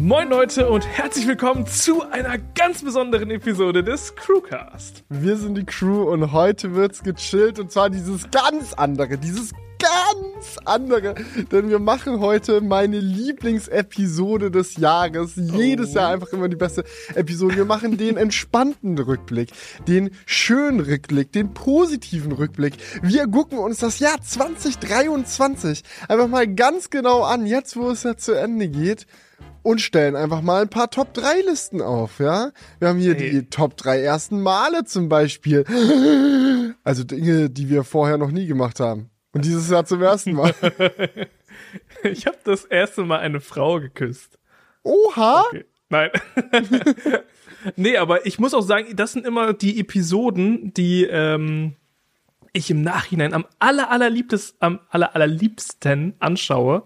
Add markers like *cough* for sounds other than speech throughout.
Moin Leute und herzlich willkommen zu einer ganz besonderen Episode des Crewcast. Wir sind die Crew und heute wird's gechillt und zwar dieses ganz andere, dieses ganz andere, denn wir machen heute meine Lieblingsepisode des Jahres. Jedes Jahr einfach immer die beste Episode. Wir machen den *laughs* entspannten Rückblick, den schönen Rückblick, den positiven Rückblick. Wir gucken uns das Jahr 2023 einfach mal ganz genau an, jetzt wo es ja zu Ende geht und stellen einfach mal ein paar Top 3 Listen auf, ja. Wir haben hier Hey. die Top 3 ersten Male zum Beispiel. *gasps* Also Dinge, die wir vorher noch nie gemacht haben. Und dieses Jahr zum ersten Mal. *laughs* Ich habe das erste Mal eine Frau geküsst. Oha! Okay. Nein. *laughs* nee, aber ich muss auch sagen, das sind immer die Episoden, die ähm, ich im Nachhinein am aller, allerliebtes, am aller, allerliebsten anschaue.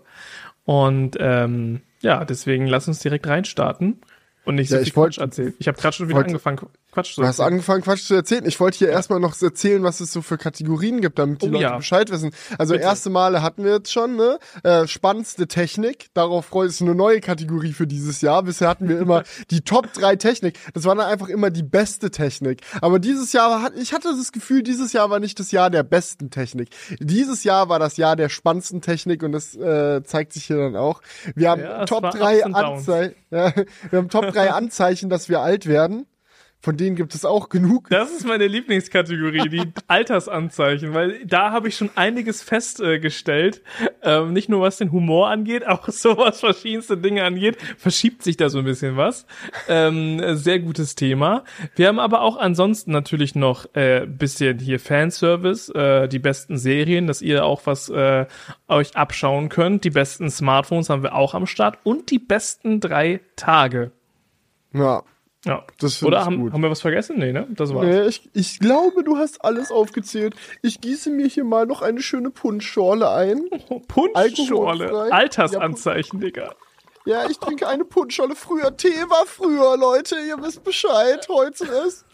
Und ähm, ja, deswegen lass uns direkt reinstarten und nicht so Ja, viel ich wollt- Quatsch erzählen. Ich habe gerade schon wieder wollt- angefangen, Quatsch zu Du hast erzählen. angefangen, Quatsch zu erzählen. Ich wollte hier erstmal noch erzählen, was es so für Kategorien gibt, damit die Oh Leute ja. Bescheid wissen. Also Bitte. erste Male hatten wir jetzt schon, ne? Äh, spannendste Technik. Darauf freut sich eine neue Kategorie für dieses Jahr. Bisher hatten wir immer *laughs* die Top 3 Technik. Das war dann einfach immer die beste Technik. Aber dieses Jahr, hat, ich hatte das Gefühl, dieses Jahr war nicht das Jahr der besten Technik. Dieses Jahr war das Jahr der spannendsten Technik und das äh, zeigt sich hier dann auch. Wir haben Ja, es Top war 3 Ups und Downs. Anzeichen. *laughs* Ja, wir haben Top 3 Anzeichen, dass wir alt werden. Von denen gibt es auch genug. Das ist meine Lieblingskategorie, die *laughs* Altersanzeichen, weil da habe ich schon einiges festgestellt. Ähm, nicht nur was den Humor angeht, *laughs* auch so was verschiedenste Dinge angeht, verschiebt sich da so ein bisschen was. Ähm, sehr gutes Thema. Wir haben aber auch ansonsten natürlich noch äh, bisschen hier Fanservice, äh, die besten Serien, dass ihr auch was äh, euch abschauen könnt. Die besten Smartphones haben wir auch am Start und die besten drei Tage. Ja. Ja. Das Oder ich haben, gut. haben wir was vergessen? Nee, ne? Das war's. Nee, ich, ich glaube, du hast alles aufgezählt. Ich gieße mir hier mal noch eine schöne Punschschorle ein. *laughs* Punschschorle. Altersanzeichen, Digga. Ja, ich trinke eine Punschschorle früher. Tee war früher, Leute. Ihr wisst Bescheid. Heute ist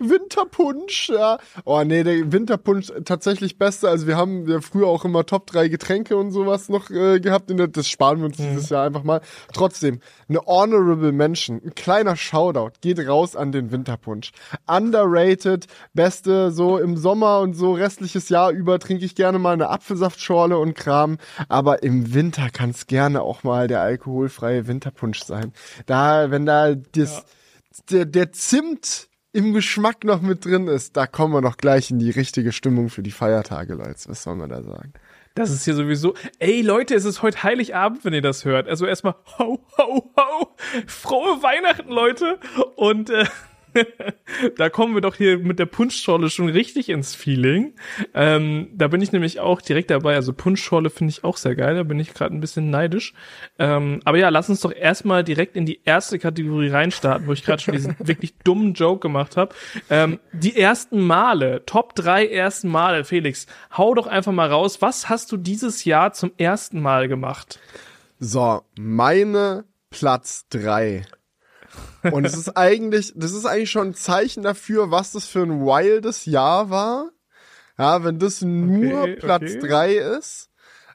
Winterpunsch. Ja. Oh nee, der Winterpunsch tatsächlich beste. Also wir haben ja früher auch immer Top 3 Getränke und sowas noch äh, gehabt. Der, das sparen wir uns dieses Jahr einfach mal. Trotzdem, eine Honorable Mention. Ein kleiner Shoutout geht raus an den Winterpunsch. Underrated. Beste so im Sommer und so restliches Jahr über trinke ich gerne mal eine Apfelsaftschorle und Kram. Aber im Winter kann es gerne auch mal der alkoholfreie Winterpunsch sein. Da, wenn da das, der, der Zimt im Geschmack noch mit drin ist, da kommen wir noch gleich in die richtige Stimmung für die Feiertage, Leute. Was soll man da sagen? Das ist hier sowieso. Ey, Leute, es ist heute Heiligabend, wenn ihr das hört. Also erstmal ho, ho, ho. Frohe Weihnachten, Leute. Und äh, *laughs* da kommen wir doch hier mit der Punschschorle schon richtig ins Feeling. Ähm, da bin ich nämlich auch direkt dabei. Also Punschschorle finde ich auch sehr geil. Da bin ich gerade ein bisschen neidisch. Ähm, aber ja, lass uns doch erstmal direkt in die erste Kategorie reinstarten, wo ich gerade schon diesen *laughs* wirklich dummen Joke gemacht habe. Ähm, die ersten Male, Top drei ersten Male, Felix, hau doch einfach mal raus. Was hast du dieses Jahr zum ersten Mal gemacht? So, meine Platz drei. Und es ist eigentlich, das ist eigentlich schon ein Zeichen dafür, was das für ein wildes Jahr war. Ja, wenn das nur Okay, Platz okay. drei ist.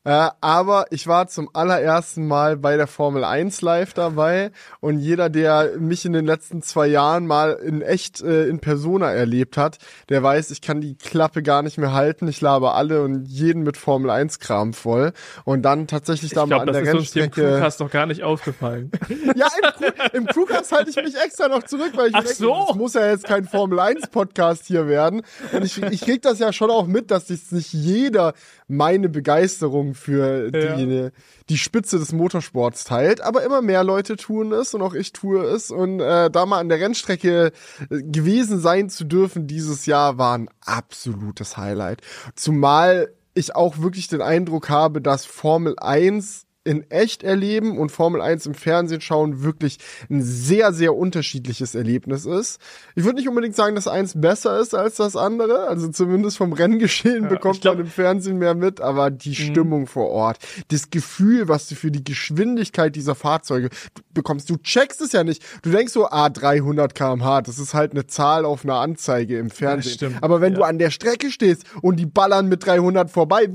Äh, aber ich war zum allerersten Mal bei der Formel 1 live dabei und jeder, der mich in den letzten zwei Jahren mal in echt äh, in Persona erlebt hat, der weiß, ich kann die Klappe gar nicht mehr halten. Ich labe alle und jeden mit Formel 1 Kram voll und dann tatsächlich da Ich mal glaube, an das der Rennstrecke. Crewcast noch gar nicht aufgefallen. *laughs* Ja, im, Crew, im Crewcast halte ich mich extra noch zurück, weil ich Ach denke, so. das muss ja jetzt kein Formel 1 Podcast hier werden. Und ich, ich krieg das ja schon auch mit, dass jetzt nicht jeder meine Begeisterung für Ja. die, die Spitze des Motorsports teilt, aber immer mehr Leute tun es und auch ich tue es. Und äh, da mal an der Rennstrecke äh, gewesen sein zu dürfen dieses Jahr war ein absolutes Highlight. Zumal ich auch wirklich den Eindruck habe, dass Formel 1 in echt erleben und Formel 1 im Fernsehen schauen wirklich ein sehr, sehr unterschiedliches Erlebnis ist. Ich würde nicht unbedingt sagen, dass eins besser ist als das andere. Also zumindest vom Renngeschehen Ja, bekommt glaub- man im Fernsehen mehr mit, aber die Stimmung vor Ort, das Gefühl, was du für die Geschwindigkeit dieser Fahrzeuge bekommst, du checkst es ja nicht. Du denkst so, ah, 300 kmh, das ist halt eine Zahl auf einer Anzeige im Fernsehen. stimmt, aber wenn du ja. an der Strecke stehst und die ballern mit 300 vorbei,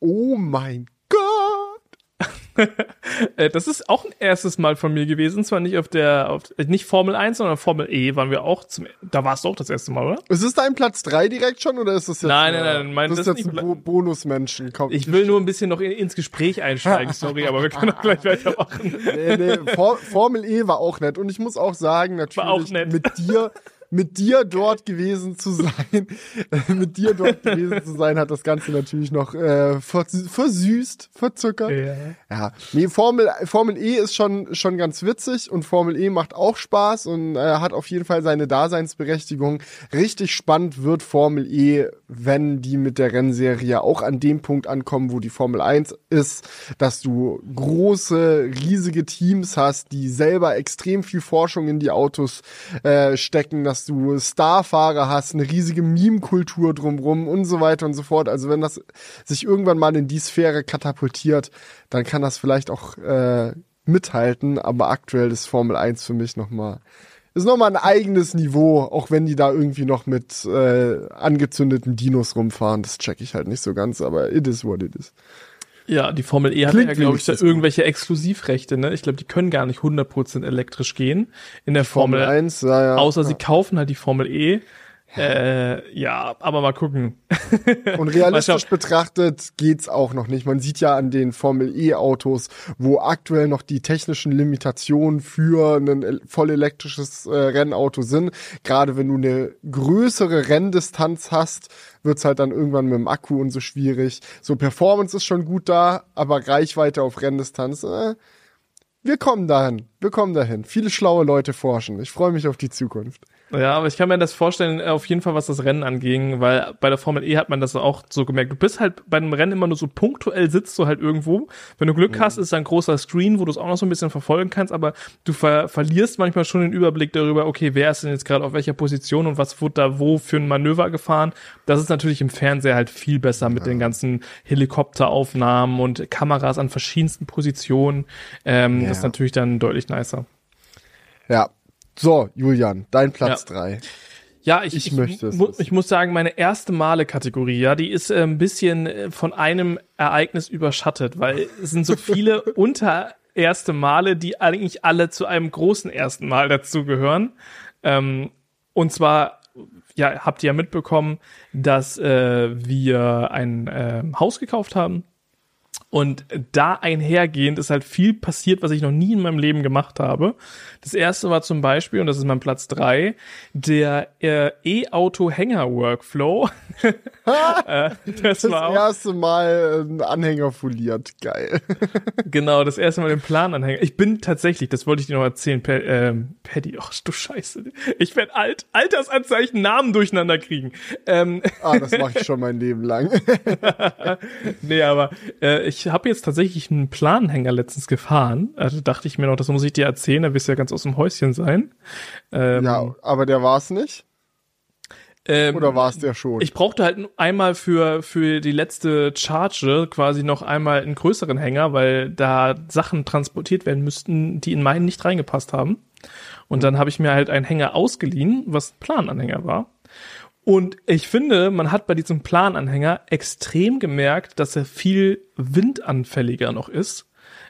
oh mein Gott. *laughs* das ist auch ein erstes Mal von mir gewesen, zwar nicht auf der, auf, nicht Formel 1, sondern Formel E waren wir auch zum, da warst du auch das erste Mal, oder? Ist es dein Platz 3 direkt schon oder ist das jetzt Nein, äh, nein, nein, mein- das ist das jetzt ist ein nicht- Bo Bonusmenschen. Komm, Ich will nur ein bisschen noch in, ins Gespräch einsteigen, sorry, aber wir können auch gleich weitermachen. *laughs* nee, nee, For Formel E war auch nett und ich muss auch sagen, natürlich auch nett. mit dir mit dir dort gewesen zu sein, *laughs* mit dir dort gewesen zu sein, hat das Ganze natürlich noch äh, vers versüßt, verzuckert. Ja. Ja, nee, Formel, Formel E ist schon, schon ganz witzig und Formel E macht auch Spaß und äh, hat auf jeden Fall seine Daseinsberechtigung. Richtig spannend wird Formel E, wenn die mit der Rennserie auch an dem Punkt ankommen, wo die Formel 1 ist, dass du große, riesige Teams hast, die selber extrem viel Forschung in die Autos äh, stecken, dass du Starfahrer hast, eine riesige Meme-Kultur drumrum und so weiter und so fort. Also wenn das sich irgendwann mal in die Sphäre katapultiert, dann kann das vielleicht auch äh, mithalten, aber aktuell ist Formel 1 für mich nochmal ist nochmal ein eigenes Niveau, auch wenn die da irgendwie noch mit äh, angezündeten Dinos rumfahren. Das check ich halt nicht so ganz, aber it is what it is. Ja, die Formel E hat ja, glaube ich, da irgendwelche Exklusivrechte, ne? Ich glaube, die können gar nicht 100% elektrisch gehen in der Formel, Formel 1, ja, ja. außer sie kaufen halt die Formel E. Äh, ja, aber mal gucken. Und *laughs* realistisch betrachtet geht's auch noch nicht. Man sieht ja an den Formel E Autos, wo aktuell noch die technischen Limitationen für ein voll elektrisches äh, Rennauto sind. Gerade wenn du eine größere Renndistanz hast, wird's halt dann irgendwann mit dem Akku und so schwierig. So Performance ist schon gut da, aber Reichweite auf Renndistanz, äh, wir kommen dahin. Wir kommen dahin. Viele schlaue Leute forschen. Ich freue mich auf die Zukunft. Ja, aber ich kann mir das vorstellen, äh, auf jeden Fall, was das Rennen anging, weil bei der Formel E hat man das auch so gemerkt. Du bist halt bei einem Rennen immer nur so punktuell sitzt du halt irgendwo. Wenn du Glück hast, ist da ein großer Screen, wo du es auch noch so ein bisschen verfolgen kannst, aber du ver verlierst manchmal schon den Überblick darüber, okay, wer ist denn jetzt gerade auf welcher Position und was wurde da wo für ein Manöver gefahren. Das ist natürlich im Fernseher halt viel besser mit den ganzen Helikopteraufnahmen und Kameras an verschiedensten Positionen. Ähm, Ja. Das ist natürlich dann deutlich nicer. Ja. So, Julian, dein Platz Ja. drei. Ja, ich, Ich ich, möchte es mu ich muss sagen, meine erste Male-Kategorie, ja, die ist äh, ein bisschen äh, von einem Ereignis überschattet, weil es sind so viele *laughs* unter erste Male, die eigentlich alle zu einem großen ersten Mal dazugehören. Ähm, und zwar, ja, habt ihr ja mitbekommen, dass äh, wir ein äh, Haus gekauft haben. Und da einhergehend ist halt viel passiert, was ich noch nie in meinem Leben gemacht habe. Das erste war zum Beispiel, und das ist mein Platz drei, der äh, E-Auto-Hänger-Workflow. *laughs* äh, das, Das war auch, erste Mal ein Anhänger foliert. Geil. *laughs* genau, das erste Mal den Plananhänger. Ich bin tatsächlich, das wollte ich dir noch erzählen, per, ähm, Paddy, ach du Scheiße. Ich werde alt, Altersanzeichen, Namen durcheinander kriegen. Ähm, Ah, das mache ich schon mein Leben lang. *laughs* nee, aber äh, ich habe jetzt tatsächlich einen Planhänger letztens gefahren. Also dachte ich mir noch, das muss ich dir erzählen, da wirst du ja ganz aus dem Häuschen sein. Ähm, ja, aber der war's nicht? ähm, Oder war's der schon? Ich brauchte halt einmal für, für die letzte Charge quasi noch einmal einen größeren Hänger, weil da Sachen transportiert werden müssten, die in meinen nicht reingepasst haben. Und dann habe ich mir halt einen Hänger ausgeliehen, was ein Plananhänger war. Und ich finde, man hat bei diesem Plananhänger extrem gemerkt, dass er viel windanfälliger noch ist.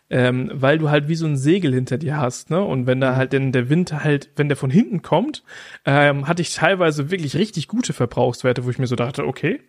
Ähm, weil du halt wie so ein Segel hinter dir hast, ne? Und wenn da halt denn der Wind halt, wenn der von hinten kommt, ähm, hatte ich teilweise wirklich richtig gute Verbrauchswerte, wo ich mir so dachte, okay.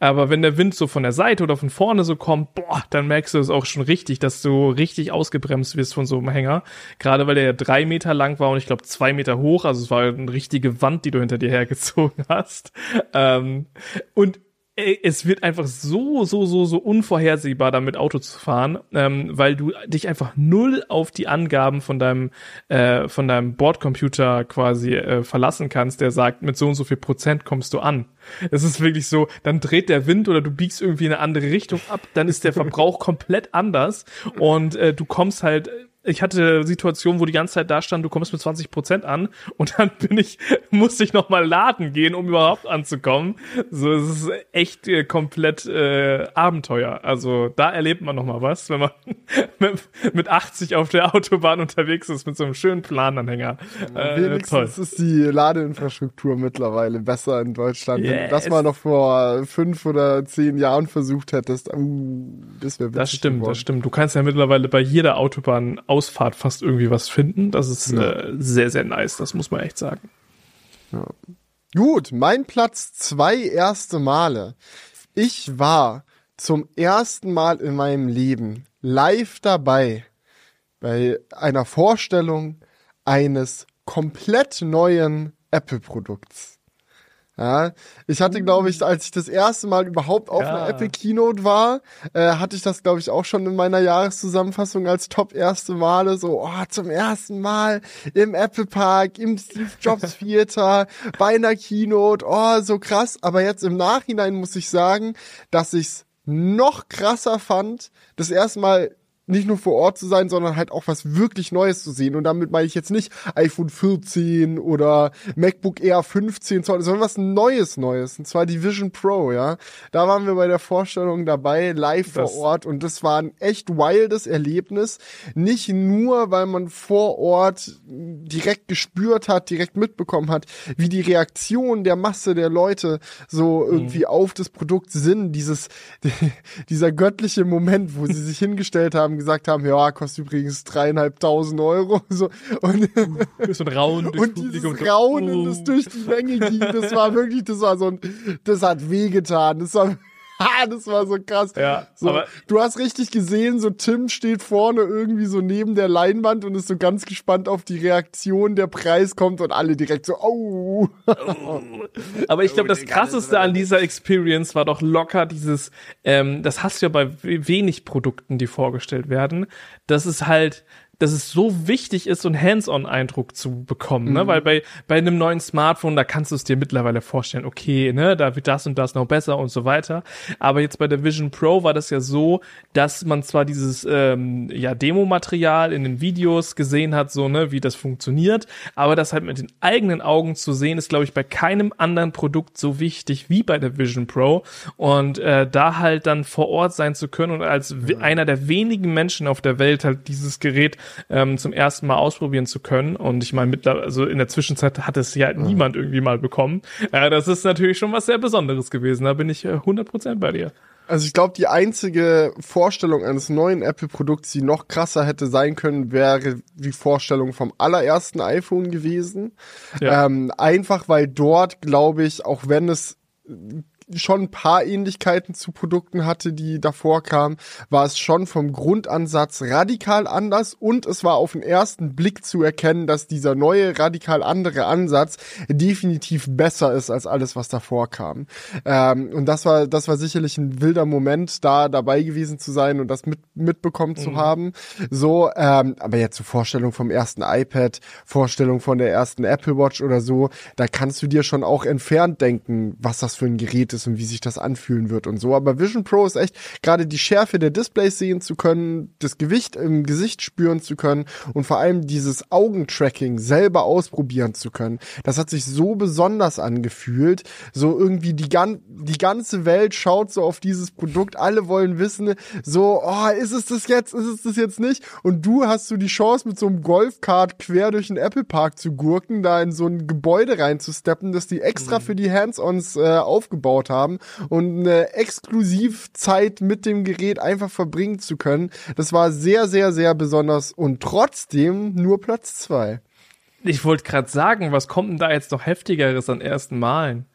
Aber wenn der Wind so von der Seite oder von vorne so kommt, boah, dann merkst du es auch schon richtig, dass du richtig ausgebremst wirst von so einem Hänger. Gerade weil der ja drei Meter lang war und ich glaube zwei Meter hoch, also es war eine richtige Wand, die du hinter dir hergezogen *laughs* hast. Ähm, und ey, es wird einfach so, so, so, so unvorhersehbar, damit Auto zu fahren, ähm, weil du dich einfach null auf die Angaben von deinem, äh, von deinem Bordcomputer quasi äh, verlassen kannst, der sagt, mit so und so viel Prozent kommst du an. Es ist wirklich so, dann dreht der Wind oder du biegst irgendwie in eine andere Richtung ab, dann ist der *laughs* Verbrauch komplett anders und äh, du kommst halt ich hatte Situationen, wo die ganze Zeit da stand, du kommst mit 20 Prozent an und dann *laughs* bin ich, musste ich noch mal laden gehen, um überhaupt anzukommen. So, es ist echt äh, komplett äh, Abenteuer. Also da erlebt man noch mal was, wenn man *laughs* mit, mit 80 auf der Autobahn unterwegs ist mit so einem schönen Plananhänger. Äh, Wenigstens toll. ist die Ladeinfrastruktur mittlerweile besser in Deutschland. Yes. Wenn du das mal noch vor fünf oder zehn Jahren versucht hättest, uh, das wäre Das stimmt, geworden. das stimmt. Du kannst ja mittlerweile bei jeder Autobahn Ausfahrt fast irgendwie was finden. Das ist ja. äh, sehr, sehr nice, das muss man echt sagen. Ja. Gut, mein Platz zwei erste Male. Ich war zum ersten Mal in meinem Leben live dabei bei einer Vorstellung eines komplett neuen Apple-Produkts. Ja, ich hatte, glaube ich, als ich das erste Mal überhaupt auf ja. einer Apple Keynote war, äh, hatte ich das, glaube ich, auch schon in meiner Jahreszusammenfassung als Top erste Male so, oh, zum ersten Mal im Apple Park, im Steve Jobs *laughs* Theater, bei einer Keynote, oh, so krass. Aber jetzt im Nachhinein muss ich sagen, dass ich's noch krasser fand, das erste Mal nicht nur vor Ort zu sein, sondern halt auch was wirklich Neues zu sehen. Und damit meine ich jetzt nicht iPhone 14 oder MacBook Air 15 Zoll, sondern was Neues Neues. Und zwar die Vision Pro, ja. Da waren wir bei der Vorstellung dabei, live das vor Ort. Und das war ein echt wildes Erlebnis. Nicht nur, weil man vor Ort direkt gespürt hat, direkt mitbekommen hat, wie die Reaktion der Masse der Leute so irgendwie mhm. auf das Produkt sind. Dieses, *laughs* dieser göttliche Moment, wo sie sich hingestellt haben, gesagt haben, ja, kostet übrigens dreieinhalbtausend Euro. *laughs* So. Und, so ein Raunen und dieses Raunen, oh. das durch die Menge ging, das war wirklich, das war so ein, das hat wehgetan. Das war *laughs* das war so krass. Ja, so, aber du hast richtig gesehen, so Tim steht vorne irgendwie so neben der Leinwand und ist so ganz gespannt auf die Reaktion, der Preis kommt und alle direkt so, oh. *laughs* aber ich glaube, das krasseste an dieser Experience war doch locker dieses, ähm, das hast du ja bei wenig Produkten, die vorgestellt werden. Das ist halt, dass es so wichtig ist, so einen Hands-on-Eindruck zu bekommen, ne? mhm. ne? Weil bei, bei einem neuen Smartphone, da kannst du es dir mittlerweile vorstellen, okay, ne, da wird das und das noch besser und so weiter. Aber jetzt bei der Vision Pro war das ja so, dass man zwar dieses ähm, ja, Demo-Material in den Videos gesehen hat, so, ne, wie das funktioniert, aber das halt mit den eigenen Augen zu sehen, ist, glaube ich, bei keinem anderen Produkt so wichtig wie bei der Vision Pro. Und äh, da halt dann vor Ort sein zu können und als einer der wenigen Menschen auf der Welt halt dieses Gerät ähm, zum ersten Mal ausprobieren zu können. Und ich meine, mittlerweile, also in der Zwischenzeit hat es ja mhm. niemand irgendwie mal bekommen. Äh, das ist natürlich schon was sehr Besonderes gewesen. Da bin ich äh, 100% bei dir. Also ich glaube, die einzige Vorstellung eines neuen Apple-Produkts, die noch krasser hätte sein können, wäre die Vorstellung vom allerersten iPhone gewesen. Ja. Ähm, einfach weil dort, glaube ich, auch wenn es schon ein paar Ähnlichkeiten zu Produkten hatte, die davor kamen, war es schon vom Grundansatz radikal anders und es war auf den ersten Blick zu erkennen, dass dieser neue radikal andere Ansatz definitiv besser ist als alles, was davor kam. Ähm, und das war, das war sicherlich ein wilder Moment, da dabei gewesen zu sein und das mit, mitbekommen mhm. zu haben. So, ähm, aber jetzt zur Vorstellung vom ersten iPad, Vorstellung von der ersten Apple Watch oder so, da kannst du dir schon auch entfernt denken, was das für ein Gerät ist und wie sich das anfühlen wird und so. Aber Vision Pro ist echt, gerade die Schärfe der Displays sehen zu können, das Gewicht im Gesicht spüren zu können und vor allem dieses Augentracking selber ausprobieren zu können. Das hat sich so besonders angefühlt. So irgendwie die, gan die ganze Welt schaut so auf dieses Produkt. Alle wollen wissen, so, oh, ist es das jetzt? Ist es das jetzt nicht? Und du hast so die Chance, mit so einem Golfkart quer durch den Apple Park zu gurken, da in so ein Gebäude reinzusteppen, das die extra mhm. für die Hands-ons äh, aufgebaut aufgebaut haben und eine Exklusivzeit mit dem Gerät einfach verbringen zu können. Das war sehr, sehr, sehr besonders und trotzdem nur Platz zwei. Ich wollte gerade sagen, was kommt denn da jetzt noch heftigeres an ersten Malen?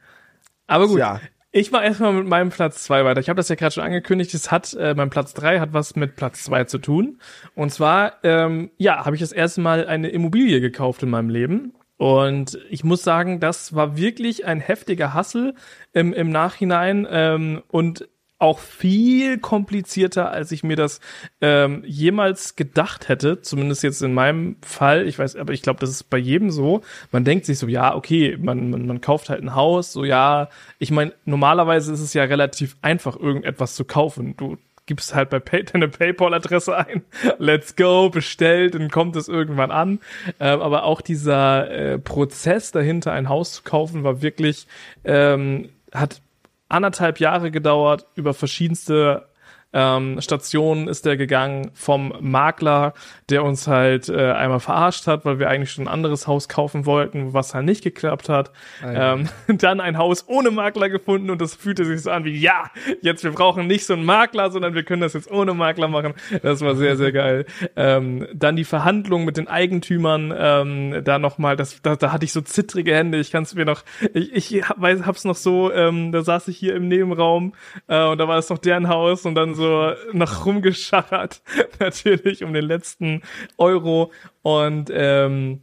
Aber gut, ja. Ich mache erstmal mit meinem Platz zwei weiter. Ich habe das ja gerade schon angekündigt. Es hat, äh, mein Platz drei hat was mit Platz zwei zu tun. Und zwar, ähm, ja, habe ich das erste Mal eine Immobilie gekauft in meinem Leben. Und ich muss sagen, das war wirklich ein heftiger Hassel im, im Nachhinein ähm, und auch viel komplizierter, als ich mir das ähm, jemals gedacht hätte. Zumindest jetzt in meinem Fall. Ich weiß, aber ich glaube, das ist bei jedem so. Man denkt sich so, ja, okay, man, man, man kauft halt ein Haus, so ja. Ich meine, normalerweise ist es ja relativ einfach, irgendetwas zu kaufen. Du gibst halt bei Pay deine PayPal-Adresse ein, *laughs* let's go, bestellt, dann kommt es irgendwann an. Ähm, aber auch dieser äh, Prozess dahinter, ein Haus zu kaufen, war wirklich, ähm, hat anderthalb Jahre gedauert, über verschiedenste ähm, Stationen ist der gegangen vom Makler, der uns halt äh, einmal verarscht hat, weil wir eigentlich schon ein anderes Haus kaufen wollten, was halt nicht geklappt hat. Ähm, *laughs* dann ein Haus ohne Makler gefunden und das fühlte sich so an wie, ja, jetzt wir brauchen nicht so einen Makler, sondern wir können das jetzt ohne Makler machen. Das war sehr, sehr geil. Ähm, dann die Verhandlung mit den Eigentümern, ähm, da nochmal, das, da, da hatte ich so zittrige Hände, ich kann es mir noch, ich, ich hab, weiß, hab's noch so, ähm, da saß ich hier im Nebenraum äh, und da war es noch deren Haus und dann so noch rumgeschachert, *laughs* natürlich um den letzten Euro und ähm,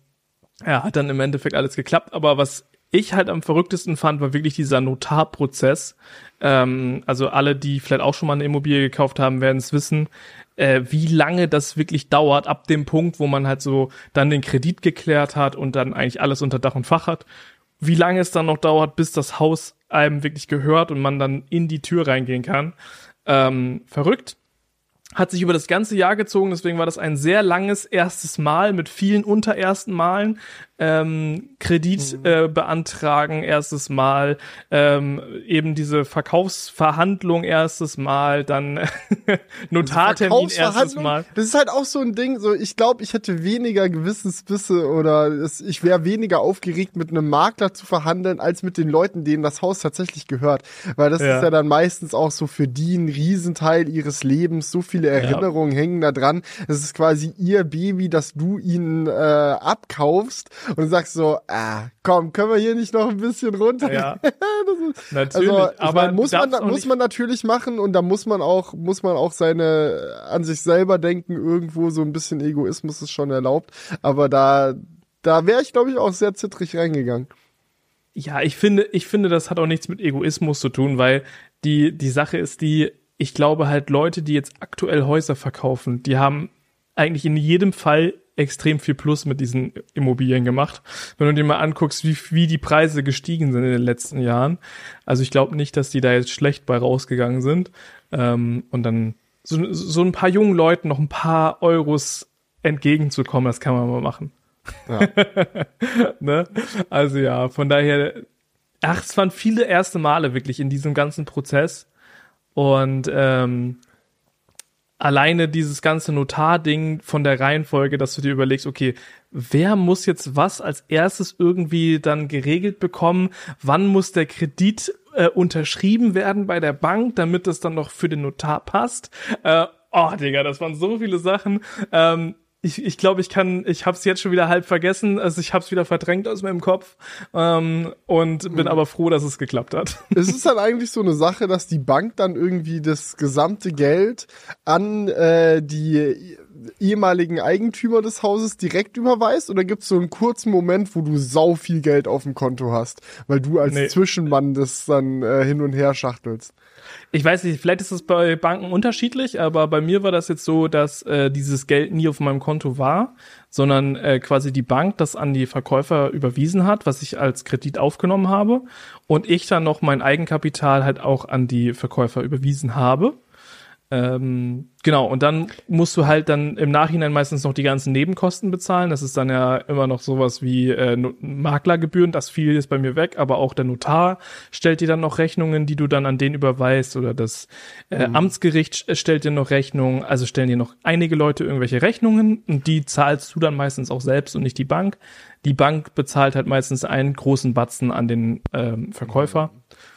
ja, hat dann im Endeffekt alles geklappt. Aber was ich halt am verrücktesten fand, war wirklich dieser Notarprozess. Ähm, also alle, die vielleicht auch schon mal eine Immobilie gekauft haben, werden es wissen, äh, wie lange das wirklich dauert, ab dem Punkt, wo man halt so dann den Kredit geklärt hat und dann eigentlich alles unter Dach und Fach hat. Wie lange es dann noch dauert, bis das Haus einem wirklich gehört und man dann in die Tür reingehen kann. Ähm, verrückt. Hat sich über das ganze Jahr gezogen, deswegen war das ein sehr langes erstes Mal mit vielen unterersten Malen ähm, Kredit Mhm. äh, beantragen erstes Mal, ähm, eben diese Verkaufsverhandlung erstes Mal, dann *laughs* Notartermin erstes Mal. Das ist halt auch so ein Ding, so ich glaube, ich hätte weniger Gewissensbisse oder es, ich wäre weniger aufgeregt, mit einem Makler zu verhandeln, als mit den Leuten, denen das Haus tatsächlich gehört. Weil das Ja. ist ja dann meistens auch so für die ein Riesenteil ihres Lebens, so viele Erinnerungen hängen da dran. Es ist quasi ihr Baby, dass du ihnen äh, abkaufst und du sagst so, ah, komm, können wir hier nicht noch ein bisschen runter? Ja, *laughs* ist, natürlich. also, aber mein, muss man, muss man natürlich machen und da muss man auch, muss man auch seine, an sich selber denken, irgendwo so ein bisschen Egoismus ist schon erlaubt, aber da, da wäre ich glaube ich auch sehr zittrig reingegangen. Ja, ich finde, ich finde, das hat auch nichts mit Egoismus zu tun, weil die, die Sache ist die, ich glaube halt Leute, die jetzt aktuell Häuser verkaufen, die haben eigentlich in jedem Fall extrem viel Plus mit diesen Immobilien gemacht. Wenn du dir mal anguckst, wie, wie die Preise gestiegen sind in den letzten Jahren. Also ich glaube nicht, dass die da jetzt schlecht bei rausgegangen sind. Ähm, und dann so, so ein paar jungen Leuten noch ein paar Euros entgegenzukommen, das kann man mal machen. Ja. *laughs* ne? Also ja, von daher, ach, es waren viele erste Male wirklich in diesem ganzen Prozess. Und ähm, alleine dieses ganze Notarding von der Reihenfolge, dass du dir überlegst, okay, wer muss jetzt was als erstes irgendwie dann geregelt bekommen? Wann muss der Kredit äh, unterschrieben werden bei der Bank, damit es dann noch für den Notar passt? Äh, oh, Digga, das waren so viele Sachen. Ähm, ich, ich glaube, ich kann, ich habe es jetzt schon wieder halb vergessen, also ich habe es wieder verdrängt aus meinem Kopf ähm, und bin aber froh, dass es geklappt hat. *laughs* es ist dann eigentlich so eine Sache, dass die Bank dann irgendwie das gesamte Geld an äh, die ehemaligen Eigentümer des Hauses direkt überweist oder gibt es so einen kurzen Moment, wo du sau viel Geld auf dem Konto hast, weil du als Nee. Zwischenmann das dann äh, hin und her schachtelst? Ich weiß nicht, vielleicht ist es bei Banken unterschiedlich, aber bei mir war das jetzt so, dass äh, dieses Geld nie auf meinem Konto war, sondern äh, quasi die Bank das an die Verkäufer überwiesen hat, was ich als Kredit aufgenommen habe und ich dann noch mein Eigenkapital halt auch an die Verkäufer überwiesen habe. Ähm, genau, und dann musst du halt dann im Nachhinein meistens noch die ganzen Nebenkosten bezahlen. Das ist dann ja immer noch sowas wie äh, Maklergebühren, das fiel jetzt bei mir weg, aber auch der Notar stellt dir dann noch Rechnungen, die du dann an den überweist oder das äh, Amtsgericht st- stellt dir noch Rechnungen, also stellen dir noch einige Leute irgendwelche Rechnungen und die zahlst du dann meistens auch selbst und nicht die Bank. Die Bank bezahlt halt meistens einen großen Batzen an den ähm, Verkäufer.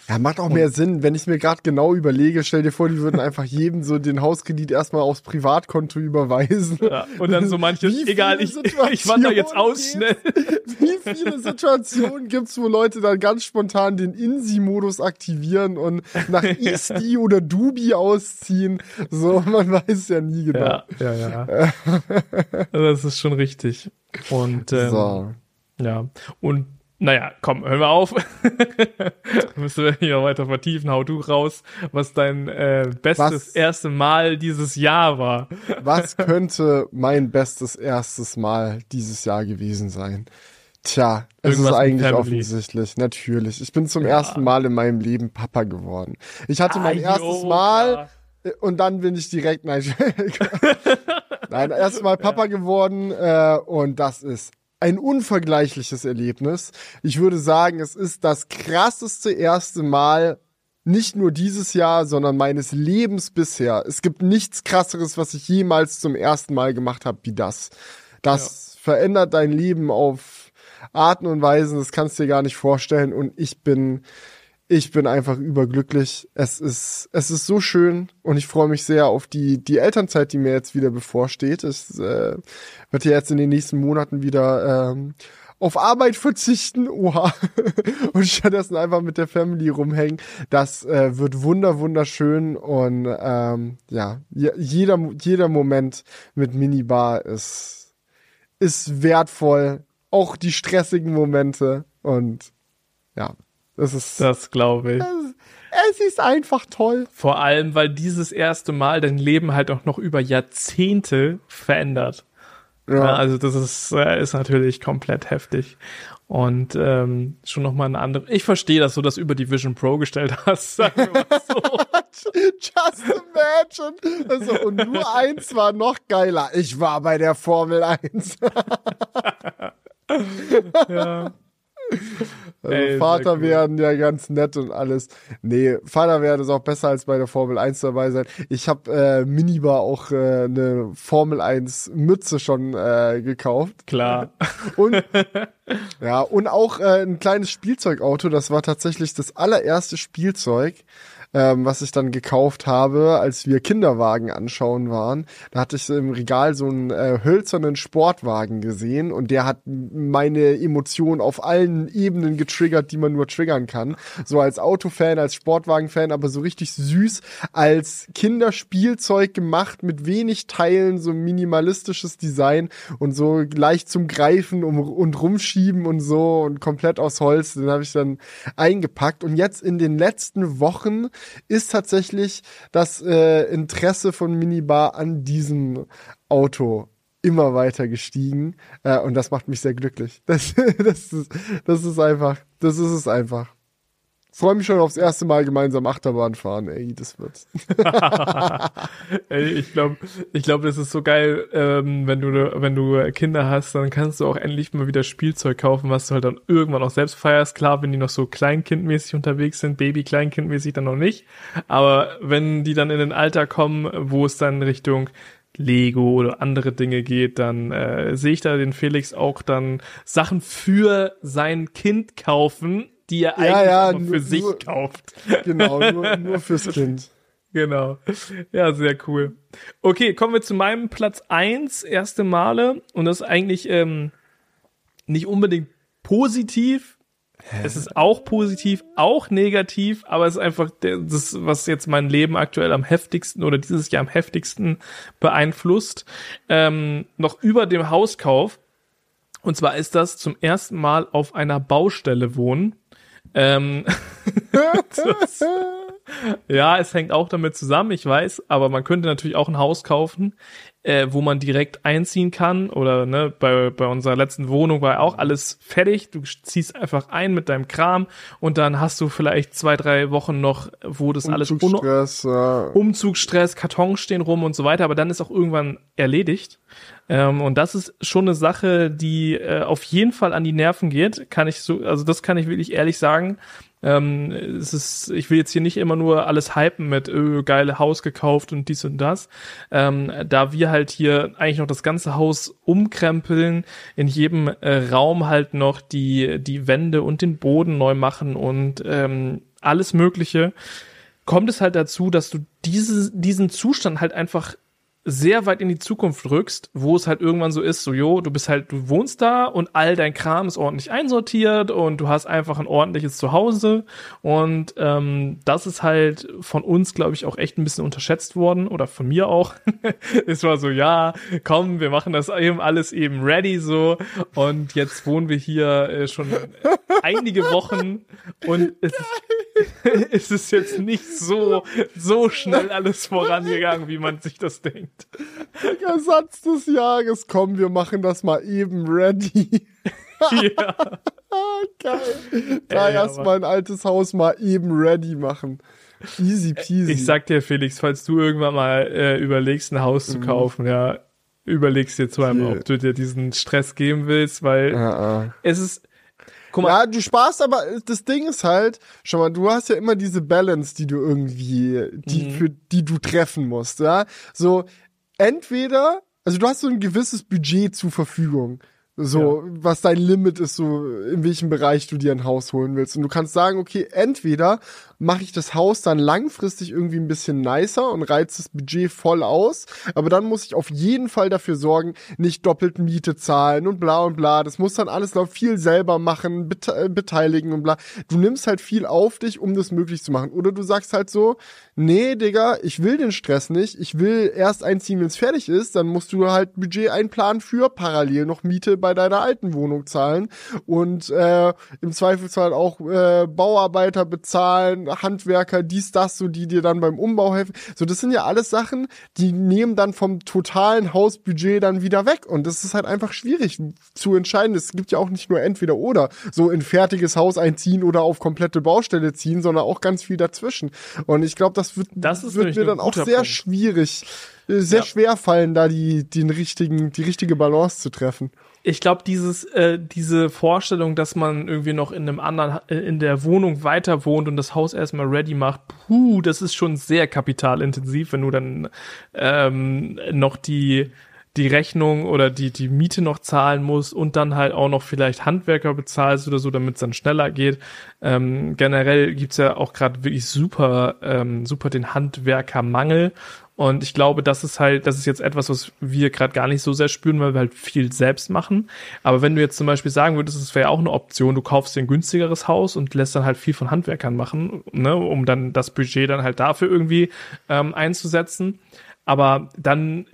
Ja, macht auch mehr Sinn, wenn ich mir gerade genau überlege, stell dir vor, die würden einfach jedem so den Hauskredit erstmal aufs Privatkonto überweisen. Ja, und dann so manche, Wie egal, ich, *laughs* ich wandere jetzt aus schnell. Wie viele Situationen gibt's, wo Leute dann ganz spontan den INSI-Modus aktivieren und nach *laughs* ISTI oder Dubi ausziehen? So, man weiß ja nie genau. Ja, ja, ja. Also *laughs* das ist schon richtig. Und ähm, So. ja, und naja, komm, hören wir auf. *laughs* Müssen wir hier weiter vertiefen. Hau du raus, was dein äh, bestes Was? erste Mal dieses Jahr war. Was *laughs* könnte mein bestes erstes Mal dieses Jahr gewesen sein? Tja, es Irgendwas ist eigentlich offensichtlich, natürlich. Ich bin zum Ja. ersten Mal in meinem Leben Papa geworden. Ich hatte mein Ah, erstes jo, Mal klar. und dann bin ich direkt, *laughs* nein, nein, erstmal Papa geworden äh, und das ist ein unvergleichliches Erlebnis. Ich würde sagen, es ist das krasseste erste Mal, nicht nur dieses Jahr, sondern meines Lebens bisher. Es gibt nichts krasseres, was ich jemals zum ersten Mal gemacht habe, wie das. Das ja. verändert dein Leben auf Arten und Weisen, das kannst du dir gar nicht vorstellen. Und ich bin, ich bin einfach überglücklich. Es ist, es ist so schön und ich freue mich sehr auf die, die Elternzeit, die mir jetzt wieder bevorsteht. Es äh, wird ja jetzt in den nächsten Monaten wieder ähm, auf Arbeit verzichten, oha, *laughs* und stattdessen einfach mit der Family rumhängen. Das äh, wird wunder wunderschön und ähm, ja, jeder jeder Moment mit Minibar ist ist wertvoll, auch die stressigen Momente und ja, das ist. Das glaube ich. Es, ist einfach toll. Vor allem, weil dieses erste Mal dein Leben halt auch noch über Jahrzehnte verändert. Ja. ja also das ist, äh, ist natürlich komplett heftig. Und ähm, schon nochmal eine andere. Ich verstehe, dass du das über die Vision Pro gestellt hast. *laughs* Sagen wir mal so. *laughs* Just imagine. Also, und nur eins war noch geiler. Ich war bei der Formel 1. *laughs* ja. *laughs* Also Ey, Vater cool. werden ja ganz nett und alles. Nee, Vater werden ist auch besser als bei der Formel 1 dabei sein. Ich habe äh, Minibar auch äh, eine Formel 1 Mütze schon äh, gekauft. Klar. *laughs* Und ja, und auch äh, ein kleines Spielzeugauto, das war tatsächlich das allererste Spielzeug, ähm, was ich dann gekauft habe, als wir Kinderwagen anschauen waren. Da hatte ich im Regal so einen äh, hölzernen Sportwagen gesehen und der hat meine Emotionen auf allen Ebenen getriggert, die man nur triggern kann. So als Autofan, als Sportwagenfan, aber so richtig süß, als Kinderspielzeug gemacht mit wenig Teilen, so minimalistisches Design und so leicht zum Greifen und rumschieben und so und komplett aus Holz. Den habe ich dann eingepackt und jetzt in den letzten Wochen ist tatsächlich das äh, Interesse von Minibar an diesem Auto immer weiter gestiegen äh, und das macht mich sehr glücklich. Das, *laughs* das, ist, das ist einfach, das ist es einfach freue mich schon aufs erste Mal gemeinsam Achterbahn fahren, ey, das wird's. *laughs* ey, ich glaube, ich glaube, das ist so geil, ähm, wenn du wenn du Kinder hast, dann kannst du auch endlich mal wieder Spielzeug kaufen, was du halt dann irgendwann auch selbst feierst. Klar, wenn die noch so kleinkindmäßig unterwegs sind, Baby kleinkindmäßig dann noch nicht, aber wenn die dann in den Alter kommen, wo es dann Richtung Lego oder andere Dinge geht, dann äh, sehe ich da den Felix auch dann Sachen für sein Kind kaufen, die er eigentlich ja, nur, für sich nur, kauft. Genau, nur, nur *laughs* fürs Kind. Genau. Ja, sehr cool. Okay, kommen wir zu meinem Platz eins erste Male. Und das ist eigentlich ähm, nicht unbedingt positiv. Hä? Es ist auch positiv, auch negativ, aber es ist einfach das, was jetzt mein Leben aktuell am heftigsten oder dieses Jahr am heftigsten beeinflusst. Ähm, noch über dem Hauskauf. Und zwar ist das zum ersten Mal auf einer Baustelle wohnen. Ähm, *laughs* das, ja, es hängt auch damit zusammen, ich weiß, aber man könnte natürlich auch ein Haus kaufen, äh, wo man direkt einziehen kann. Oder ne, bei, bei unserer letzten Wohnung war auch alles fertig. Du ziehst einfach ein mit deinem Kram und dann hast du vielleicht zwei, drei Wochen noch, wo das alles Umzugsstress, ja. Umzugsstress, Kartons stehen rum und so weiter, aber dann ist auch irgendwann erledigt. Ähm, und das ist schon eine Sache, die äh, auf jeden Fall an die Nerven geht, kann ich so, also das kann ich wirklich ehrlich sagen. Ähm, es ist, ich will jetzt hier nicht immer nur alles hypen mit öh, geile Haus gekauft und dies und das. Ähm, da wir halt hier eigentlich noch das ganze Haus umkrempeln, in jedem äh, Raum halt noch die, die Wände und den Boden neu machen und ähm, alles Mögliche, kommt es halt dazu, dass du diese, diesen Zustand halt einfach sehr weit in die Zukunft rückst, wo es halt irgendwann so ist, so, jo, du bist halt, du wohnst da und all dein Kram ist ordentlich einsortiert und du hast einfach ein ordentliches Zuhause und ähm, das ist halt von uns, glaube ich, auch echt ein bisschen unterschätzt worden oder von mir auch. *laughs* es war so, ja, komm, wir machen das eben alles eben ready so und jetzt wohnen wir hier äh, schon einige Wochen und es ist, *laughs* es ist jetzt nicht so, so schnell alles vorangegangen, wie man sich das denkt. *laughs* Der Satz des Jahres, komm, wir machen das mal eben ready. *laughs* ja. *laughs* Geil. Da erstmal ein altes Haus mal eben ready machen. Easy peasy. Ich sag dir, Felix, falls du irgendwann mal äh, überlegst, ein Haus zu kaufen, ja, überlegst dir zweimal, ob du dir diesen Stress geben willst, weil ja. es ist, guck mal, Ja, du sparst aber, das Ding ist halt, schau mal, du hast ja immer diese Balance, die du irgendwie, die, Mhm. für die du treffen musst, ja. So, entweder, also du hast so ein gewisses Budget zur Verfügung. So, was dein Limit ist, so in welchem Bereich du dir ein Haus holen willst. Und du kannst sagen, okay, entweder mache ich das Haus dann langfristig irgendwie ein bisschen nicer und reiz das Budget voll aus, aber dann muss ich auf jeden Fall dafür sorgen, nicht doppelt Miete zahlen und bla und bla. Das muss dann alles noch viel selber machen, äh, beteiligen und bla. Du nimmst halt viel auf dich, um das möglich zu machen. Oder du sagst halt so, nee, Digga, ich will den Stress nicht. Ich will erst einziehen, wenn es fertig ist. Dann musst du halt Budget einplanen für parallel noch Miete bei deiner alten Wohnung zahlen und äh, im Zweifelsfall auch äh, Bauarbeiter bezahlen, Handwerker, dies, das, so die dir dann beim Umbau helfen. So, das sind ja alles Sachen, die nehmen dann vom totalen Hausbudget dann wieder weg. Und das ist halt einfach schwierig zu entscheiden. Es gibt ja auch nicht nur entweder oder, so in fertiges Haus einziehen oder auf komplette Baustelle ziehen, sondern auch ganz viel dazwischen. Und ich glaube, das wird, Das wird mir dann auch sehr Punkt. schwierig, äh, sehr Ja. schwer fallen, da die, den richtigen, die richtige Balance zu treffen. Ich glaube, dieses, äh, diese Vorstellung, dass man irgendwie noch in einem anderen, äh, in der Wohnung weiter wohnt und das Haus erstmal ready macht, puh, das ist schon sehr kapitalintensiv, wenn du dann ähm, noch die die Rechnung oder die die Miete noch zahlen musst und dann halt auch noch vielleicht Handwerker bezahlst oder so, damit es dann schneller geht. Ähm, generell gibt's ja auch gerade wirklich super ähm, super den Handwerkermangel und ich glaube, das ist halt, das ist jetzt etwas, was wir gerade gar nicht so sehr spüren, weil wir halt viel selbst machen. Aber wenn du jetzt zum Beispiel sagen würdest, es wäre auch eine Option, du kaufst dir ein günstigeres Haus und lässt dann halt viel von Handwerkern machen, ne, um dann das Budget dann halt dafür irgendwie ähm, einzusetzen. Aber dann,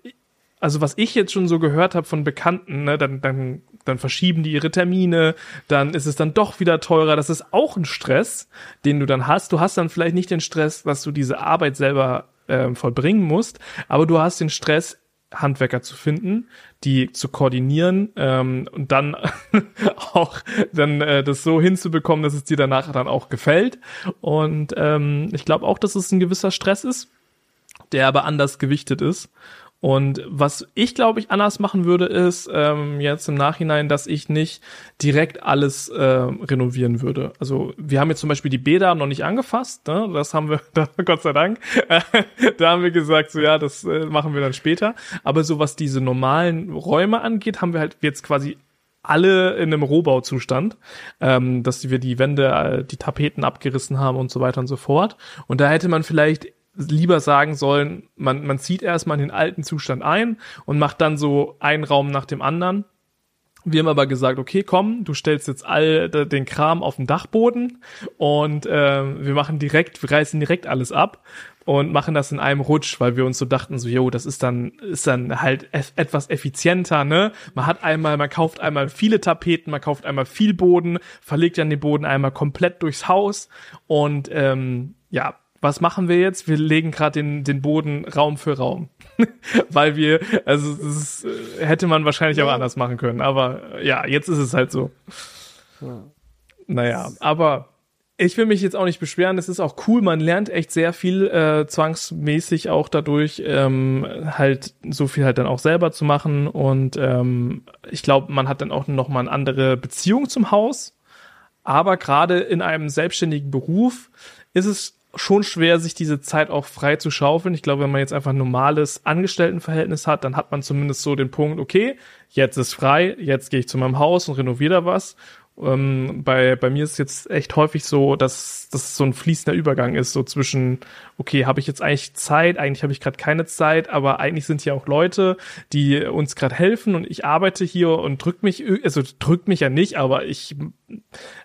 also was ich jetzt schon so gehört habe von Bekannten, ne, dann, dann, dann verschieben die ihre Termine, dann ist es dann doch wieder teurer. Das ist auch ein Stress, den du dann hast. Du hast dann vielleicht nicht den Stress, dass du diese Arbeit selber ähm, vollbringen musst, aber du hast den Stress, Handwerker zu finden, die zu koordinieren ähm, und dann *laughs* auch dann äh, das so hinzubekommen, dass es dir danach dann auch gefällt. Und ähm, ich glaube auch, dass es ein gewisser Stress ist, der aber anders gewichtet ist. Und was ich glaube ich anders machen würde, ist ähm, jetzt im Nachhinein, dass ich nicht direkt alles äh, renovieren würde. Also wir haben jetzt zum Beispiel die Bäder noch nicht angefasst, ne? das haben wir, *laughs* da, Gott sei Dank, *laughs* da haben wir gesagt, so ja, das äh, machen wir dann später. Aber so was diese normalen Räume angeht, haben wir halt jetzt quasi alle in einem Rohbauzustand, ähm, dass wir die Wände, äh, die Tapeten abgerissen haben und so weiter und so fort. Und da hätte man vielleicht lieber sagen sollen, man, man zieht erstmal in den alten Zustand ein und macht dann so einen Raum nach dem anderen. Wir haben aber gesagt, okay, komm, du stellst jetzt all de- den Kram auf den Dachboden und äh, wir machen direkt, wir reißen direkt alles ab und machen das in einem Rutsch, weil wir uns so dachten, so, jo, das ist dann, ist dann halt etwas effizienter, ne? Man hat einmal, man kauft einmal viele Tapeten, man kauft einmal viel Boden, verlegt dann den Boden einmal komplett durchs Haus und ähm, ja, was machen wir jetzt? Wir legen gerade den, den Boden Raum für Raum. *laughs* Weil wir, also das äh, hätte man wahrscheinlich auch anders machen können. Aber ja, jetzt ist es halt so. Naja, aber ich will mich jetzt auch nicht beschweren. Es ist auch cool. Man lernt echt sehr viel äh, zwangsmäßig auch dadurch, ähm, halt so viel halt dann auch selber zu machen. Und ähm, ich glaube, man hat dann auch noch mal eine andere Beziehung zum Haus. Aber gerade in einem selbstständigen Beruf ist es schon schwer, sich diese Zeit auch frei zu schaufeln. Ich glaube, wenn man jetzt einfach ein normales Angestelltenverhältnis hat, dann hat man zumindest so den Punkt, okay, jetzt ist frei, jetzt gehe ich zu meinem Haus und renoviere da was. Ähm, bei, bei mir ist es jetzt echt häufig so, dass das so ein fließender Übergang ist, so zwischen, okay, habe ich jetzt eigentlich Zeit, eigentlich habe ich gerade keine Zeit, aber eigentlich sind hier auch Leute, die uns gerade helfen und ich arbeite hier und drück mich, also drückt mich ja nicht, aber ich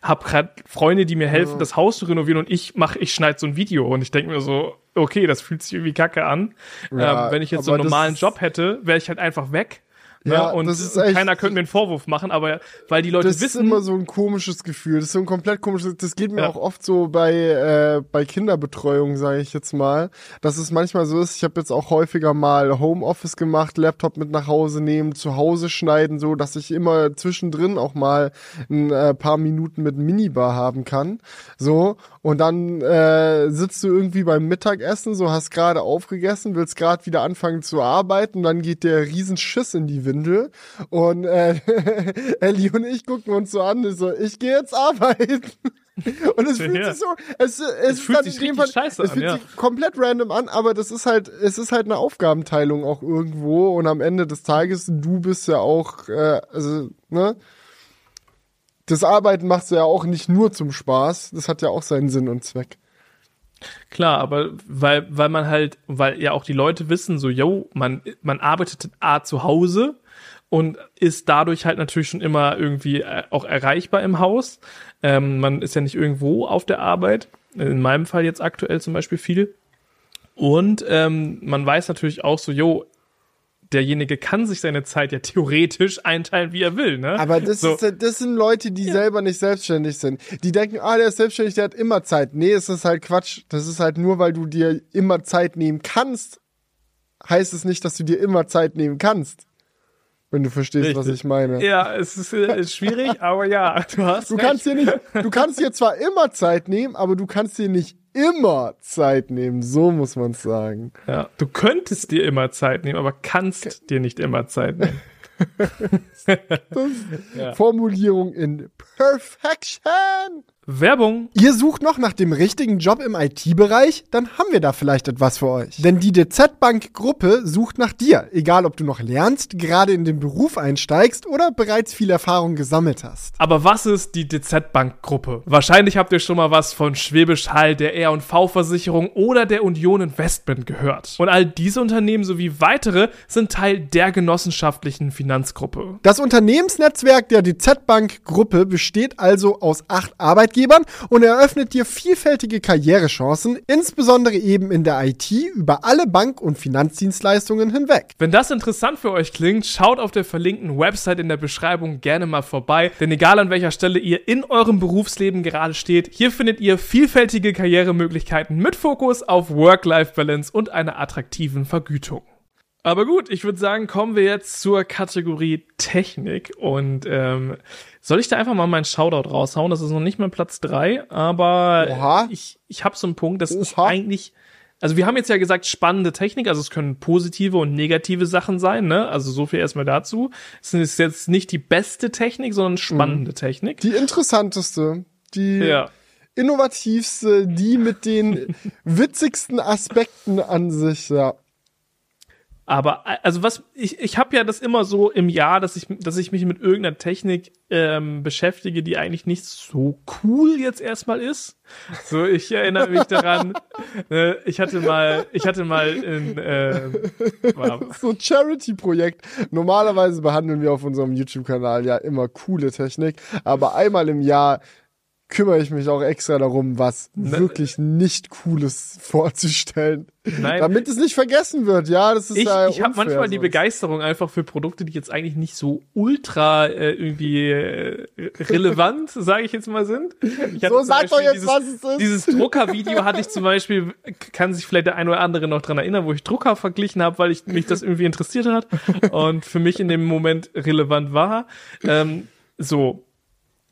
habe gerade Freunde, die mir helfen, das Haus zu renovieren und ich mache, ich schneide so ein Video und ich denke mir so, okay, das fühlt sich irgendwie kacke an. Ja, ähm, wenn ich jetzt so einen normalen Job hätte, wäre ich halt einfach weg Ne? Ja, und das ist echt- keiner könnte mir einen Vorwurf machen, aber weil die Leute Das ist wissen, immer so ein komisches Gefühl. Das ist so ein komplett komisches. Das geht mir Ja. auch oft so bei äh, bei Kinderbetreuung, sage ich jetzt mal, dass es manchmal so ist. Ich habe jetzt auch häufiger mal Homeoffice gemacht, Laptop mit nach Hause nehmen, zu Hause schneiden, so dass ich immer zwischendrin auch mal ein äh, paar Minuten mit Minibar haben kann. So und dann äh, sitzt du irgendwie beim Mittagessen, so hast gerade aufgegessen, willst gerade wieder anfangen zu arbeiten, dann geht der Riesenschiss in die Windel und äh, *laughs* Ellie und ich gucken uns so an, ich so, ich gehe jetzt arbeiten. *laughs* Und es fühlt Ja. sich so, es, es, ist fühlt sich in Fall, scheiße es an, fühlt ja. sich komplett random an, aber das ist halt, es ist halt eine Aufgabenteilung auch irgendwo und am Ende des Tages, du bist ja auch, äh, also, ne? Das Arbeiten machst du ja auch nicht nur zum Spaß, das hat ja auch seinen Sinn und Zweck. Klar, aber weil, weil man halt, weil ja auch die Leute wissen, so, yo, man, man arbeitet A zu Hause und ist dadurch halt natürlich schon immer irgendwie äh, auch erreichbar im Haus. Ähm, man ist ja nicht irgendwo auf der Arbeit. In meinem Fall jetzt aktuell zum Beispiel viel. Und ähm, man weiß natürlich auch so, yo, derjenige kann sich seine Zeit ja theoretisch einteilen, wie er will, ne? Aber das, so. ist, das sind Leute, die selber nicht selbstständig sind. Die denken, ah, der ist selbstständig, der hat immer Zeit. Nee, es ist halt Quatsch. Das ist halt nur, weil du dir immer Zeit nehmen kannst, heißt es nicht, dass du dir immer Zeit nehmen kannst. Wenn du verstehst, was Richtig. ich meine. Ja, es ist, äh, ist schwierig, aber ja, du hast Du recht. kannst dir nicht, du kannst dir zwar immer Zeit nehmen, aber du kannst dir nicht immer Zeit nehmen. So muss man es sagen. Ja, du könntest dir immer Zeit nehmen, aber kannst dir nicht immer Zeit nehmen. *laughs* *laughs* Ja. Formulierung in Perfection. Werbung. Ihr sucht noch nach dem richtigen Job im IT-Bereich? Dann haben wir da vielleicht etwas für euch. Denn die DZ Bank Gruppe sucht nach dir, egal ob du noch lernst, gerade in den Beruf einsteigst oder bereits viel Erfahrung gesammelt hast. Aber was ist die DZ Bank Gruppe? Wahrscheinlich habt ihr schon mal was von Schwäbisch Hall, der R&V Versicherung oder der Union Investment gehört. Und all diese Unternehmen sowie weitere sind Teil der genossenschaftlichen Finanzgruppe. Das Unternehmensnetzwerk der DZ Bank Gruppe besteht also aus acht Arbeitgebern und eröffnet dir vielfältige Karrierechancen, insbesondere eben in der IT über alle Bank- und Finanzdienstleistungen hinweg. Wenn das interessant für euch klingt, schaut auf der verlinkten Website in der Beschreibung gerne mal vorbei, denn egal an welcher Stelle ihr in eurem Berufsleben gerade steht, hier findet ihr vielfältige Karrieremöglichkeiten mit Fokus auf Work-Life-Balance und einer attraktiven Vergütung. Aber gut, ich würde sagen, kommen wir jetzt zur Kategorie Technik und ähm, soll ich da einfach mal meinen Shoutout raushauen? Das ist noch nicht mal Platz drei, aber Oha. ich, ich habe so einen Punkt, das ist eigentlich also wir haben jetzt ja gesagt, spannende Technik, also es können positive und negative Sachen sein, ne? Also so viel erstmal dazu. Es ist jetzt nicht die beste Technik, sondern spannende Technik. Die interessanteste, die Ja. innovativste, die mit den witzigsten Aspekten an sich, ja. Aber äh, also was ich ich habe ja das immer so im Jahr, dass ich dass ich mich mit irgendeiner Technik ähm, beschäftige, die eigentlich nicht so cool jetzt erstmal ist. So ich erinnere mich daran, äh, *laughs* ich hatte mal ich hatte mal in äh, *laughs* So ein Charity-Projekt. Normalerweise behandeln wir auf unserem YouTube-Kanal ja immer coole Technik, aber einmal im Jahr kümmere ich mich auch extra darum, was wirklich nicht Cooles vorzustellen. Nein. Damit es nicht vergessen wird, ja, das ist ich, ja ich habe manchmal die sonst. Begeisterung einfach für Produkte, die jetzt eigentlich nicht so ultra äh, irgendwie äh, relevant, *laughs* sage ich jetzt mal, sind. So, sag doch jetzt, dieses, was es ist. Dieses Druckervideo hatte ich zum Beispiel, kann sich vielleicht der eine oder andere noch dran erinnern, wo ich Drucker verglichen habe, weil ich mich das irgendwie interessiert hat und für mich in dem Moment relevant war. Ähm, so,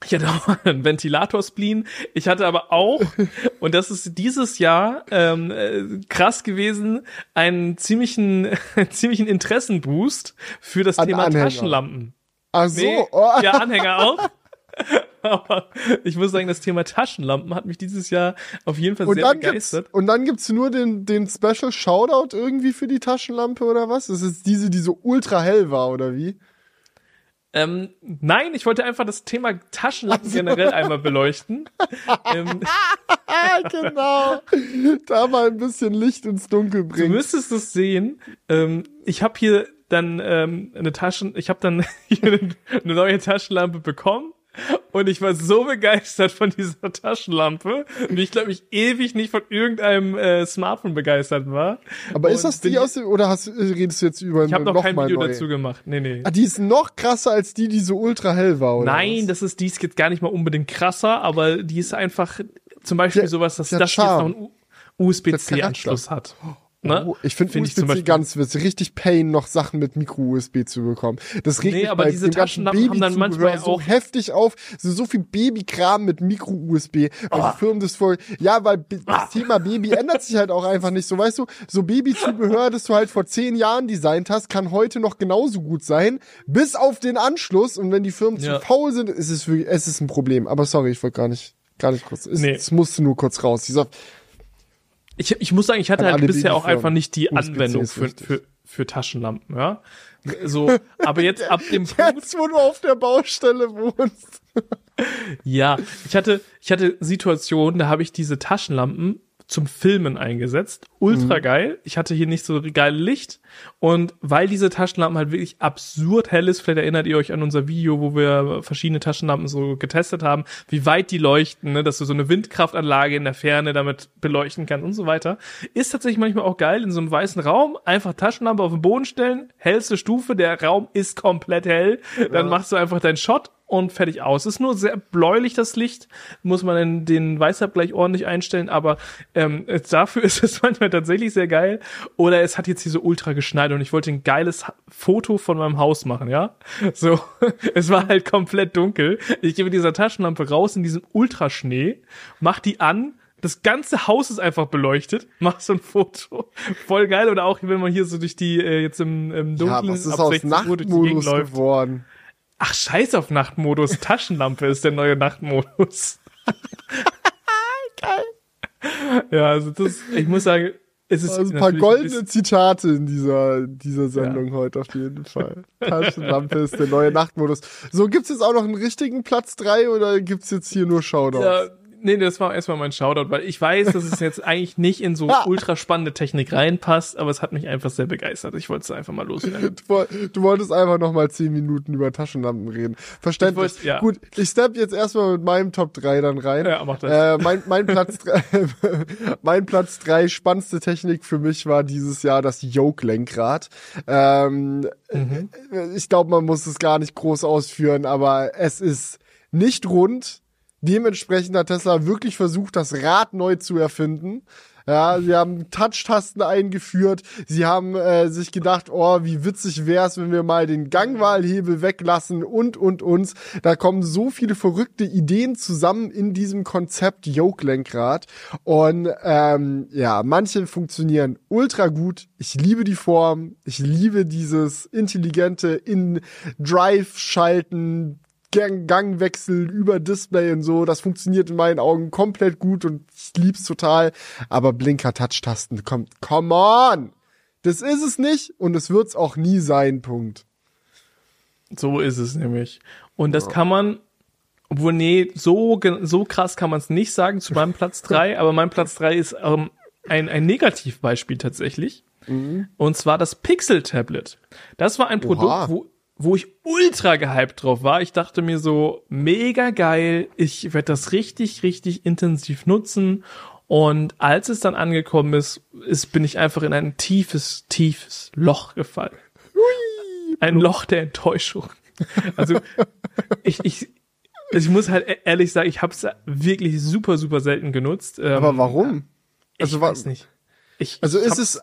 ich hatte auch *laughs* einen Ventilator-Spleen. Ich hatte aber auch, *laughs* und das ist dieses Jahr ähm, äh, krass gewesen, einen ziemlichen, *laughs* ziemlichen Interessenboost für das An Thema Anhänger. Taschenlampen. Ach so, Nee, oh. ja, Anhänger auch. Aber ich muss sagen, das Thema Taschenlampen hat mich dieses Jahr auf jeden Fall Und sehr gibt's, begeistert. und dann gibt's nur den, den Special Shoutout irgendwie für die Taschenlampe oder was? Das ist diese, die so ultra hell war, oder wie? Ähm, nein, ich wollte einfach das Thema Taschenlampen generell einmal beleuchten. *laughs* ähm, Ah, *laughs* genau. da mal ein bisschen Licht ins Dunkel Du bringen. müsstest es sehen. Ähm, ich habe hier dann ähm, eine Taschen, ich habe dann *laughs* hier eine neue Taschenlampe bekommen Und ich war so begeistert von dieser Taschenlampe, wie ich glaube ich ewig nicht von irgendeinem äh, Smartphone begeistert war. Aber ist das die aus dem, oder hast, redest du jetzt über Ich habe noch, noch kein Video neue? dazu gemacht. Nee, nee. Ah, die ist noch krasser als die, die so ultra hell war, oder? Nein, was? das ist, die ist jetzt gar nicht mal unbedingt krasser, aber die ist einfach zum Beispiel Der- sowas, dass das jetzt noch einen USB-C-Anschluss hat. Ne? Oh, ich finde Find USB-C Beispiel- ganz witzig. Richtig Pain, noch Sachen mit Micro-USB zu bekommen. Das regt Nee, mich aber bei diese dem ganzen Babyzubehör so heftig auf. So, so viel Babykram mit Micro-USB. Weil Ah. die Firmen das voll, ja, weil b- das Thema Baby ändert sich halt auch einfach nicht so. Weißt du, so Babyzubehör, das du halt vor zehn Jahren designt hast, kann heute noch genauso gut sein. Bis auf den Anschluss. Und wenn die Firmen Ja. zu faul sind, ist es wirklich, es ist ein Problem. Aber sorry, ich wollte gar nicht, gar nicht kurz. Es, Nee. es musste nur kurz raus. Dieser, Ich, ich muss sagen, ich hatte An halt bisher auch einfach nicht die Anwendung für, für, für Taschenlampen, ja. So, aber jetzt ab dem Punkt, *laughs* jetzt, wo du auf der Baustelle wohnst. *laughs* ja, ich hatte, ich hatte Situationen, da habe ich diese Taschenlampen zum Filmen eingesetzt. Ultra geil. Ich hatte hier nicht so geil Licht. Und weil diese Taschenlampen halt wirklich absurd hell ist, vielleicht erinnert ihr euch an unser Video, wo wir verschiedene Taschenlampen so getestet haben, wie weit die leuchten, ne, dass du so eine Windkraftanlage in der Ferne damit beleuchten kannst und so weiter. Ist tatsächlich manchmal auch geil, in so einem weißen Raum einfach Taschenlampe auf den Boden stellen, hellste Stufe, der Raum ist komplett hell, dann machst du einfach deinen Shot und fertig aus. Ist nur sehr bläulich das Licht, muss man den, den Weißabgleich ordentlich einstellen, aber ähm, dafür *laughs* ist es manchmal tatsächlich sehr geil. Oder es hat jetzt hier so ultra geschneit und ich wollte ein geiles Foto von meinem Haus machen, ja. So, *laughs* es war halt komplett dunkel. Ich gehe mit dieser Taschenlampe raus in diesem Ultraschnee, mach die an. Das ganze Haus ist einfach beleuchtet. *laughs* Mach so ein Foto. Voll geil. Oder auch, wenn man hier so durch die, äh, jetzt im, im Ja, Dunklen was ist aus 16 Uhr durch die Gegend Nachtmodus läuft. geworden? Ach, scheiß auf Nachtmodus. Taschenlampe ist der neue Nachtmodus. Geil. Ja, also das, ich muss sagen, es ist Also ein paar goldene Zitate in dieser, dieser Sendung heute auf jeden Fall. Taschenlampe ist der neue Nachtmodus. So, gibt's jetzt auch noch einen richtigen Platz drei oder gibt's jetzt hier nur Shoutouts? Ja, nee, das war erstmal mein Shoutout, weil ich weiß, dass es jetzt eigentlich nicht in so *laughs* ultra spannende Technik reinpasst, aber es hat mich einfach sehr begeistert. Ich wollte es einfach mal loswerden. Du, woll- du wolltest einfach noch mal zehn Minuten über Taschenlampen reden. Verständlich. Ich wollte- ja. Gut, ich step jetzt erstmal mit meinem Top 3 dann rein. Ja, mach das. Äh, mein, mein Platz drei, *laughs* mein Platz drei spannendste Technik für mich war dieses Jahr das Yoke-Lenkrad. Ähm, Mhm. Ich glaube, man muss es gar nicht groß ausführen, aber es ist nicht rund. Dementsprechend hat Tesla wirklich versucht, das Rad neu zu erfinden. Ja, sie haben Touch-Tasten eingeführt. Sie haben äh, sich gedacht, oh, wie witzig wär's, wenn wir mal den Gangwahlhebel weglassen und, und, uns. Da kommen so viele verrückte Ideen zusammen in diesem Konzept Yoke-Lenkrad. Und ähm, ja, manche funktionieren ultra gut. Ich liebe die Form. Ich liebe dieses intelligente In-Drive-Schalten, Gangwechsel über Display und so, das funktioniert in meinen Augen komplett gut und ich lieb's total. Aber Blinker-Touch-Tasten, kommt, come on! Das ist es nicht und es wird's auch nie sein, Punkt. So ist es nämlich. Und das kann man, obwohl, nee, so, so krass kann man es nicht sagen zu meinem Platz drei. *laughs* aber mein Platz drei ist ähm, ein, ein Negativbeispiel tatsächlich. Und zwar das Pixel-Tablet. Das war ein Produkt, Oha. wo, wo ich ultra gehypt drauf war. Ich dachte mir so, mega geil, ich werde das richtig, richtig intensiv nutzen. Und als es dann angekommen ist, ist, bin ich einfach in ein tiefes, tiefes Loch gefallen. Ein Loch der Enttäuschung. Also ich, ich, ich muss halt e- ehrlich sagen, ich habe es wirklich super, super selten genutzt. Ähm, Aber warum? Also Also wa- weiß nicht. Ich, Also ich ist es,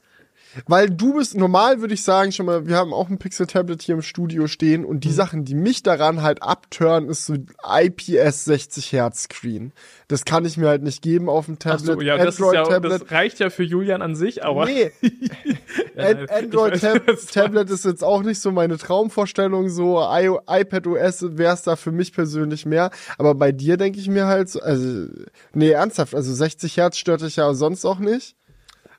weil du bist, normal würde ich sagen, schon mal, wir haben auch ein Pixel-Tablet hier im Studio stehen und die Mhm. Sachen, die mich daran halt abtören, ist so IPS 60 Hertz Screen. Das kann ich mir halt nicht geben auf dem Tablet. so, ja, das, ist ja, das reicht ja für Julian an sich, aber Nee. *laughs* *laughs* An Android ich weiß, Tab was du Tablet ist jetzt auch nicht so meine Traumvorstellung. So I iPad OS wäre es da für mich persönlich mehr. Aber bei dir denke ich mir halt, so- also nee, ernsthaft, also 60 Hertz stört dich ja sonst auch nicht.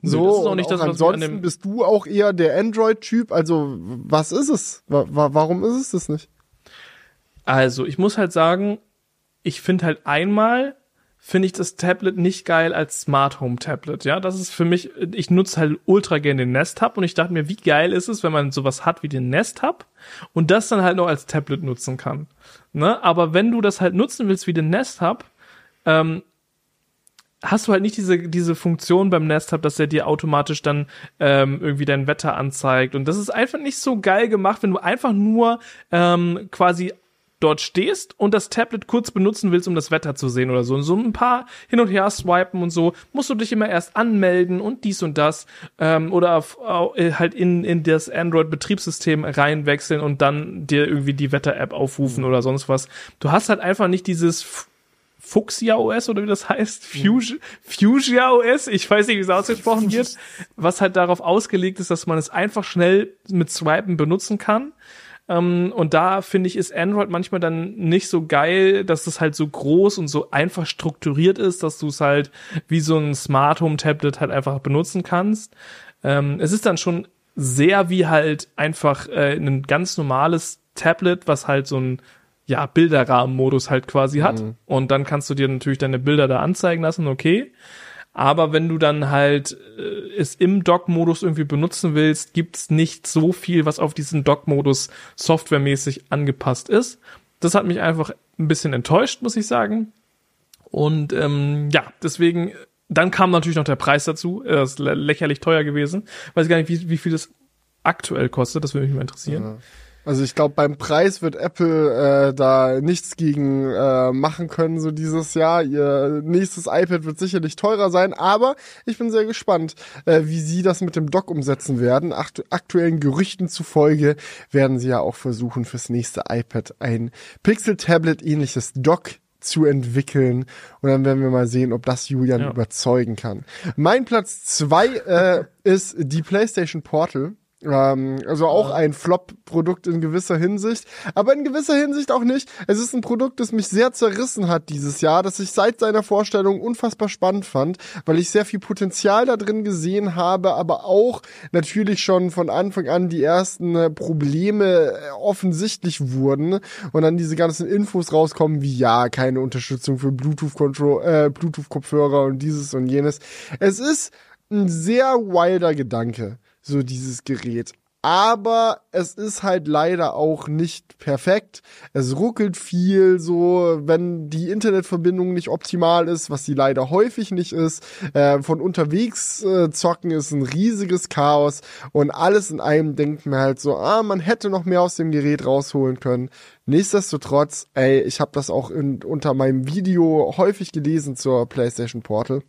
So, das ist auch nicht das, was ansonsten bist du auch eher der Android-Typ. Also was ist es? Wa wa warum ist es das nicht? Also, ich muss halt sagen, ich finde halt einmal finde ich das Tablet nicht geil als Smart Home Tablet. Ja, das ist für mich, ich nutze halt ultra gerne den Nest Hub und ich dachte mir, wie geil ist es, wenn man sowas hat wie den Nest Hub und das dann halt noch als Tablet nutzen kann. Ne? Aber wenn du das halt nutzen willst wie den Nest Hub, ähm, hast du halt nicht diese, diese Funktion beim Nest Hub, dass er dir automatisch dann ähm, irgendwie dein Wetter anzeigt. Und das ist einfach nicht so geil gemacht, wenn du einfach nur ähm, quasi dort stehst und das Tablet kurz benutzen willst, um das Wetter zu sehen oder so. Und so ein paar hin und her swipen und so, musst du dich immer erst anmelden und dies und das ähm, oder auf, äh, halt in, in das Android-Betriebssystem reinwechseln und dann dir irgendwie die Wetter-App aufrufen oder sonst was. Du hast halt einfach nicht dieses Fuchsia OS oder wie das heißt, Fusion, Fuchsia OS, ich weiß nicht, wie es ausgesprochen wird, *laughs* was halt darauf ausgelegt ist, dass man es einfach schnell mit Swipen benutzen kann. Ähm, und da finde ich, ist Android manchmal dann nicht so geil, dass es halt so groß und so einfach strukturiert ist, dass du es halt wie so ein Smart Home Tablet halt einfach benutzen kannst. Ähm, es ist dann schon sehr wie halt einfach äh, ein ganz normales Tablet, was halt so ein ja, Bilderrahmenmodus halt quasi hat. Mhm. Und dann kannst du dir natürlich deine Bilder da anzeigen lassen, okay. Aber wenn du dann halt äh, es im Dock-Modus irgendwie benutzen willst, gibt's nicht so viel, was auf diesen Dock-Modus softwaremäßig angepasst ist. Das hat mich einfach ein bisschen enttäuscht, muss ich sagen. Und ähm, ja, deswegen, dann kam natürlich noch der Preis dazu. Das ist lächerlich teuer gewesen. Weiß gar nicht, wie, wie viel das aktuell kostet. Das würde mich mal interessieren. Ja. Also ich glaube, beim Preis wird Apple äh, da nichts gegen äh, machen können, so dieses Jahr. Ihr nächstes iPad wird sicherlich teurer sein, aber ich bin sehr gespannt, äh, wie sie das mit dem Dock umsetzen werden. Akt aktuellen Gerüchten zufolge werden sie ja auch versuchen, fürs nächste iPad ein Pixel-Tablet ähnliches Dock zu entwickeln. Und dann werden wir mal sehen, ob das Julian ja. überzeugen kann. Mein Platz zwei äh, *laughs* ist die PlayStation Portal. Ähm, also auch ein Flop-Produkt in gewisser Hinsicht, aber in gewisser Hinsicht auch nicht. Es ist ein Produkt, das mich sehr zerrissen hat dieses Jahr, das ich seit seiner Vorstellung unfassbar spannend fand, weil ich sehr viel Potenzial da drin gesehen habe, aber auch natürlich schon von Anfang an die ersten äh, Probleme äh, offensichtlich wurden und dann diese ganzen Infos rauskommen wie ja, keine Unterstützung für äh, Bluetooth-Kopfhörer und dieses und jenes. Es ist ein sehr wilder Gedanke so dieses Gerät. Aber es ist halt leider auch nicht perfekt. Es ruckelt viel, so wenn die Internetverbindung nicht optimal ist, was sie leider häufig nicht ist. Äh, von unterwegs äh, zocken ist ein riesiges Chaos und alles in einem denkt mir halt so, ah, man hätte noch mehr aus dem Gerät rausholen können. Nichtsdestotrotz, ey, ich habe das auch in, unter meinem Video häufig gelesen zur PlayStation Portal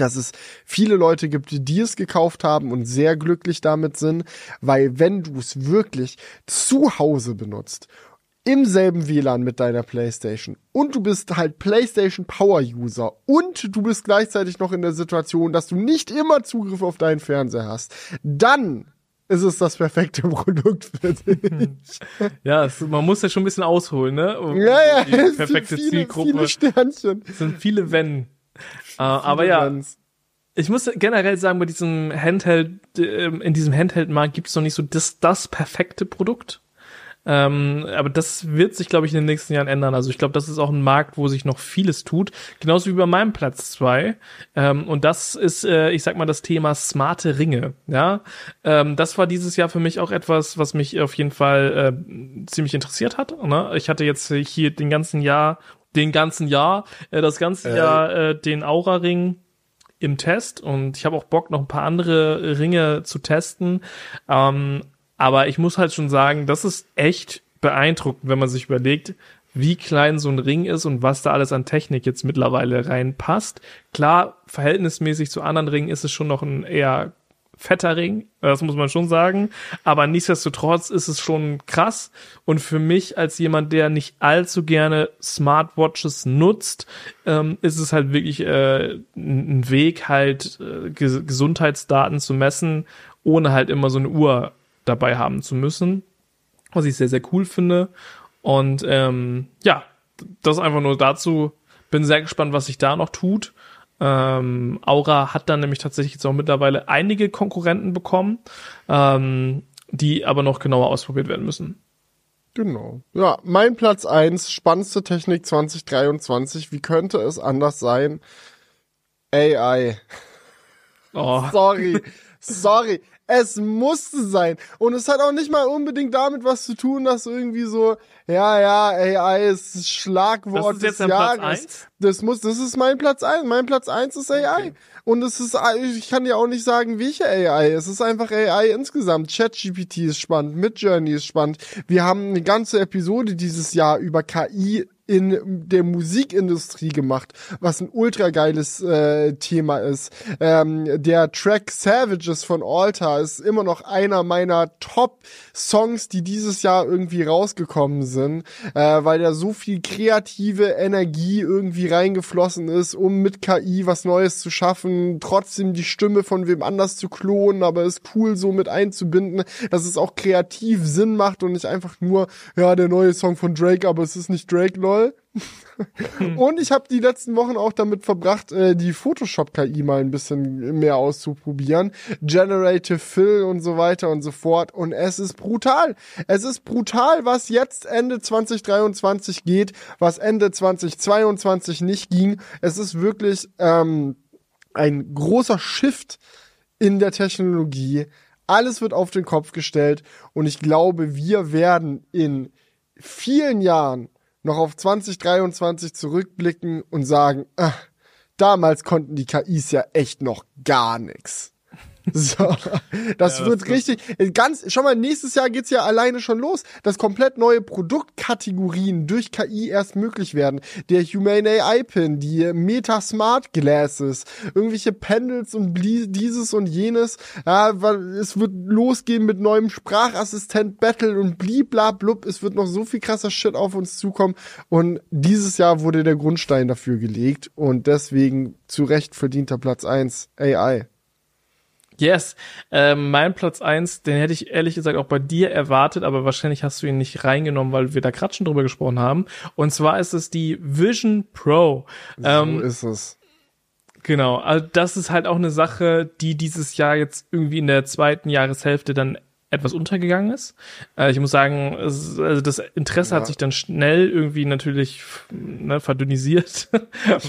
dass es viele Leute gibt, die es gekauft haben und sehr glücklich damit sind, weil wenn du es wirklich zu Hause benutzt, im selben WLAN mit deiner PlayStation und du bist halt PlayStation Power User und du bist gleichzeitig noch in der Situation, dass du nicht immer Zugriff auf deinen Fernseher hast, dann ist es das perfekte *laughs* Produkt für dich. Ja, es, man muss ja schon ein bisschen ausholen, ne? Um, ja, ja, die perfekte viele, Zielgruppe. Viele Sternchen. Es sind viele Wenn. Uh, aber ja, ich muss generell sagen, bei diesem Handheld, ähm, in diesem Handheld-Markt gibt es noch nicht so das, das perfekte Produkt. Ähm, aber das wird sich, glaube ich, in den nächsten Jahren ändern. Also ich glaube, das ist auch ein Markt, wo sich noch vieles tut. Genauso wie bei meinem Platz zwei. Ähm, und das ist, äh, ich sag mal, das Thema smarte Ringe. Ja, ähm, das war dieses Jahr für mich auch etwas, was mich auf jeden Fall äh, ziemlich interessiert hat. Ne? Ich hatte jetzt hier den ganzen Jahr den ganzen Jahr, äh, das ganze äh. Jahr äh, den Aura-Ring im Test und ich habe auch Bock, noch ein paar andere Ringe zu testen. Ähm, aber ich muss halt schon sagen, das ist echt beeindruckend, wenn man sich überlegt, wie klein so ein Ring ist und was da alles an Technik jetzt mittlerweile reinpasst. Klar, verhältnismäßig zu anderen Ringen ist es schon noch ein eher fetter Ring, das muss man schon sagen. Aber nichtsdestotrotz ist es schon krass. Und für mich als jemand, der nicht allzu gerne Smartwatches nutzt, ähm, ist es halt wirklich äh, ein Weg, halt äh, Gesundheitsdaten zu messen, ohne halt immer so eine Uhr dabei haben zu müssen. Was ich sehr, sehr cool finde. Und ähm, ja, das einfach nur dazu. Bin sehr gespannt, was sich da noch tut. Ähm, Aura hat dann nämlich tatsächlich jetzt auch mittlerweile einige Konkurrenten bekommen, ähm, die aber noch genauer ausprobiert werden müssen. Genau. Ja, mein Platz eins spannendste Technik 2023. Wie könnte es anders sein? AI. Oh. Sorry. *laughs* Sorry. Es musste sein. Und es hat auch nicht mal unbedingt damit was zu tun, dass irgendwie so, ja, ja, AI ist das Schlagwort Das ist jetzt des dein Platz Jahres. eins? Das muss, das ist mein Platz eins. Mein Platz eins ist AI. Okay. Und es ist, ich kann dir auch nicht sagen, welche AI. Es ist einfach AI insgesamt. ChatGPT ist spannend, Midjourney ist spannend. Wir haben eine ganze Episode dieses Jahr über KI in der Musikindustrie gemacht, was ein ultra geiles äh, Thema ist. Ähm, der Track Savages von Alta ist immer noch einer meiner Top-Songs, die dieses Jahr irgendwie rausgekommen sind, äh, weil da so viel kreative Energie irgendwie reingeflossen ist, um mit KI was Neues zu schaffen, trotzdem die Stimme von wem anders zu klonen, aber es cool so mit einzubinden, dass es auch kreativ Sinn macht und nicht einfach nur, ja, der neue Song von Drake, aber es ist nicht Drake, lol. Und ich habe die letzten Wochen auch damit verbracht, äh, die Photoshop-KI mal ein bisschen mehr auszuprobieren. Generative Fill und so weiter und so fort. Und es ist brutal. Es ist brutal, was jetzt Ende 2023 geht, was Ende 2022 nicht ging. Es ist wirklich ähm, ein großer Shift in der Technologie. Alles wird auf den Kopf gestellt. Und ich glaube, wir werden in vielen Jahren noch auf 2023 zurückblicken und sagen, ah, damals konnten die KIs ja echt noch gar nix. *laughs* So, das Ja, wird das- richtig, ganz, schau mal, nächstes Jahr geht's ja alleine schon los, dass komplett neue Produktkategorien durch KI erst möglich werden. Der Humane AI Pin, die Meta Smart Glasses, irgendwelche Pendels und dieses und jenes, ja, es wird losgehen mit neuem Sprachassistent Battle und bliblablub, es wird noch so viel krasser Shit auf uns zukommen und dieses Jahr wurde der Grundstein dafür gelegt und deswegen zu Recht verdienter Platz eins AI. Yes. Ähm, mein Platz eins, den hätte ich ehrlich gesagt auch bei dir erwartet, aber wahrscheinlich hast du ihn nicht reingenommen, weil wir da gerade schon drüber gesprochen haben. Und zwar ist es die Vision Pro. Ähm, so ist es. Genau, also das ist halt auch eine Sache, die dieses Jahr jetzt irgendwie in der zweiten Jahreshälfte dann etwas untergegangen ist. Äh, ich muss sagen, es, also das Interesse Ja. hat sich dann schnell irgendwie natürlich ne, verdünnisiert.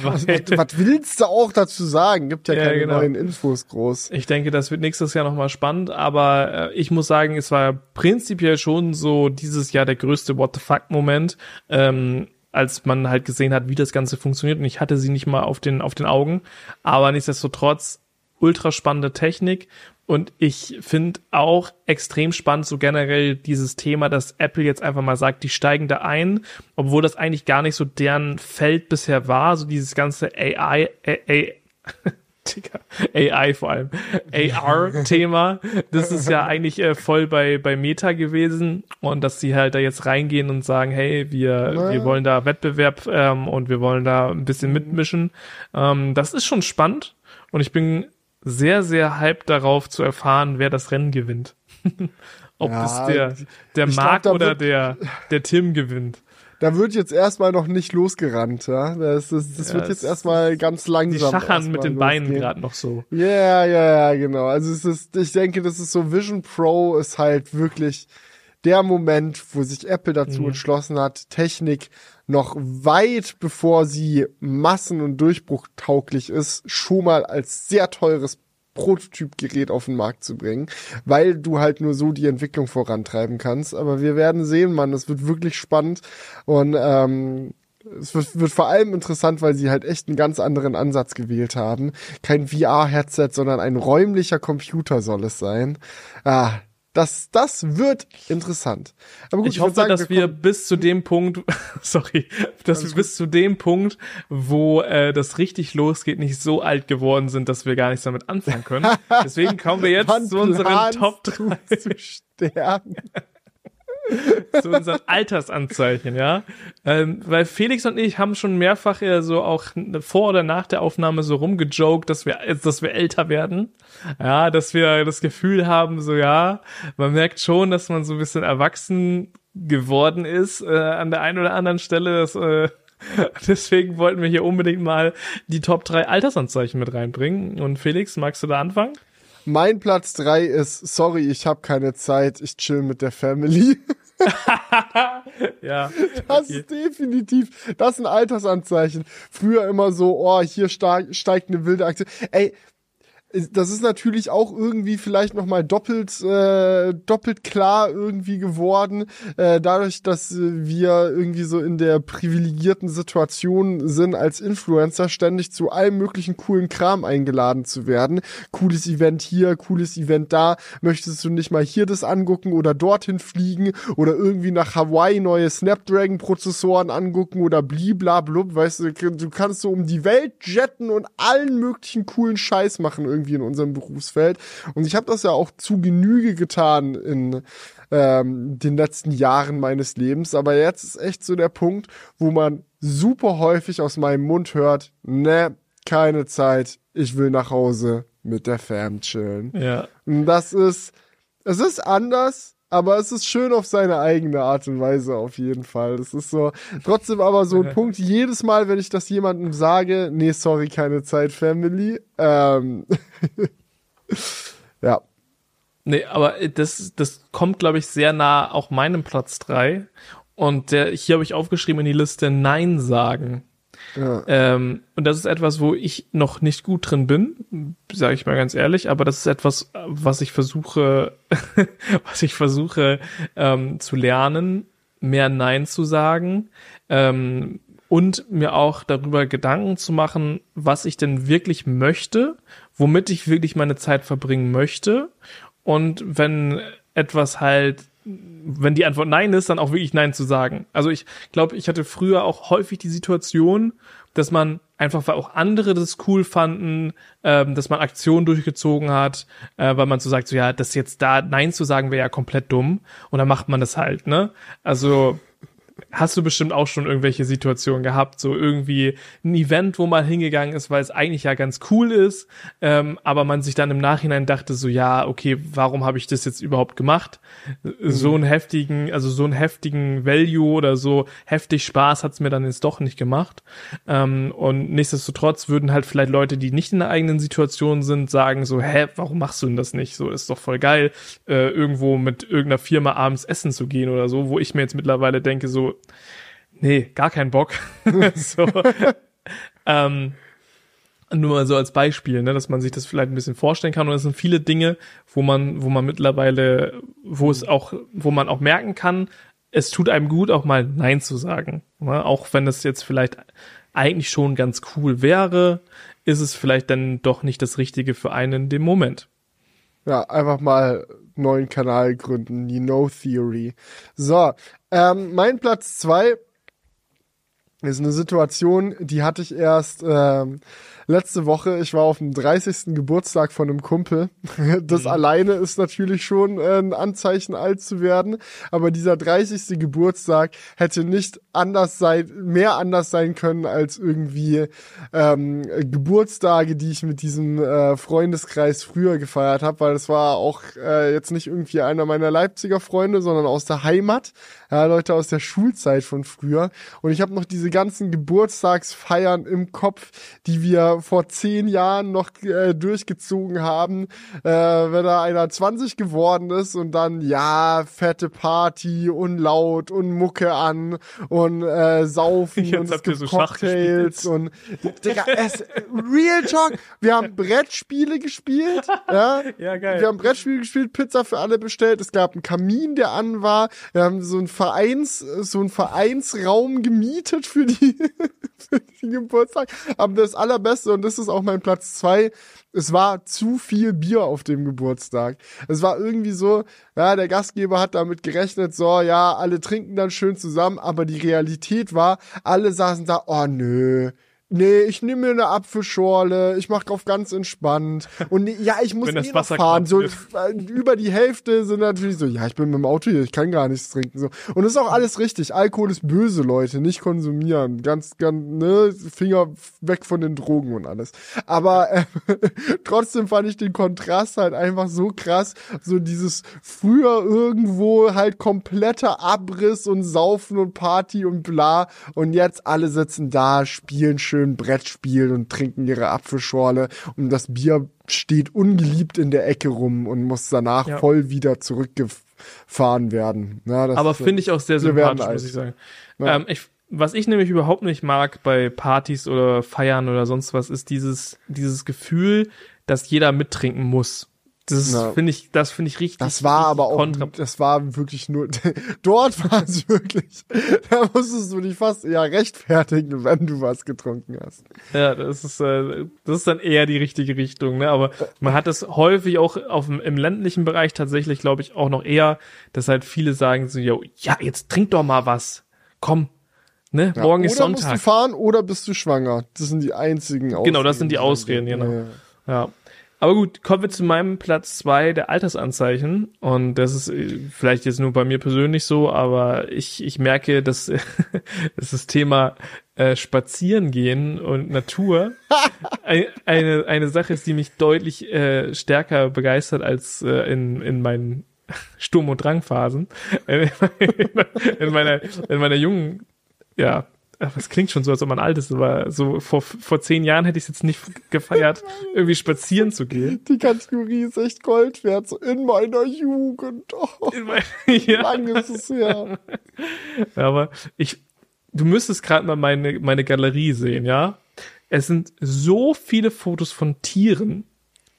Was, *laughs* was willst du auch dazu sagen? Gibt ja, Ja, keine genau. neuen Infos groß. Ich denke, das wird nächstes Jahr nochmal spannend, aber äh, ich muss sagen, es war prinzipiell schon so dieses Jahr der größte What the fuck-Moment, ähm, als man halt gesehen hat, wie das Ganze funktioniert. Und ich hatte sie nicht mal auf den, auf den Augen, aber nichtsdestotrotz ultra spannende Technik. Und ich finde auch extrem spannend so generell dieses Thema, dass Apple jetzt einfach mal sagt, die steigen da ein, obwohl das eigentlich gar nicht so deren Feld bisher war, so dieses ganze AI, AI, AI vor allem, AR-Thema. Das ist ja eigentlich äh, voll bei, bei Meta gewesen und dass sie halt da jetzt reingehen und sagen, hey, wir, wir wollen da Wettbewerb ähm, und wir wollen da ein bisschen mitmischen. Ähm, das ist schon spannend und ich bin sehr, sehr hyped darauf zu erfahren, wer das Rennen gewinnt. *laughs* Ob Ja, das der, der glaub, Marc da oder wird- der, der Tim gewinnt. Da wird jetzt erstmal noch nicht losgerannt, ja. Das, ist, das Ja, wird jetzt erstmal ganz Die langsam. schachern erstmal mit den Beinen losgehen. gerade noch so. Ja, ja, ja, genau. Also es ist, ich denke, das ist so, Vision Pro ist halt wirklich der Moment, wo sich Apple dazu Mhm. entschlossen hat, Technik noch weit bevor sie massen- und durchbruchtauglich ist, schon mal als sehr teures Prototypgerät auf den Markt zu bringen, weil du halt nur so die Entwicklung vorantreiben kannst. Aber wir werden sehen, Mann, es wird wirklich spannend und ähm, es wird, wird vor allem interessant, weil sie halt echt einen ganz anderen Ansatz gewählt haben. Kein VR-Headset, sondern ein räumlicher Computer soll es sein. Ah, das, das wird interessant. Aber gut, ich würd hoffe, sagen, dass wir kommen- bis zu dem Punkt, *laughs* sorry, dass wir bis zu dem Punkt, wo äh, das richtig losgeht, nicht so alt geworden sind, dass wir gar nichts damit anfangen können. *laughs* Deswegen kommen wir jetzt zu unseren Top du 3, zu sterben. *laughs* *laughs* zu unseren Altersanzeichen, ja. Ähm, weil Felix und ich haben schon mehrfach ja so auch vor oder nach der Aufnahme so rumgejoked, dass wir, dass wir älter werden. Ja, dass wir das Gefühl haben, so ja, man merkt schon, dass man so ein bisschen erwachsen geworden ist äh, an der einen oder anderen Stelle. Das, äh, *laughs* deswegen wollten wir hier unbedingt mal die Top 3 Altersanzeichen mit reinbringen. Und Felix, magst du da anfangen? Mein Platz drei ist, sorry, ich habe keine Zeit, ich chill mit der Family. *laughs* ja. Das okay. ist definitiv, das ist ein Altersanzeichen. Früher immer so, oh, hier steigt, eine wilde Aktie. Ey, das ist natürlich auch irgendwie vielleicht noch mal doppelt äh, doppelt klar irgendwie geworden äh, dadurch dass wir irgendwie so in der privilegierten Situation sind als Influencer ständig zu allem möglichen coolen Kram eingeladen zu werden. Cooles Event hier cooles Event da. Möchtest du nicht mal hier das angucken oder dorthin fliegen oder irgendwie nach Hawaii neue Snapdragon Prozessoren angucken oder bliblablub weißt du du kannst so um die Welt jetten und allen möglichen coolen Scheiß machen irgendwie in unserem Berufsfeld. Und ich habe das ja auch zu Genüge getan in ähm, den letzten Jahren meines Lebens. Aber jetzt ist echt so der Punkt, wo man super häufig aus meinem Mund hört, ne, keine Zeit, ich will nach Hause mit der Fam chillen. Ja. Und das ist, es ist anders, aber es ist schön auf seine eigene Art und Weise auf jeden Fall. Das ist so, trotzdem aber so ein *laughs* Punkt, jedes Mal, wenn ich das jemandem sage, nee, sorry, keine Zeit, Family, ähm, *laughs* ja. Nee, aber das, das kommt, glaube ich, sehr nah auch meinem Platz drei Und der, hier habe ich aufgeschrieben in die Liste Nein sagen. Ähm, und das ist etwas, wo ich noch nicht gut drin bin, sage ich mal ganz ehrlich, aber das ist etwas, was ich versuche, *laughs* was ich versuche ähm, zu lernen, mehr Nein zu sagen ähm, und mir auch darüber Gedanken zu machen, was ich denn wirklich möchte, womit ich wirklich meine Zeit verbringen möchte. Und wenn etwas halt wenn die Antwort Nein ist, dann auch wirklich Nein zu sagen. Also ich glaube, ich hatte früher auch häufig die Situation, dass man einfach, weil auch andere das cool fanden, ähm, dass man Aktionen durchgezogen hat, äh, weil man so sagt, so ja, das jetzt da Nein zu sagen wäre ja komplett dumm und dann macht man das halt, ne? Also hast du bestimmt auch schon irgendwelche Situationen gehabt, so irgendwie ein Event, wo man hingegangen ist, weil es eigentlich ja ganz cool ist, ähm, aber man sich dann im Nachhinein dachte so, ja, okay, warum habe ich das jetzt überhaupt gemacht? So einen heftigen, also so einen heftigen Value oder so heftig Spaß hat's mir dann jetzt doch nicht gemacht. Ähm, und nichtsdestotrotz würden halt vielleicht Leute, die nicht in der eigenen Situation sind, sagen so, hä, warum machst du denn das nicht? So ist doch voll geil, äh, irgendwo mit irgendeiner Firma abends essen zu gehen oder so, wo ich mir jetzt mittlerweile denke so, nee, gar keinen Bock. *laughs* *laughs* so. ähm, nur mal so als Beispiel, ne, dass man sich das vielleicht ein bisschen vorstellen kann. Und es sind viele Dinge, wo man, wo man mittlerweile, wo es auch, wo man auch merken kann, es tut einem gut, auch mal Nein zu sagen. Ne? Auch wenn das jetzt vielleicht eigentlich schon ganz cool wäre, ist es vielleicht dann doch nicht das Richtige für einen in dem Moment. Ja, einfach mal neuen Kanal gründen, die No Theory. So, ähm, mein Platz zwei ist eine Situation, die hatte ich erst ähm, letzte Woche. Ich war auf dem 30. Geburtstag von einem Kumpel. *laughs* Das mhm. alleine ist natürlich schon äh, ein Anzeichen, alt zu werden. Aber dieser 30. Geburtstag hätte nicht anders sein, mehr anders sein können als irgendwie ähm, Geburtstage, die ich mit diesem äh, Freundeskreis früher gefeiert habe, weil es war auch äh, jetzt nicht irgendwie einer meiner Leipziger Freunde, sondern aus der Heimat, ja, Leute aus der Schulzeit von früher. Und ich habe noch diese ganzen Geburtstagsfeiern im Kopf, die wir vor zehn Jahren noch äh, durchgezogen haben, äh, wenn da einer 20 geworden ist und dann ja fette Party und laut und Mucke an und äh, saufen Jetzt und es gibt so Cocktails und Digga, es, Real Talk, wir haben Brettspiele gespielt, ja, Ja, geil. wir haben Brettspiele gespielt, Pizza für alle bestellt, es gab einen Kamin, der an war, wir haben so ein Vereins, so ein Vereinsraum gemietet für die, *laughs* für den Geburtstag, haben das allerbeste und das ist auch mein Platz zwei. Es war zu viel Bier auf dem Geburtstag. Es war irgendwie so, ja, der Gastgeber hat damit gerechnet, so, ja, alle trinken dann schön zusammen, aber die Realität war, alle saßen da, oh nö, Nee, ich nehme mir eine Apfelschorle, ich mache drauf ganz entspannt. Und nee, ja, ich muss eh noch fahren. So, äh, über die Hälfte sind natürlich so, ja, ich bin mit dem Auto hier, ich kann gar nichts trinken. So. Und das ist auch alles richtig. Alkohol ist böse, Leute, nicht konsumieren. Ganz, ganz, ne, Finger weg von den Drogen und alles. Aber äh, *laughs* trotzdem fand ich den Kontrast halt einfach so krass. So dieses früher irgendwo halt kompletter Abriss und Saufen und Party und bla. Und jetzt alle sitzen da, spielen schön Brettspiel und trinken ihre Apfelschorle und das Bier steht ungeliebt in der Ecke rum und muss danach Ja. voll wieder zurückge fahren werden. Das, Aber finde ich auch sehr sympathisch, muss ich sagen. Ähm, ich, was ich nämlich überhaupt nicht mag bei Partys oder Feiern oder sonst was, ist dieses, dieses Gefühl, dass jeder mittrinken muss. Das finde ich, das finde ich richtig. Das war richtig aber auch, kontra. das war wirklich nur, *laughs* dort war es wirklich, *laughs* da musstest du dich fast eher rechtfertigen, wenn du was getrunken hast. Ja, das ist, äh, das ist dann eher die richtige Richtung, ne? Aber man hat das häufig auch auf im ländlichen Bereich tatsächlich, glaube ich, auch noch eher, dass halt viele sagen so, yo, ja, jetzt trink doch mal was. Komm. Ne? Ja, Morgen oder ist musst du Sonntag. fahren oder bist du schwanger. Das sind die einzigen Ausreden. Genau, das sind die Ausreden, genau. Ja, ja. Aber gut, kommen wir zu meinem Platz zwei der Altersanzeichen. Und das ist äh, vielleicht jetzt nur bei mir persönlich so, aber ich, ich merke, dass, *laughs* dass das Thema äh, Spazieren gehen und Natur *laughs* ein- eine, eine Sache ist, die mich deutlich äh, stärker begeistert als äh, in, in meinen *laughs* Sturm- und Drangphasen. In meiner, in meiner jungen, ja, das klingt schon so, als ob man alt ist, aber so vor, vor zehn Jahren hätte ich es jetzt nicht gefeiert, *laughs* irgendwie spazieren zu gehen. Die Kategorie ist echt Gold wert, so in meiner Jugend. Oh, *laughs* In mein, *laughs* ja, lang ist es her. aber ich, du müsstest gerade mal meine, meine Galerie sehen, ja? Es sind so viele Fotos von Tieren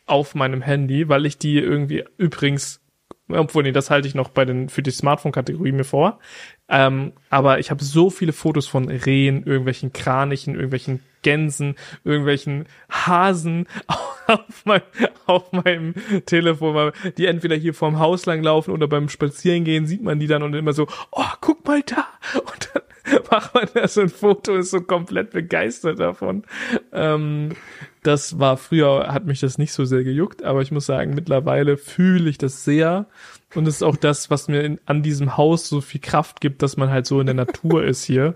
auf meinem Handy, weil ich die irgendwie übrigens, obwohl nee, das halte ich noch bei den für die Smartphone-Kategorie mir vor. Ähm, aber ich habe so viele Fotos von Rehen, irgendwelchen Kranichen, irgendwelchen Gänsen, irgendwelchen Hasen *laughs* auf, mein, auf meinem Telefon, die entweder hier vorm Haus lang laufen oder beim Spazierengehen sieht man die dann und immer so, oh, guck mal da. *laughs* Und dann macht man da so ein Foto, ist so komplett begeistert davon. Ähm, das war früher, hat mich das nicht so sehr gejuckt, aber ich muss sagen, mittlerweile fühle ich das sehr. Und es ist auch das, was mir in, an diesem Haus so viel Kraft gibt, dass man halt so in der Natur ist hier.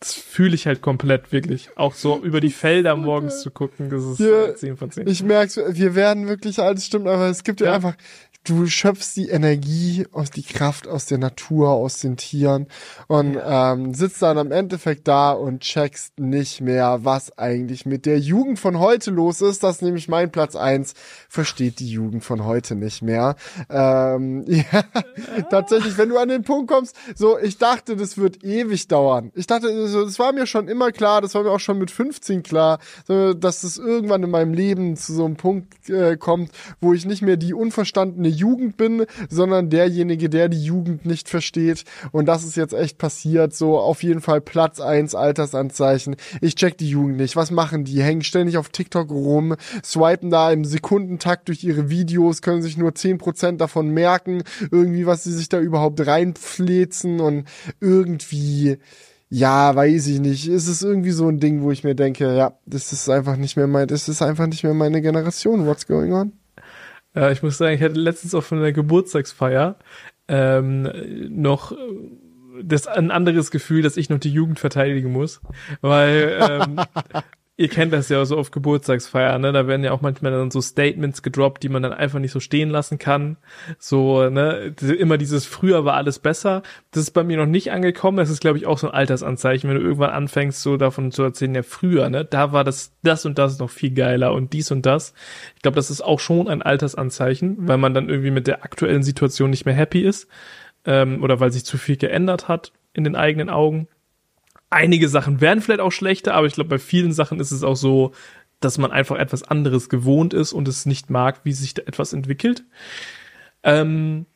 Das fühle ich halt komplett, wirklich. Auch so über die Felder morgens zu gucken, das ist äh, 10 von 10. Ich merk's, wir werden wirklich alt, das stimmt, aber es gibt ja, Ja. einfach, du schöpfst die Energie aus die Kraft aus der Natur, aus den Tieren und ähm, sitzt dann am Endeffekt da und checkst nicht mehr, was eigentlich mit der Jugend von heute los ist. Das ist nämlich mein Platz eins versteht die Jugend von heute nicht mehr. Ähm, *laughs* ja, tatsächlich, wenn du an den Punkt kommst, so, ich dachte, das wird ewig dauern. Ich dachte, das war mir schon immer klar, das war mir auch schon mit 15 klar, dass das irgendwann in meinem Leben zu so einem Punkt äh, kommt, wo ich nicht mehr die unverstandene Jugend bin, sondern derjenige, der die Jugend nicht versteht. Und das ist jetzt echt passiert. So, auf jeden Fall Platz eins Altersanzeichen. Ich check die Jugend nicht. Was machen die? Hängen ständig auf TikTok rum, swipen da im Sekundentakt durch ihre Videos, können sich nur 10% davon merken, irgendwie, was sie sich da überhaupt reinflezen und irgendwie, ja, weiß ich nicht. Es ist irgendwie so ein Ding, wo ich mir denke, ja, das ist einfach nicht mehr mein, das ist einfach nicht mehr meine Generation. What's going on? Ja, ich muss sagen, ich hatte letztens auch von einer Geburtstagsfeier ähm, noch äh, das ein anderes Gefühl, dass ich noch die Jugend verteidigen muss, weil ähm, *laughs* ihr kennt das ja so auf Geburtstagsfeiern, ne? Da werden ja auch manchmal dann so Statements gedroppt, die man dann einfach nicht so stehen lassen kann. So, ne, immer dieses früher war alles besser. Das ist bei mir noch nicht angekommen. Das ist, glaube ich, auch so ein Altersanzeichen, wenn du irgendwann anfängst, so davon zu erzählen, ja, früher, ne, da war das, das und das noch viel geiler und dies und das. Ich glaube, das ist auch schon ein Altersanzeichen, weil man dann irgendwie mit der aktuellen Situation nicht mehr happy ist. Ähm, oder weil sich zu viel geändert hat in den eigenen Augen einige Sachen werden vielleicht auch schlechter, aber ich glaube, bei vielen Sachen ist es auch so, dass man einfach etwas anderes gewohnt ist und es nicht mag, wie sich da etwas entwickelt. Ähm,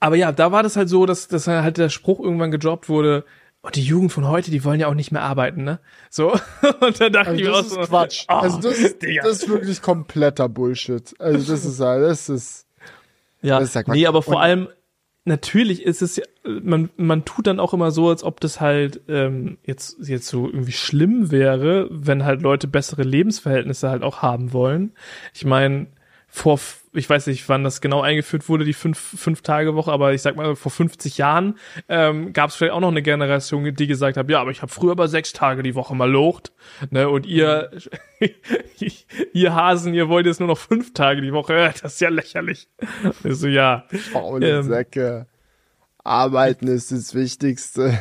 aber ja, da war das halt so, dass, dass halt der Spruch irgendwann gedroppt wurde, und die Jugend von heute, die wollen ja auch nicht mehr arbeiten, ne? So. *laughs* Und da dachte Also ich mir das auch ist so, Quatsch. oh, also das, ist- Digga. das ist wirklich kompletter Bullshit. Also das ist, das ist, Ja, Das ist ja Quatsch. nee, aber vor Und- allem, natürlich ist es man, man tut dann auch immer so, als ob das halt ähm, jetzt, jetzt so irgendwie schlimm wäre, wenn halt Leute bessere Lebensverhältnisse halt auch haben wollen. Ich meine, vor, ich weiß nicht, wann das genau eingeführt wurde, die fünf, fünf Tage Woche, aber ich sag mal, vor 50 Jahren ähm, gab es vielleicht auch noch eine Generation, die gesagt hat, ja, aber ich habe früher aber sechs Tage die Woche mal locht, ne, und ihr, *laughs* ihr Hasen, ihr wollt jetzt nur noch fünf Tage die Woche, *laughs* das ist ja lächerlich. Ich so, ja, faule Ähm. Säcke. Arbeiten ist das Wichtigste.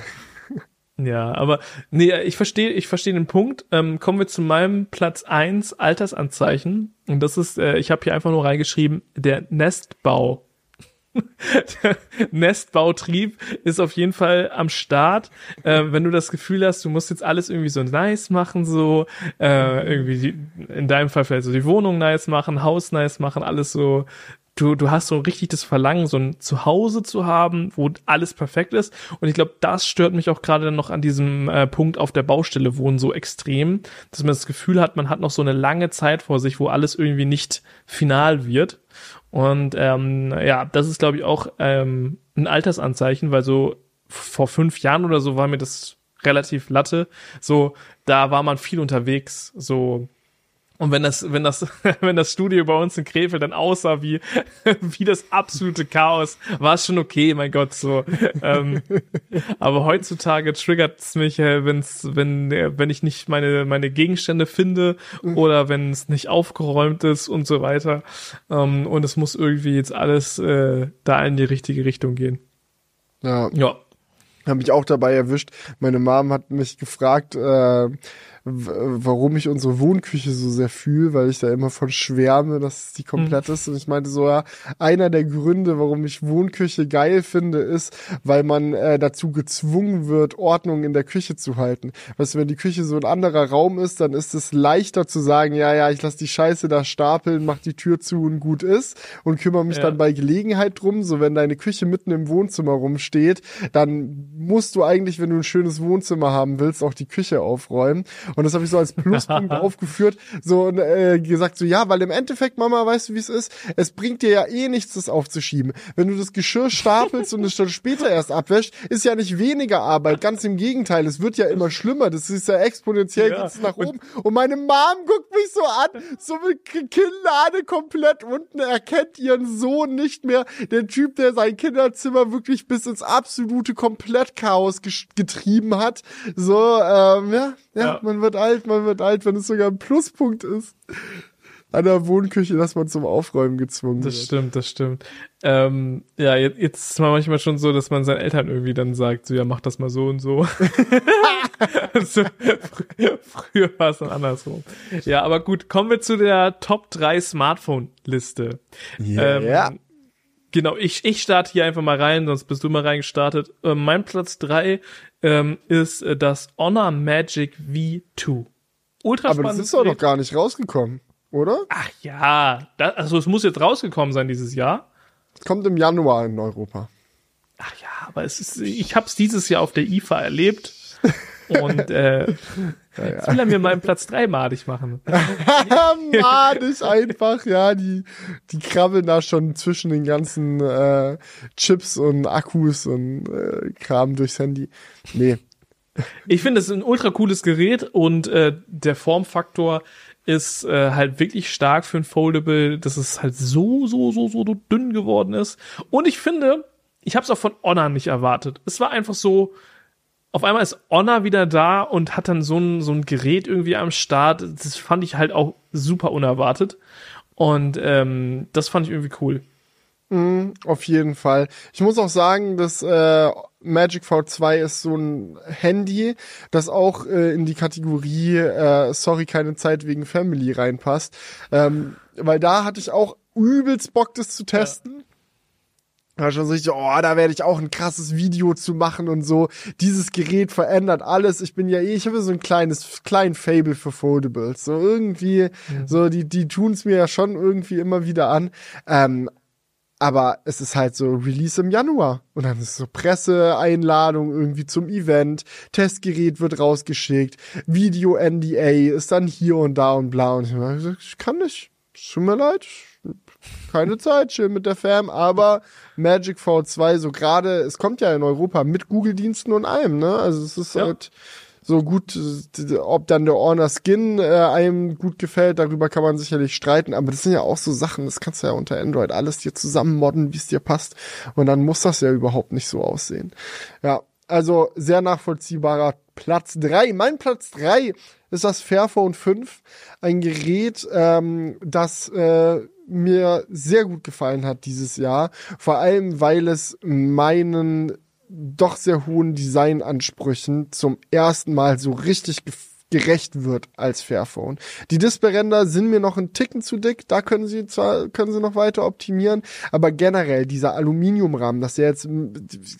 Ja, aber nee, ich verstehe, ich verstehe den Punkt. Ähm, kommen wir zu meinem Platz eins Altersanzeichen. Und das ist, äh, ich habe hier einfach nur reingeschrieben, der Nestbau. *laughs* Nestbautrieb ist auf jeden Fall am Start. Äh, wenn du das Gefühl hast, du musst jetzt alles irgendwie so nice machen, so äh, irgendwie die, in deinem Fall vielleicht so die Wohnung nice machen, Haus nice machen, alles so du, du hast so richtig das Verlangen, so ein Zuhause zu haben, wo alles perfekt ist. Und ich glaube, das stört mich auch gerade noch an diesem äh, Punkt auf der Baustelle wohnen so extrem, dass man das Gefühl hat, man hat noch so eine lange Zeit vor sich, wo alles irgendwie nicht final wird. Und ähm, ja, das ist, glaube ich, auch ähm, ein Altersanzeichen, weil so vor fünf Jahren oder so war mir das relativ latte. So, da war man viel unterwegs, so und wenn das, wenn das, *laughs* wenn das Studio bei uns in Krefeld dann aussah wie, *laughs* wie das absolute Chaos, war es schon okay, mein Gott, so. Ähm, aber heutzutage triggert es mich, äh, wenn's, wenn, äh, wenn ich nicht meine, meine Gegenstände finde oder wenn es nicht aufgeräumt ist und so weiter. Ähm, und es muss irgendwie jetzt alles äh, da in die richtige Richtung gehen. Ja. Ja. Hab mich auch dabei erwischt. Meine Mom hat mich gefragt, äh, warum ich unsere Wohnküche so sehr fühle, weil ich da immer von schwärme, dass die komplett mhm. ist. Und ich meinte so, ja, einer der Gründe, warum ich Wohnküche geil finde, ist, weil man äh, dazu gezwungen wird, Ordnung in der Küche zu halten. Weißt du, wenn die Küche so ein anderer Raum ist, dann ist es leichter zu sagen, ja, ja, ich lasse die Scheiße da stapeln, mach die Tür zu und gut ist und kümmere mich ja. dann bei Gelegenheit drum. So, wenn deine Küche mitten im Wohnzimmer rumsteht, dann musst du eigentlich, wenn du ein schönes Wohnzimmer haben willst, auch die Küche aufräumen. Und das habe ich so als Pluspunkt *laughs* aufgeführt, so äh, gesagt, so ja, weil im Endeffekt, Mama, weißt du, wie es ist? Es bringt dir ja eh nichts, das aufzuschieben. Wenn du das Geschirr stapelst und es dann später erst abwäscht, ist ja nicht weniger Arbeit. Ganz im Gegenteil, es wird ja immer schlimmer. Das ist ja exponentiell ja. nach oben. Und meine Mom guckt mich so an, so mit Kinnlade komplett unten, erkennt ihren Sohn nicht mehr. Der Typ, der sein Kinderzimmer wirklich bis ins absolute Komplettchaos getrieben hat. So, ähm, ja, ja, ja, man wird alt, man wird alt, wenn es sogar ein Pluspunkt ist. An der Wohnküche, dass man zum Aufräumen gezwungen das wird. Das stimmt, das stimmt. Ähm, ja, jetzt, jetzt ist man manchmal schon so, dass man seinen Eltern irgendwie dann sagt, so, ja, mach das mal so und so. *laughs* *laughs* so früher, früher war es dann andersrum. Ja, aber gut, kommen wir zu der Top 3 Smartphone-Liste. Yeah. Ähm, Genau, ich, ich starte hier einfach mal rein, sonst bist du mal reingestartet. Äh, mein Platz drei ähm, ist äh, das Honor Magic V2. Ultra Aber das ist doch noch gar nicht rausgekommen, oder? Ach ja, das, also es muss jetzt rausgekommen sein dieses Jahr. Es kommt im Januar in Europa. Ach ja, aber es ist, ich habe es dieses Jahr auf der IFA erlebt. *laughs* Und äh, ja, ja. jetzt will er mir meinen Platz drei madig machen. *laughs* madig einfach, ja. Die, die krabbeln da schon zwischen den ganzen äh, Chips und Akkus und äh, Kram durchs Handy. Nee. Ich finde, es ist ein ultra cooles Gerät und äh, der Formfaktor ist äh, halt wirklich stark für ein Foldable, dass es halt so, so, so, so dünn geworden ist. Und ich finde, ich habe es auch von Honor nicht erwartet. Es war einfach so, auf einmal ist Honor wieder da und hat dann so ein, so ein Gerät irgendwie am Start. Das fand ich halt auch super unerwartet. Und ähm, das fand ich irgendwie cool. Mm, auf jeden Fall. Ich muss auch sagen, dass äh, Magic V2 ist so ein Handy, das auch äh, in die Kategorie äh, Sorry, keine Zeit wegen Family reinpasst. Ähm, weil da hatte ich auch übelst Bock, das zu testen. Ja war schon so richtig, oh, da werde ich auch ein krasses Video zu machen und so. Dieses Gerät verändert alles. Ich bin ja eh, ich habe so ein kleines, klein Fable für Foldables. So irgendwie, mhm. so, die, die tun es mir ja schon irgendwie immer wieder an. Ähm, aber es ist halt so Release im Januar. Und dann ist so Presseeinladung irgendwie zum Event. Testgerät wird rausgeschickt. Video NDA ist dann hier und da und bla. Und ich, ich kann nicht. Tut mir leid keine Zeit, schön mit der Fam, aber Magic V2, so gerade, es kommt ja in Europa mit Google-Diensten und allem, ne? Also es ist ja. halt so gut, ob dann der Honor Skin äh, einem gut gefällt, darüber kann man sicherlich streiten, aber das sind ja auch so Sachen, das kannst du ja unter Android alles dir zusammen modden, wie es dir passt und dann muss das ja überhaupt nicht so aussehen. Ja, also sehr nachvollziehbarer Platz drei. Mein Platz drei ist das Fairphone 5, ein Gerät, ähm, das äh, mir sehr gut gefallen hat dieses Jahr. Vor allem, weil es meinen doch sehr hohen Designansprüchen zum ersten Mal so richtig gerecht wird als Fairphone. Die Displayränder sind mir noch ein Ticken zu dick, da können sie zwar, können sie noch weiter optimieren, aber generell dieser Aluminiumrahmen, dass der jetzt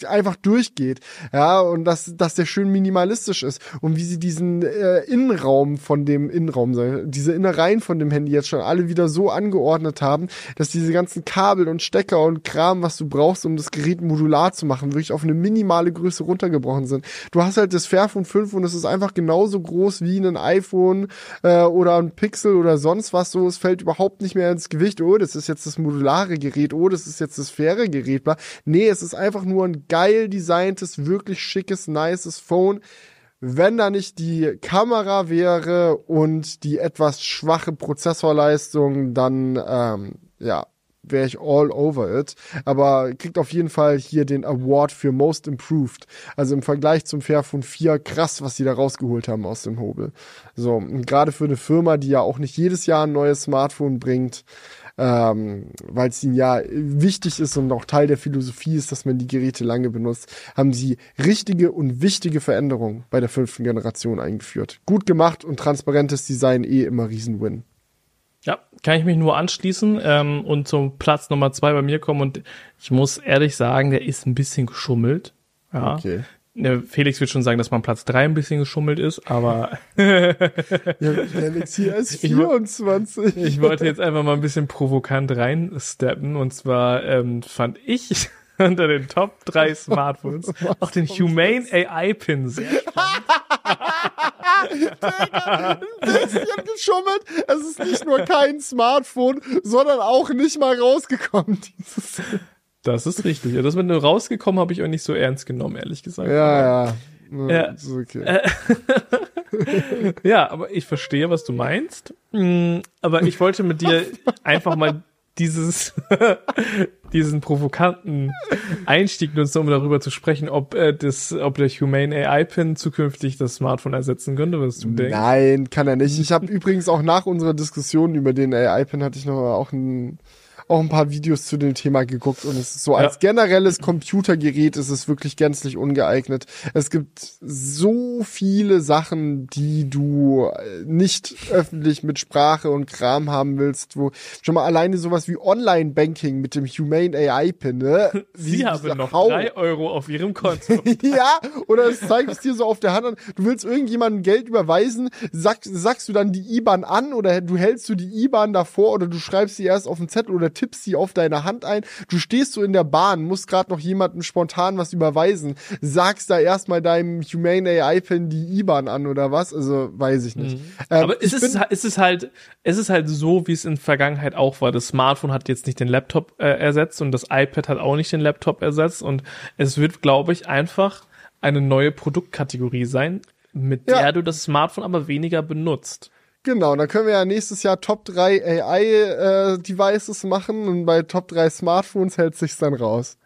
einfach durchgeht, ja, und dass, dass der schön minimalistisch ist und wie sie diesen äh, Innenraum von dem Innenraum, diese Innereien von dem Handy jetzt schon alle wieder so angeordnet haben, dass diese ganzen Kabel und Stecker und Kram, was du brauchst, um das Gerät modular zu machen, wirklich auf eine minimale Größe runtergebrochen sind. Du hast halt das Fairphone 5 und es ist einfach genauso groß wie ein iPhone äh, oder ein Pixel oder sonst was so. Es fällt überhaupt nicht mehr ins Gewicht. Oh, das ist jetzt das modulare Gerät. Oh, das ist jetzt das faire Gerät. Nee, es ist einfach nur ein geil designtes, wirklich schickes, nices Phone wenn da nicht die Kamera wäre und die etwas schwache Prozessorleistung, dann ähm, ja, wäre ich all over it. Aber kriegt auf jeden Fall hier den Award für Most Improved. Also im Vergleich zum Fairphone 4 krass, was sie da rausgeholt haben aus dem Hobel. So, gerade für eine Firma, die ja auch nicht jedes Jahr ein neues Smartphone bringt, ähm, weil es ihnen ja wichtig ist und auch Teil der Philosophie ist, dass man die Geräte lange benutzt, haben sie richtige und wichtige Veränderungen bei der fünften Generation eingeführt. Gut gemacht und transparentes Design eh immer Riesenwin. Ja, kann ich mich nur anschließen ähm, und zum Platz Nummer zwei bei mir kommen. Und ich muss ehrlich sagen, der ist ein bisschen geschummelt. Ja. Okay. Felix wird schon sagen, dass man Platz drei ein bisschen geschummelt ist, aber *laughs* ja, Galaxy S24. Ich, ich, wollte jetzt einfach mal ein bisschen provokant reinsteppen und zwar ähm, fand ich *laughs* unter den Top drei Smartphones *laughs* auch den Humane AI Pin sehr spannend. Digga, ein bisschen geschummelt. Es ist nicht nur kein Smartphone, sondern auch nicht mal rausgekommen. Dieses das ist richtig. Ja, das mit nur rausgekommen habe ich auch nicht so ernst genommen, ehrlich gesagt. Ja, ja. Ja, okay. Äh, *laughs* ja, aber ich verstehe, was du meinst. Mm, aber ich wollte mit dir *laughs* einfach mal dieses, *laughs* diesen provokanten Einstieg nutzen, um darüber zu sprechen, ob äh, das, ob der Humane AI Pin zukünftig das Smartphone ersetzen könnte, was du denkst. Nein, kann er nicht. Ich habe übrigens auch nach unserer Diskussion über den AI Pin hatte ich noch auch ein auch ein paar Videos zu dem Thema geguckt und es ist so als generelles Computergerät ist es wirklich gänzlich ungeeignet. Es gibt so viele Sachen, die du äh, nicht öffentlich mit Sprache und Kram haben willst, wo schon mal alleine sowas wie Online-Banking mit dem Humane AI-Pin, ne? *laughs* Sie haben noch Hau. drei Euro auf ihrem Konto. *laughs* ja, oder es zeigt es dir so auf der Hand an, du willst irgendjemandem Geld überweisen, sag, sagst du dann die IBAN an oder du hältst du die IBAN davor oder du schreibst sie erst auf den Zettel oder tippst sie auf deine Hand ein. Du stehst so in der Bahn, musst gerade noch jemandem spontan was überweisen, sagst da erstmal deinem Humane AI-Pin die IBAN an oder was? Also weiß ich nicht. Mhm. Ähm, Aber es ist, es ist halt, es ist halt so, wie es in Vergangenheit auch war. Das Smartphone hat jetzt nicht den Laptop äh, ersetzt und das iPad hat auch nicht den Laptop ersetzt und es wird, glaube ich, einfach eine neue Produktkategorie sein, mit ja. der du das Smartphone aber weniger benutzt. Genau, dann können wir ja nächstes Jahr Top 3 AI-Devices äh, machen und bei Top 3 Smartphones hält sich's dann raus.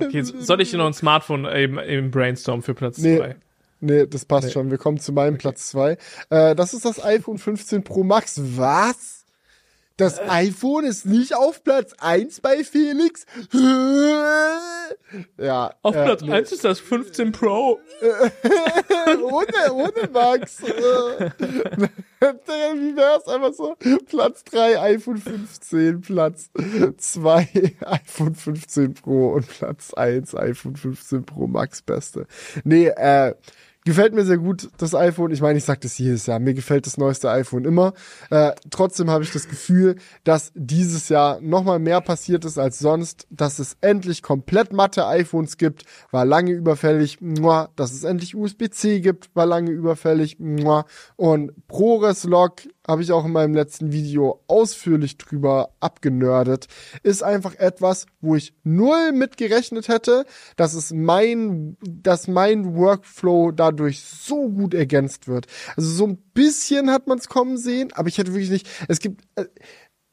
okay, soll ich dir noch ein Smartphone im, im Brainstorm für Platz 2? Nee. Nee, das passt nee. schon. Wir kommen zu meinem okay. Platz 2. Äh, das ist das iPhone 15 Pro Max. Was? Das iPhone ist nicht auf Platz 1 bei Felix. *laughs* ja. Auf äh, Platz nee. 1 ist das 15 Pro. *laughs* ohne, ohne Max. *laughs* Wie wär's einfach so? Platz 3 iPhone 15, Platz 2 iPhone 15 Pro und Platz 1 iPhone 15 Pro Max Beste. Nee, äh, Gefällt mir sehr gut, das iPhone. Ich meine, ich sage das jedes Jahr. Mir gefällt das neueste iPhone immer. Äh, trotzdem habe ich das Gefühl, dass dieses Jahr nochmal mehr passiert ist als sonst. Dass es endlich komplett matte iPhones gibt, war lange überfällig. Dass es endlich USB-C gibt, war lange überfällig. Und ProRes Lock habe ich auch in meinem letzten Video ausführlich drüber abgenördet, ist einfach etwas, wo ich null mit gerechnet hätte, dass es mein, dass mein Workflow dadurch so gut ergänzt wird. Also so ein bisschen hat man es kommen sehen, aber ich hätte wirklich nicht, es gibt, äh,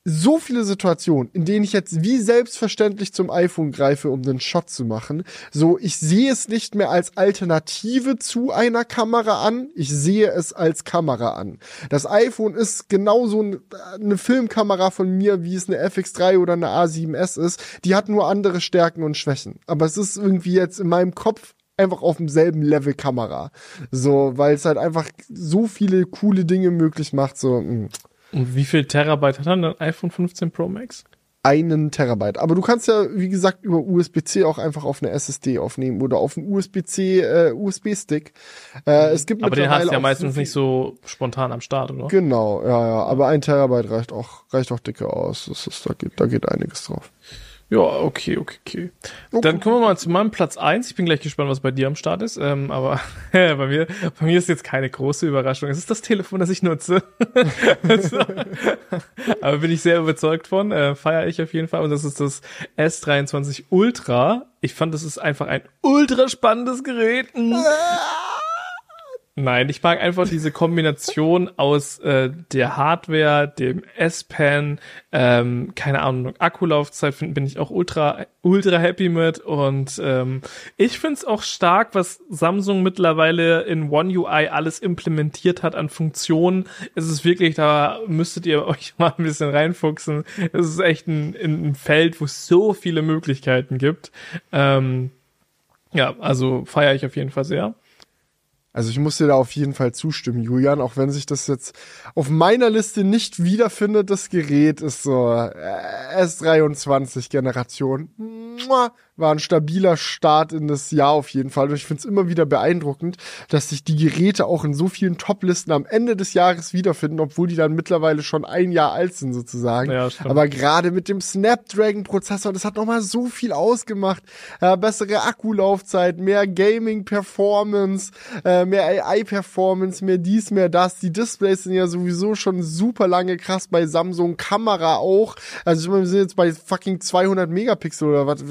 so viele Situationen, in denen ich jetzt wie selbstverständlich zum iPhone greife, um den Shot zu machen. So, ich sehe es nicht mehr als Alternative zu einer Kamera an, ich sehe es als Kamera an. Das iPhone ist genauso eine Filmkamera von mir, wie es eine FX3 oder eine A7S ist. Die hat nur andere Stärken und Schwächen. Aber es ist irgendwie jetzt in meinem Kopf einfach auf demselben Level Kamera. So, weil es halt einfach so viele coole Dinge möglich macht, so, mh. Und wie viel Terabyte hat dann ein iPhone 15 Pro Max? einen Terabyte. Aber du kannst ja, wie gesagt, über USB-C auch einfach auf eine SSD aufnehmen oder auf einen USB-C, äh, USB-Stick. Äh, es gibt Aber den hast du ja meistens nicht so spontan am Start, oder? Genau, ja, ja. Aber ein Terabyte reicht auch, reicht auch dicke aus. Das ist, da geht, da geht einiges drauf. Ja, okay, okay, okay. Dann kommen wir mal zu meinem Platz eins. Ich bin gleich gespannt, was bei dir am Start ist. Ähm, aber *laughs* bei mir, bei mir ist jetzt keine große Überraschung. Es ist das Telefon, das ich nutze. *laughs* aber bin ich sehr überzeugt von. Äh, Feiere ich auf jeden Fall. Und das ist das S23 Ultra. Ich fand, das ist einfach ein ultra spannendes Gerät. Nein, ich mag einfach diese Kombination aus äh, der Hardware, dem S-Pen, ähm, keine Ahnung, Akkulaufzeit find, bin ich auch ultra ultra happy mit und ähm, ich find's auch stark, was Samsung mittlerweile in One UI alles implementiert hat an Funktionen. Es ist wirklich, da müsstet ihr euch *laughs* mal ein bisschen reinfuchsen. Es ist echt ein, ein Feld, wo es so viele Möglichkeiten gibt. Ähm, ja, also feiere ich auf jeden Fall sehr. Also ich muss dir da auf jeden Fall zustimmen, Julian, auch wenn sich das jetzt auf meiner Liste nicht wiederfindet, das Gerät ist so äh, S23 Generation. War ein stabiler Start in das Jahr auf jeden Fall. Und ich finde es immer wieder beeindruckend, dass sich die Geräte auch in so vielen Top-Listen am Ende des Jahres wiederfinden, obwohl die dann mittlerweile schon ein Jahr alt sind sozusagen. Ja, Aber gerade mit dem Snapdragon-Prozessor, das hat nochmal so viel ausgemacht. Äh, bessere Akkulaufzeit, mehr Gaming-Performance, äh, mehr AI-Performance, mehr dies, mehr das. Die Displays sind ja sowieso schon super lange krass bei Samsung. Kamera auch. Also ich meine, wir sind jetzt bei fucking 200 Megapixel oder was,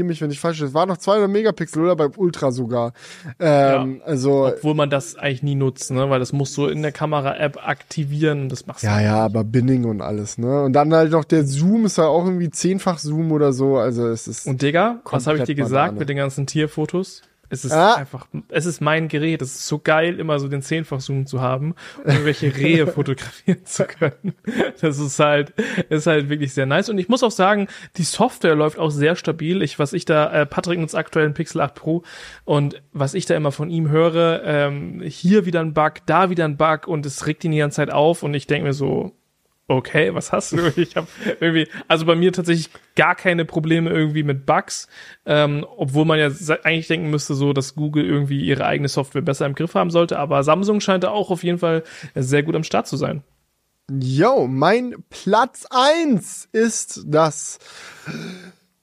korrigiere mich, wenn ich falsch bin. Es war noch 200 Megapixel oder beim Ultra sogar. Ähm, ja. Also obwohl man das eigentlich nie nutzt, ne, weil das musst du in der Kamera-App aktivieren. Das machst ja, du. Ja, ja, aber Binning und alles, ne. Und dann halt noch der Zoom ist ja auch irgendwie zehnfach Zoom oder so. Also es ist. Und Digga, was habe ich dir gesagt mit den ganzen Tierfotos? Es ist ah. einfach, es ist mein Gerät. Es ist so geil, immer so den Zehnfach-Zoom zu haben und irgendwelche *laughs* Rehe fotografieren zu können. Das ist halt, ist halt wirklich sehr nice. Und ich muss auch sagen, die Software läuft auch sehr stabil. Ich, was ich da, äh, Patrick nutzt aktuell einen Pixel 8 Pro und was ich da immer von ihm höre, ähm, hier wieder ein Bug, da wieder ein Bug und es regt ihn die ganze Zeit auf und ich denke mir so, okay, was hast du? *laughs* Ich habe irgendwie, also bei mir tatsächlich gar keine Probleme irgendwie mit Bugs, ähm, obwohl man ja eigentlich denken müsste, so, dass Google irgendwie ihre eigene Software besser im Griff haben sollte. Aber Samsung scheint da auch auf jeden Fall sehr gut am Start zu sein. Yo, mein Platz eins ist das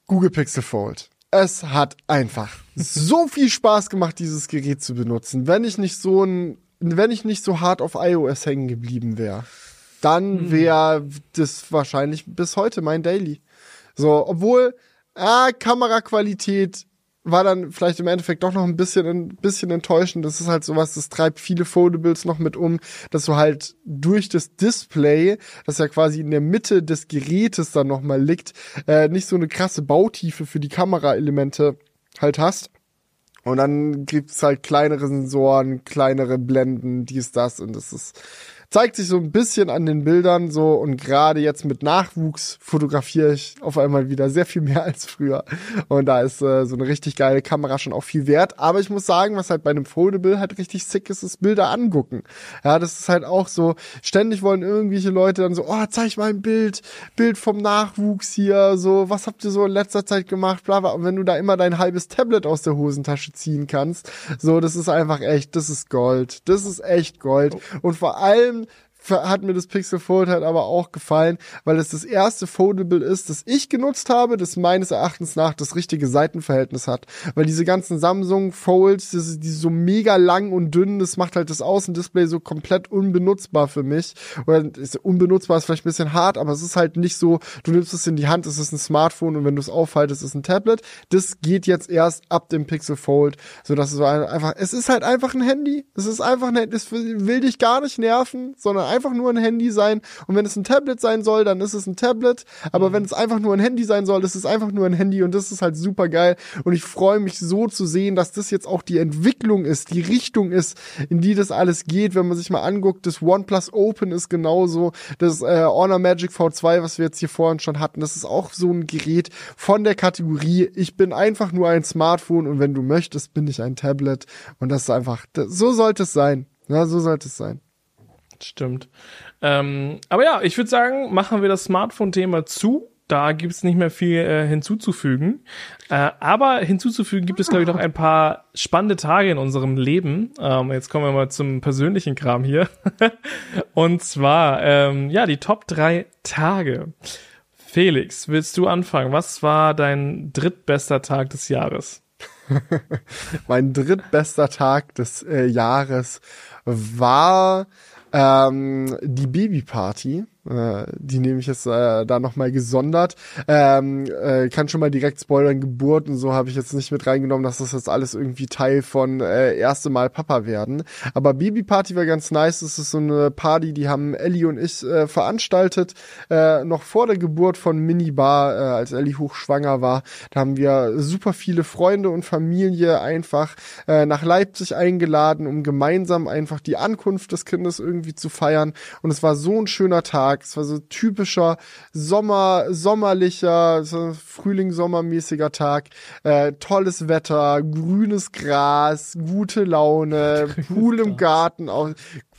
Google Pixel Fold. Es hat einfach so viel Spaß gemacht, dieses Gerät zu benutzen, wenn ich nicht so ein, wenn ich nicht so hart auf iOS hängen geblieben wäre dann wäre das wahrscheinlich bis heute mein Daily. So, obwohl, ah, Kameraqualität war dann vielleicht im Endeffekt doch noch ein bisschen, ein bisschen enttäuschend. Das ist halt sowas, das treibt viele Foldables noch mit um, dass du halt durch das Display, das ja quasi in der Mitte des Gerätes dann nochmal liegt, äh, nicht so eine krasse Bautiefe für die Kameraelemente halt hast. Und dann gibt's halt kleinere Sensoren, kleinere Blenden, dies, das und das ist zeigt sich so ein bisschen an den Bildern so und gerade jetzt mit Nachwuchs fotografiere ich auf einmal wieder sehr viel mehr *laughs* als früher und da ist äh, so eine richtig geile Kamera schon auch viel wert, aber ich muss sagen, was halt bei einem Foldable halt richtig sick ist, ist Bilder angucken. Ja, das ist halt auch so, ständig wollen irgendwelche Leute dann so, oh, zeig mal ein Bild, Bild vom Nachwuchs hier, so, was habt ihr so in letzter Zeit gemacht, bla, bla. Und wenn du da immer dein halbes Tablet aus der Hosentasche ziehen kannst, so, das ist einfach echt, das ist Gold. Das ist echt Gold. Oh. Und vor allem hat mir das Pixel Fold halt aber auch gefallen, weil es das erste Foldable ist, das ich genutzt habe, das meines Erachtens nach das richtige Seitenverhältnis hat. Weil diese ganzen Samsung Folds, die, die so mega lang und dünn, das macht halt das Außendisplay so komplett unbenutzbar für mich. Oder ist, unbenutzbar ist vielleicht ein bisschen hart, aber es ist halt nicht so, du nimmst es in die Hand, es ist ein Smartphone und wenn du es aufhaltest, ist es ein Tablet. Das geht jetzt erst ab dem Pixel Fold, so dass es einfach, es ist halt einfach ein Handy. Es ist einfach ein, es will dich gar nicht nerven, sondern einfach nur ein Handy sein. Und wenn es ein Tablet sein soll, dann ist es ein Tablet. Aber mhm. wenn es einfach nur ein Handy sein soll, ist es einfach nur ein Handy und das ist halt super geil. Und ich freue mich so zu sehen, dass das jetzt auch die Entwicklung ist, die Richtung ist, in die das alles geht. Wenn man sich mal anguckt, das OnePlus Open ist genauso, das äh, Honor Magic V2, was wir jetzt hier vorhin schon hatten, das ist auch so ein Gerät von der Kategorie, ich bin einfach nur ein Smartphone und wenn du möchtest, bin ich ein Tablet. Und das ist einfach, das, so sollte es sein. Ja, so sollte es sein. Stimmt. Ähm, aber ja, ich würde sagen, machen wir das Smartphone-Thema zu. Da gibt es nicht mehr viel äh, hinzuzufügen. Äh, aber hinzuzufügen gibt es, glaube ich, noch ein paar spannende Tage in unserem Leben. Ähm, jetzt kommen wir mal zum persönlichen Kram hier. *laughs* Und zwar, ähm, ja, die Top drei Tage. Felix, willst du anfangen? Was war dein drittbester Tag des Jahres? *laughs* mein drittbester Tag des äh, Jahres war ähm, die Babyparty. Äh, die nehme ich jetzt äh, da nochmal gesondert. Ähm, äh, kann schon mal direkt spoilern, Geburt und so habe ich jetzt nicht mit reingenommen, dass das jetzt alles irgendwie Teil von äh, erste Mal Papa werden. Aber Babyparty war ganz nice. Das ist so eine Party, die haben Ellie und ich äh, veranstaltet, äh, noch vor der Geburt von Minibar, äh, als Ellie hochschwanger war. Da haben wir super viele Freunde und Familie einfach äh, nach Leipzig eingeladen, um gemeinsam einfach die Ankunft des Kindes irgendwie zu feiern. Und es war so ein schöner Tag. Tag. Es war so typischer Sommer, sommerlicher, so Frühling-Sommermäßiger Tag. Äh, tolles Wetter, grünes Gras, gute Laune, *laughs* Pool im Garten, auch,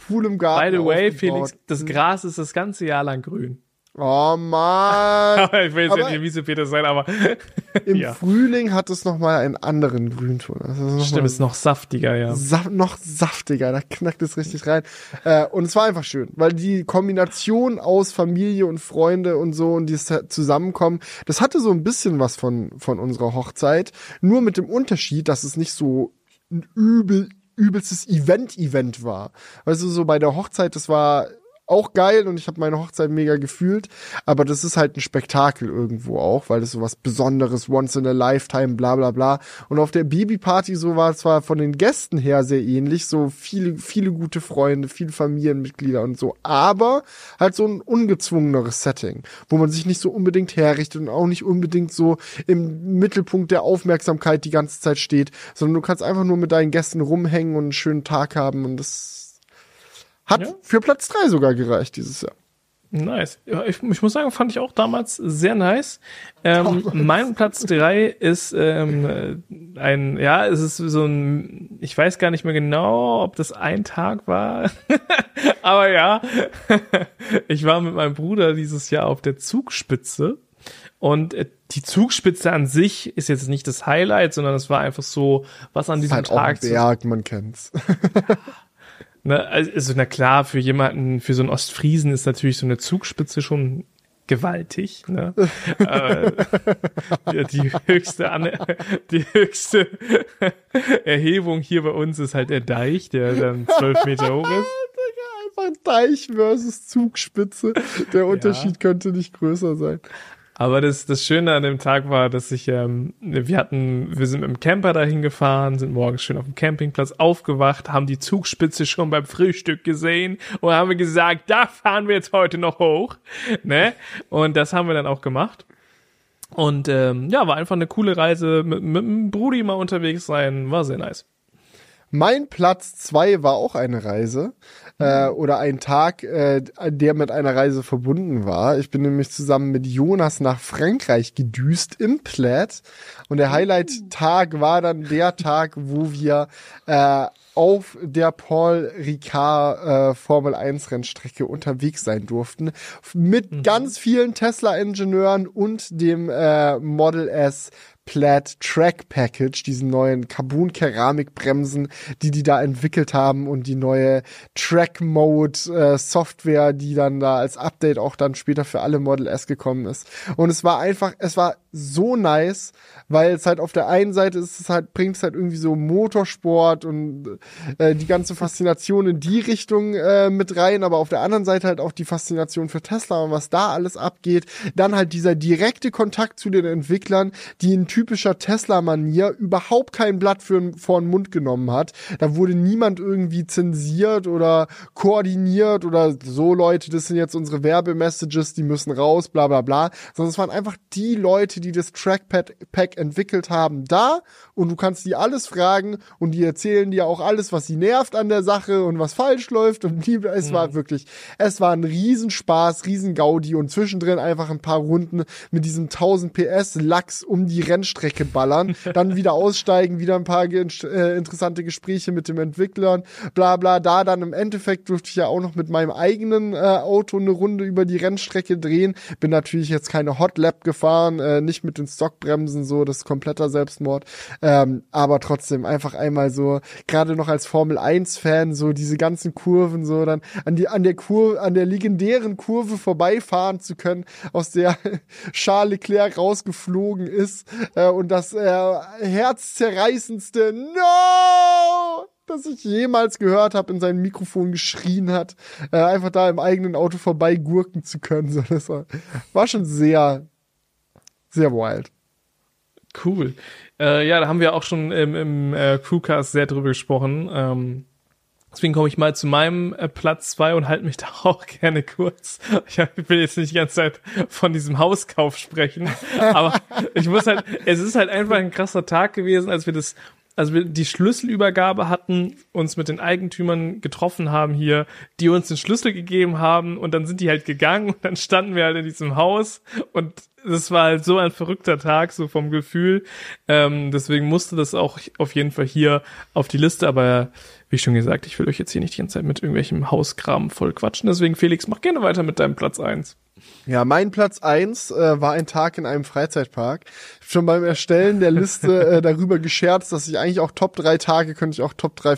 Pool im Garten. By the way, Felix, das Gras ist das ganze Jahr lang grün. Oh man. *laughs* ich will jetzt aber nicht Peter sein, aber *laughs* im ja. Frühling hat es noch mal einen anderen Grünton. Also Stimmt, ist noch saftiger, ja. Sa noch saftiger, da knackt es richtig rein. Äh, und es war einfach schön, weil die Kombination aus Familie und Freunde und so und dieses Zusammenkommen, das hatte so ein bisschen was von von unserer Hochzeit, nur mit dem Unterschied, dass es nicht so ein übel übelstes Event-Event war. Also so bei der Hochzeit, das war auch geil und ich habe meine Hochzeit mega gefühlt, aber das ist halt ein Spektakel irgendwo auch, weil das so was Besonderes, once in a lifetime, bla bla bla. Und auf der Babyparty so war es zwar von den Gästen her sehr ähnlich, so viele, viele gute Freunde, viele Familienmitglieder und so, aber halt so ein ungezwungeneres Setting, wo man sich nicht so unbedingt herrichtet und auch nicht unbedingt so im Mittelpunkt der Aufmerksamkeit die ganze Zeit steht, sondern du kannst einfach nur mit deinen Gästen rumhängen und einen schönen Tag haben und das hat ja. für Platz drei sogar gereicht dieses Jahr. Nice. Ich, ich, muss sagen, fand ich auch damals sehr nice. Ähm, mein Platz drei ist ähm, ein, ja, es ist so ein, ich weiß gar nicht mehr genau, ob das ein Tag war, *laughs* aber ja, *laughs* ich war mit meinem Bruder dieses Jahr auf der Zugspitze und äh, die Zugspitze an sich ist jetzt nicht das Highlight, sondern es war einfach so, was an diesem halt Tag. Ein Berg, man kennt's. *laughs* Ne, also na klar, für jemanden, für so einen Ostfriesen ist natürlich so eine Zugspitze schon gewaltig. Ne? *laughs* äh, die höchste An die höchste Erhebung hier bei uns ist halt der Deich, der dann zwölf Meter hoch ist. *laughs* Einfach Deich versus Zugspitze. Der Unterschied ja. könnte nicht größer sein. Aber das, das Schöne an dem Tag war, dass ich, ähm, wir hatten, wir sind mit dem Camper dahin gefahren, sind morgens schön auf dem Campingplatz aufgewacht, haben die Zugspitze schon beim Frühstück gesehen und haben gesagt, da fahren wir jetzt heute noch hoch, ne? Und das haben wir dann auch gemacht. Und ähm, ja, war einfach eine coole Reise, mit, mit dem Brudi mal unterwegs sein, war sehr nice. Mein Platz zwei war auch eine Reise äh, oder ein Tag, äh, der mit einer Reise verbunden war. Ich bin nämlich zusammen mit Jonas nach Frankreich gedüst im Plaid und der Highlight-Tag war dann der Tag, wo wir äh, auf der Paul Ricard äh, Formel 1 Rennstrecke unterwegs sein durften mit mhm. ganz vielen Tesla Ingenieuren und dem äh, Model S Plaid Track Package, diesen neuen Carbon Keramikbremsen, die die da entwickelt haben und die neue Track Mode äh, Software, die dann da als Update auch dann später für alle Model S gekommen ist. Und es war einfach, es war so nice, weil es halt auf der einen Seite ist es halt bringt es halt irgendwie so Motorsport und äh, die ganze Faszination in die Richtung äh, mit rein, aber auf der anderen Seite halt auch die Faszination für Tesla und was da alles abgeht. Dann halt dieser direkte Kontakt zu den Entwicklern, die in typischer Tesla-Manier überhaupt kein Blatt für, vor den Mund genommen hat. Da wurde niemand irgendwie zensiert oder koordiniert oder so Leute, das sind jetzt unsere Werbemessages, die müssen raus, bla bla bla. Sondern es waren einfach die Leute, die das Trackpad-Pack entwickelt haben, da und du kannst die alles fragen und die erzählen dir auch alles, was sie nervt an der Sache und was falsch läuft und die, es mhm. war wirklich, es war ein Riesenspaß, Riesengaudi und zwischendrin einfach ein paar Runden mit diesem 1000 PS Lachs um die Rennstrecke ballern, dann wieder aussteigen, wieder ein paar äh, interessante Gespräche mit dem Entwicklern, bla bla, da dann im Endeffekt durfte ich ja auch noch mit meinem eigenen äh, Auto eine Runde über die Rennstrecke drehen, bin natürlich jetzt keine Hot Lap gefahren, äh, nicht mit den Stockbremsen so, das ist kompletter Selbstmord, ähm, aber trotzdem einfach einmal so, gerade noch als Formel 1 Fan, so diese ganzen Kurven so dann an die, an der Kurve, an der legendären Kurve vorbeifahren zu können, aus der *laughs* Charles Leclerc rausgeflogen ist äh, und das äh, herzzerreißendste No! das ich jemals gehört habe, in sein Mikrofon geschrien hat, äh, einfach da im eigenen Auto vorbei gurken zu können. *laughs* So, das war, war schon sehr, sehr wild. Cool. Äh, ja, da haben wir auch schon im, im äh, Crewcast sehr drüber gesprochen. Ähm, deswegen komme ich mal zu meinem äh, Platz zwei und halte mich da *laughs* auch gerne kurz. Ich, ich will jetzt nicht die ganze Zeit von diesem Hauskauf sprechen, *laughs* aber ich muss halt, es ist halt einfach ein krasser Tag gewesen, als wir das also wir die Schlüsselübergabe hatten, uns mit den Eigentümern getroffen haben hier, die uns den Schlüssel gegeben haben und dann sind die halt gegangen und dann standen wir halt in diesem Haus und das war halt so ein verrückter Tag, so vom Gefühl. Ähm, deswegen musste das auch auf jeden Fall hier auf die Liste, aber wie schon gesagt, ich will euch jetzt hier nicht die ganze Zeit mit irgendwelchem Hauskram voll quatschen. Deswegen, Felix, mach gerne weiter mit deinem Platz eins. Ja, mein Platz eins äh, war ein Tag in einem Freizeitpark. Schon beim Erstellen der Liste äh, darüber gescherzt, dass ich eigentlich auch Top drei Tage könnte ich auch Top drei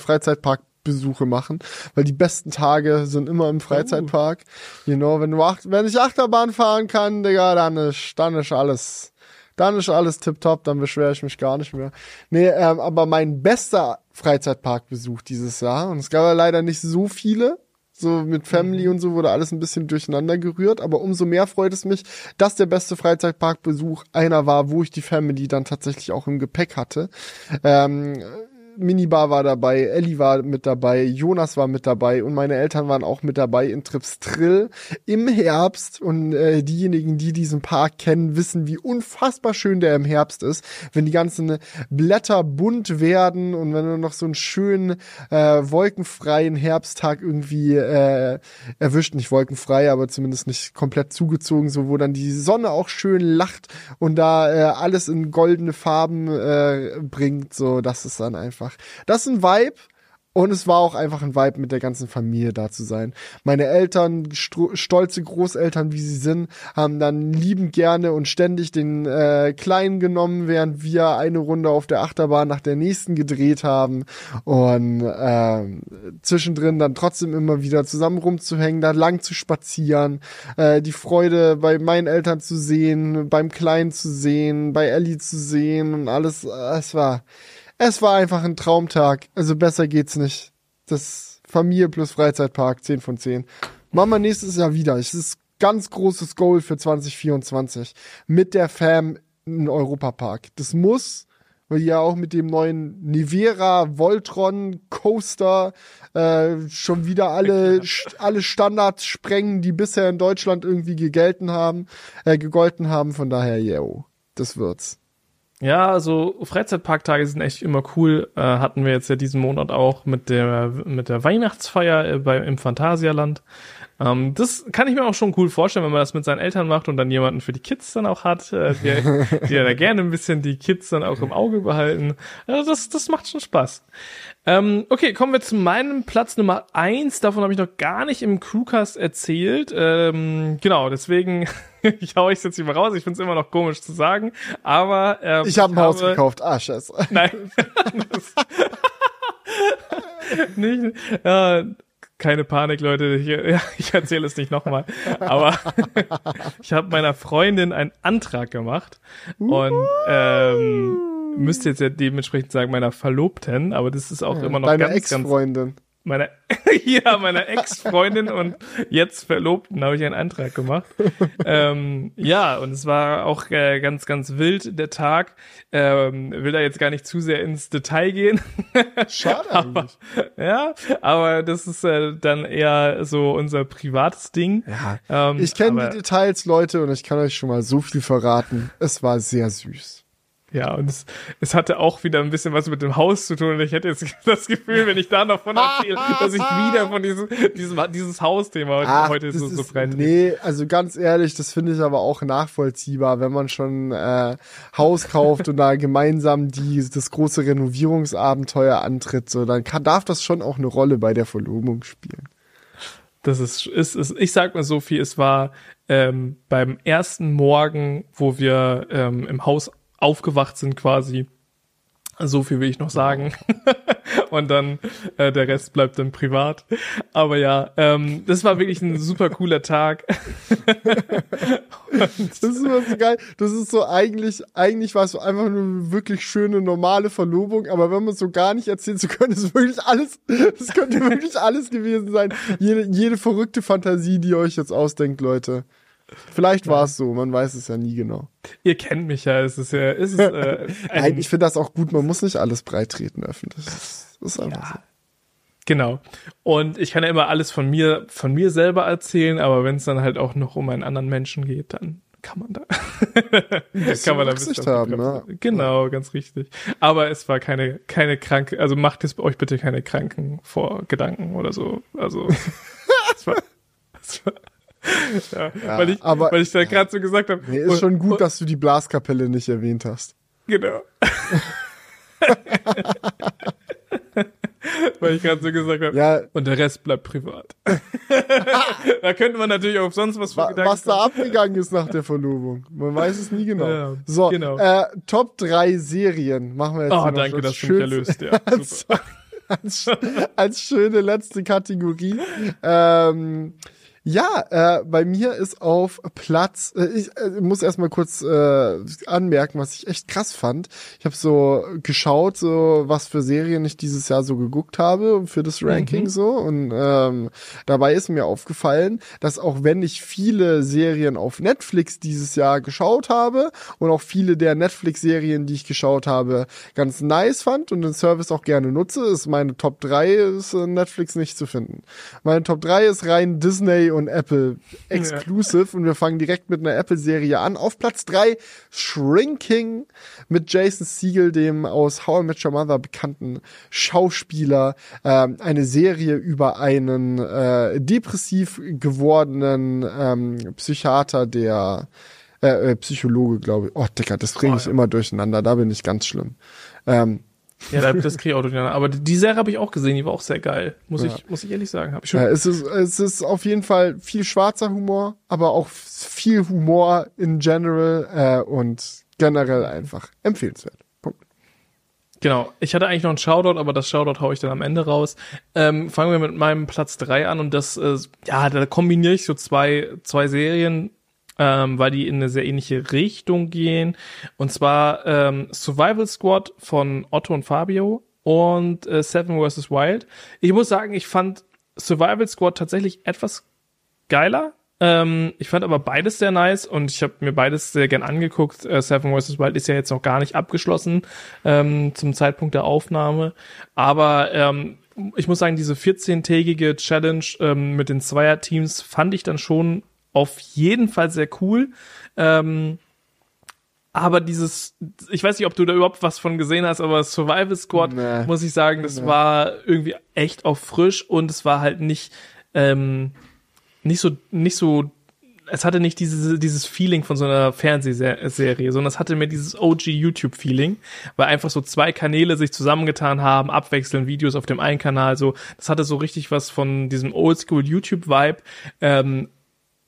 Freizeitparkbesuche machen, weil die besten Tage sind immer im Freizeitpark. Oh. You know, wenn du acht, wenn ich Achterbahn fahren kann, Digga, dann ist, dann ist alles, dann ist alles tipptopp, dann beschwere ich mich gar nicht mehr. Nee, ähm, aber mein bester Freizeitparkbesuch dieses Jahr, und es gab ja leider nicht so viele, so mit Family mhm. und so wurde alles ein bisschen durcheinander gerührt, aber umso mehr freut es mich, dass der beste Freizeitparkbesuch einer war, wo ich die Family dann tatsächlich auch im Gepäck hatte. Ähm, Minibar war dabei, Ellie war mit dabei, Jonas war mit dabei und meine Eltern waren auch mit dabei in Trips Trill im Herbst. Und äh, diejenigen, die diesen Park kennen, wissen, wie unfassbar schön der im Herbst ist, wenn die ganzen Blätter bunt werden und wenn du noch so einen schönen äh, wolkenfreien Herbsttag irgendwie äh, erwischt, nicht wolkenfrei, aber zumindest nicht komplett zugezogen, so wo dann die Sonne auch schön lacht und da äh, alles in goldene Farben äh, bringt, so das ist dann einfach einfach. Das ist ein Vibe. Und es war auch einfach ein Vibe, mit der ganzen Familie da zu sein. Meine Eltern, stolze Großeltern, wie sie sind, haben dann liebend gerne und ständig den äh, Kleinen genommen, während wir eine Runde auf der Achterbahn nach der nächsten gedreht haben. Und äh, zwischendrin dann trotzdem immer wieder zusammen rumzuhängen, da lang zu spazieren, äh, die Freude bei meinen Eltern zu sehen, beim Kleinen zu sehen, bei Ellie zu sehen und alles. Äh, es war es war einfach ein Traumtag. Also besser geht's nicht. Das Familie plus Freizeitpark, 10 von 10. Machen wir nächstes Jahr wieder. Es ist ganz großes Goal für 2024. Mit der Fam in Europapark. Das muss, weil die ja auch mit dem neuen Nivera Voltron Coaster äh, schon wieder alle, alle Standards sprengen, die bisher in Deutschland irgendwie gegelten haben, äh, gegolten haben. Von daher, yo, das wird's. Ja, also Freizeitparktage sind echt immer cool. Äh, hatten wir jetzt ja diesen Monat auch mit der mit der Weihnachtsfeier äh, bei, im Phantasialand. Ähm, das kann ich mir auch schon cool vorstellen, wenn man das mit seinen Eltern macht und dann jemanden für die Kids dann auch hat, äh, *laughs* die, die ja da gerne ein bisschen die Kids dann auch im Auge behalten. Also das, das macht schon Spaß. Ähm, okay, kommen wir zu meinem Platz Nummer eins. Davon habe ich noch gar nicht im Crewcast erzählt. Ähm, genau, deswegen *laughs* ich hau ich jetzt hier mal raus. Ich finde es immer noch komisch zu sagen, aber ähm, ich, hab ein Haus gekauft. Ah, scheiße. *laughs* Nein. *laughs* nicht, ja, keine Panik, Leute. Ich, ja, ich erzähle es nicht nochmal. Aber ich habe meiner Freundin einen Antrag gemacht und ähm, müsste jetzt ja dementsprechend sagen meiner Verlobten, aber das ist auch Ja, immer noch Deine ganz, ganz Ex-Freundin. Meiner *laughs* ja meiner Ex-Freundin und jetzt Verlobten habe ich einen Antrag gemacht. *laughs* ähm, ja, und es war auch äh, ganz ganz wild der Tag. Ähm, will da jetzt gar nicht zu sehr ins Detail gehen. *laughs* Schade aber, eigentlich. ja, aber das ist äh, dann eher so unser privates Ding. Ja. Ähm, Ich kenne aber- die Details, Leute, und ich kann euch schon mal so viel verraten. Es war sehr süß. Ja, und es, es hatte auch wieder ein bisschen was mit dem Haus zu tun. Und ich hätte jetzt *laughs* das Gefühl, wenn ich da noch von erzähle, dass ich wieder von diesem, diesem dieses Hausthema heute, Ach, heute so, so ist, frei trete. Nee, also ganz ehrlich, das finde ich aber auch nachvollziehbar, wenn man schon äh, Haus kauft und da *laughs* gemeinsam die, das große Renovierungsabenteuer antritt, so dann kann, darf das schon auch eine Rolle bei der Verlobung spielen. Das ist, ist, ist, ich sag mal so viel, es war ähm, beim ersten Morgen, wo wir ähm, im Haus aufgewacht sind quasi. So viel will ich noch sagen. *laughs* Und dann äh, der Rest bleibt dann privat. Aber ja, ähm, das war wirklich ein super cooler Tag. *laughs* Das ist immer so geil. Das ist so eigentlich, eigentlich war es so einfach nur eine wirklich schöne, normale Verlobung, aber wenn man es so gar nicht erzählen zu können, ist wirklich alles, das könnte wirklich alles gewesen sein. Jede, jede verrückte Fantasie, die ihr euch jetzt ausdenkt, Leute. Vielleicht war es so, man weiß es ja nie genau. Ihr kennt mich ja, es ist ja, es ist äh, *laughs* ein, Nein, ich finde das auch gut, man muss nicht alles breit treten öffentlich. Das ist einfach so. Genau. Und ich kann ja immer alles von mir, von mir selber erzählen, aber wenn es dann halt auch noch um einen anderen Menschen geht, dann kann man da, *laughs* kann man da Rücksicht haben, begrenzen. Genau, ganz richtig. Aber es war keine, keine kranke, also macht es euch bitte keine kranken Vorgedanken oder so. Also, *laughs* es war, es war ja, Ja, weil ich, aber- weil ich da gerade so gesagt habe. Nee, ist schon gut, dass du die Blaskapelle nicht erwähnt hast. Genau. *laughs* Weil ich gerade so gesagt habe. Ja, Und der Rest bleibt privat. *laughs* da könnte man natürlich auch sonst was für Gedanken was da abgegangen ist nach der Verlobung. Man weiß es nie genau. Ja, so, genau. äh, Top 3 Serien machen wir jetzt Oh, danke, als dass du mich schön- erlöst. Ja, *laughs* als, als, als schöne letzte Kategorie. Ähm, ja, äh, bei mir ist auf Platz, äh, ich äh, muss erstmal kurz äh, anmerken, was ich echt krass fand. Ich habe so geschaut, so was für Serien ich dieses Jahr so geguckt habe für das Ranking so und ähm, dabei ist mir aufgefallen, dass auch wenn ich viele Serien auf Netflix dieses Jahr geschaut habe und auch viele der Netflix-Serien, die ich geschaut habe, ganz nice fand und den Service auch gerne nutze, ist meine Top 3 ist Netflix nicht zu finden. Meine Top 3 ist rein Disney und Apple exclusive und wir fangen direkt mit einer Apple-Serie an. Auf Platz 3 Shrinking mit Jason Siegel, dem aus How I Met Your Mother bekannten Schauspieler. Ähm, eine Serie über einen äh, depressiv gewordenen ähm, Psychiater, der äh, äh, Psychologe, glaube ich. Oh, Dicker, das bringe Oh, ich ja. immer durcheinander. Da bin ich ganz schlimm. Ähm, Ja, da- das kriege ich auch durcheinander. Aber die Serie habe ich auch gesehen, die war auch sehr geil. Muss Ja. ich, muss ich ehrlich sagen. Hab ich schon. Ja, es ist, es ist auf jeden Fall viel schwarzer Humor, aber auch viel Humor in general äh, und generell einfach empfehlenswert. Punkt. Genau. Ich hatte eigentlich noch einen Shoutout, aber das Shoutout hau ich dann am Ende raus. Ähm, fangen wir mit meinem Platz drei an und das, äh, ja, da kombiniere ich so zwei, zwei Serien, ähm, weil die in eine sehr ähnliche Richtung gehen. Und zwar ähm, Survival Squad von Otto und Fabio und äh, Seven vs. Wild. Ich muss sagen, ich fand Survival Squad tatsächlich etwas geiler. Ähm, ich fand aber beides sehr nice und ich habe mir beides sehr gern angeguckt. Äh, Seven vs. Wild ist ja jetzt noch gar nicht abgeschlossen ähm, zum Zeitpunkt der Aufnahme. Aber ähm, ich muss sagen, diese 14-tägige Challenge ähm, mit den Zweierteams fand ich dann schon auf jeden Fall sehr cool. Ähm, aber dieses, ich weiß nicht, ob du da überhaupt was von gesehen hast, aber Survival Squad, Nee. muss ich sagen, das Nee. war irgendwie echt auch frisch und es war halt nicht, ähm, nicht so, nicht so, es hatte nicht diese, dieses Feeling von so einer Fernsehserie, sondern es hatte mehr dieses OG-YouTube-Feeling, weil einfach so zwei Kanäle sich zusammengetan haben, abwechselnd Videos auf dem einen Kanal, so, das hatte so richtig was von diesem Oldschool-YouTube-Vibe, ähm,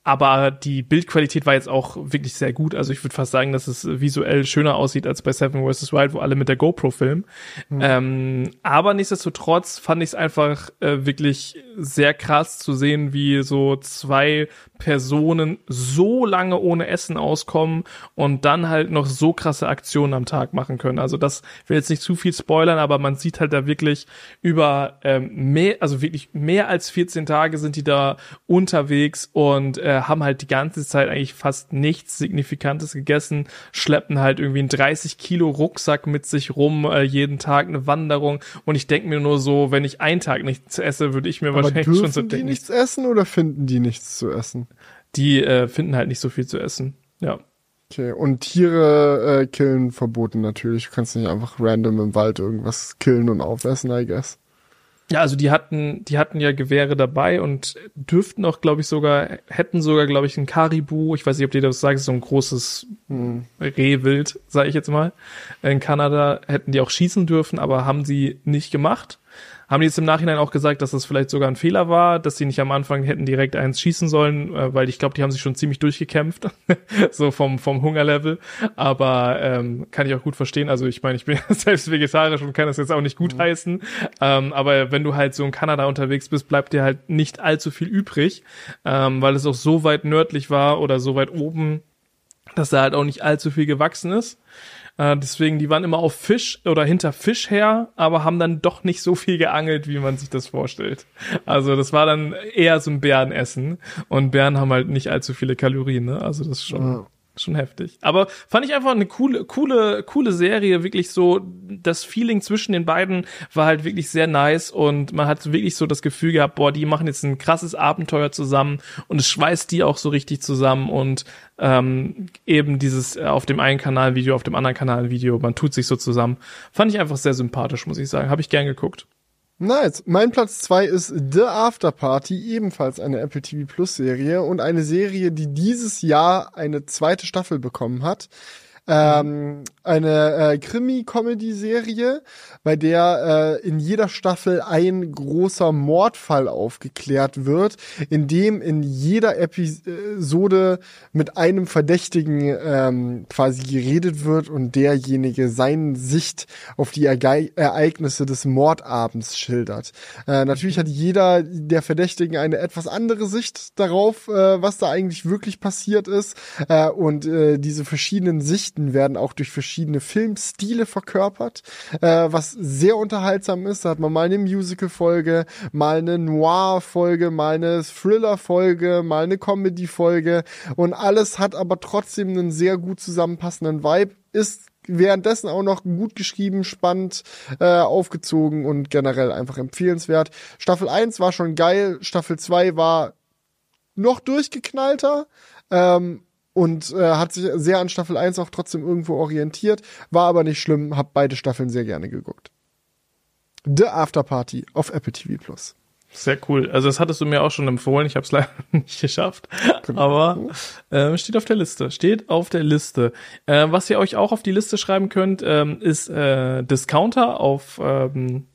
aber die Bildqualität war jetzt auch wirklich sehr gut. Also ich würde fast sagen, dass es visuell schöner aussieht als bei Seven vs. Wild, wo alle mit der GoPro filmen. Mhm. Ähm, aber nichtsdestotrotz fand ich es einfach äh, wirklich sehr krass zu sehen, wie so zwei Personen so lange ohne Essen auskommen und dann halt noch so krasse Aktionen am Tag machen können. Also das will jetzt nicht zu viel spoilern, aber man sieht halt da wirklich über ähm, mehr, also wirklich mehr als 14 Tage sind die da unterwegs und äh, haben halt die ganze Zeit eigentlich fast nichts Signifikantes gegessen, schleppen halt irgendwie einen 30 Kilo Rucksack mit sich rum, äh, jeden Tag eine Wanderung und ich denke mir nur so, wenn ich einen Tag nichts esse, würde ich mir aber wahrscheinlich schon so denken. die nichts essen oder finden die nichts zu essen? die äh, finden halt nicht so viel zu essen. Ja. Okay, und Tiere äh, killen verboten natürlich. Du kannst nicht einfach random im Wald irgendwas killen und aufessen, I guess. Ja, also die hatten, die hatten ja Gewehre dabei und dürften auch, glaube ich, sogar, hätten sogar, glaube ich, ein Karibu. Ich weiß nicht, ob dir das sagt, so ein großes hm. Rehwild, sage ich jetzt mal. In Kanada hätten die auch schießen dürfen, aber haben sie nicht gemacht. Haben die jetzt im Nachhinein auch gesagt, dass das vielleicht sogar ein Fehler war, dass sie nicht am Anfang hätten direkt eins schießen sollen, äh, weil ich glaube, die haben sich schon ziemlich durchgekämpft, *laughs* so vom, vom Hungerlevel. Aber ähm, kann ich auch gut verstehen. Also ich meine, ich bin *laughs* selbst vegetarisch und kann das jetzt auch nicht gut mhm. heißen. Ähm, aber wenn du halt so in Kanada unterwegs bist, bleibt dir halt nicht allzu viel übrig, ähm, weil es auch so weit nördlich war oder so weit oben, dass da halt auch nicht allzu viel gewachsen ist. Äh, deswegen, die waren immer auf Fisch oder hinter Fisch her, aber haben dann doch nicht so viel geangelt, wie man sich das vorstellt. Also das war dann eher so ein Bärenessen. Und Bären haben halt nicht allzu viele Kalorien, ne? Also das ist schon. Ja schon heftig. Aber fand ich einfach eine coole, coole, coole Serie. Wirklich so, das Feeling zwischen den beiden war halt wirklich sehr nice und man hat wirklich so das Gefühl gehabt, boah, die machen jetzt ein krasses Abenteuer zusammen und es schweißt die auch so richtig zusammen und ähm, eben dieses äh, auf dem einen Kanal Video, auf dem anderen Kanal Video, man tut sich so zusammen. Fand ich einfach sehr sympathisch, muss ich sagen. Habe ich gern geguckt. Nice. Mein Platz zwei ist The After Party, ebenfalls eine Apple TV Plus Serie und eine Serie, die dieses Jahr eine zweite Staffel bekommen hat. Ähm, eine äh, Krimi-Comedy-Serie, bei der äh, in jeder Staffel ein großer Mordfall aufgeklärt wird, in dem in jeder Episode mit einem Verdächtigen ähm, quasi geredet wird und derjenige seine Sicht auf die Erge Ereignisse des Mordabends schildert. Äh, natürlich hat jeder der Verdächtigen eine etwas andere Sicht darauf, äh, was da eigentlich wirklich passiert ist äh, und äh, diese verschiedenen Sichten Geschichten werden auch durch verschiedene Filmstile verkörpert, äh, was sehr unterhaltsam ist. Da hat man mal eine Musical-Folge, mal eine Noir-Folge, mal eine Thriller-Folge, mal eine Comedy-Folge und alles hat aber trotzdem einen sehr gut zusammenpassenden Vibe, ist währenddessen auch noch gut geschrieben, spannend äh, aufgezogen und generell einfach empfehlenswert. Staffel 1 war schon geil, Staffel 2 war noch durchgeknallter. Ähm, und äh, hat sich sehr an Staffel 1 auch trotzdem irgendwo orientiert, war aber nicht schlimm, hab beide Staffeln sehr gerne geguckt. The After Party auf Apple TV Plus. Sehr cool. Also das hattest du mir auch schon empfohlen. Ich habe es *laughs* leider nicht geschafft, genau. aber äh, steht auf der Liste. Steht auf der Liste. Äh, was ihr euch auch auf die Liste schreiben könnt, ähm, ist äh, Discounter auf ähm,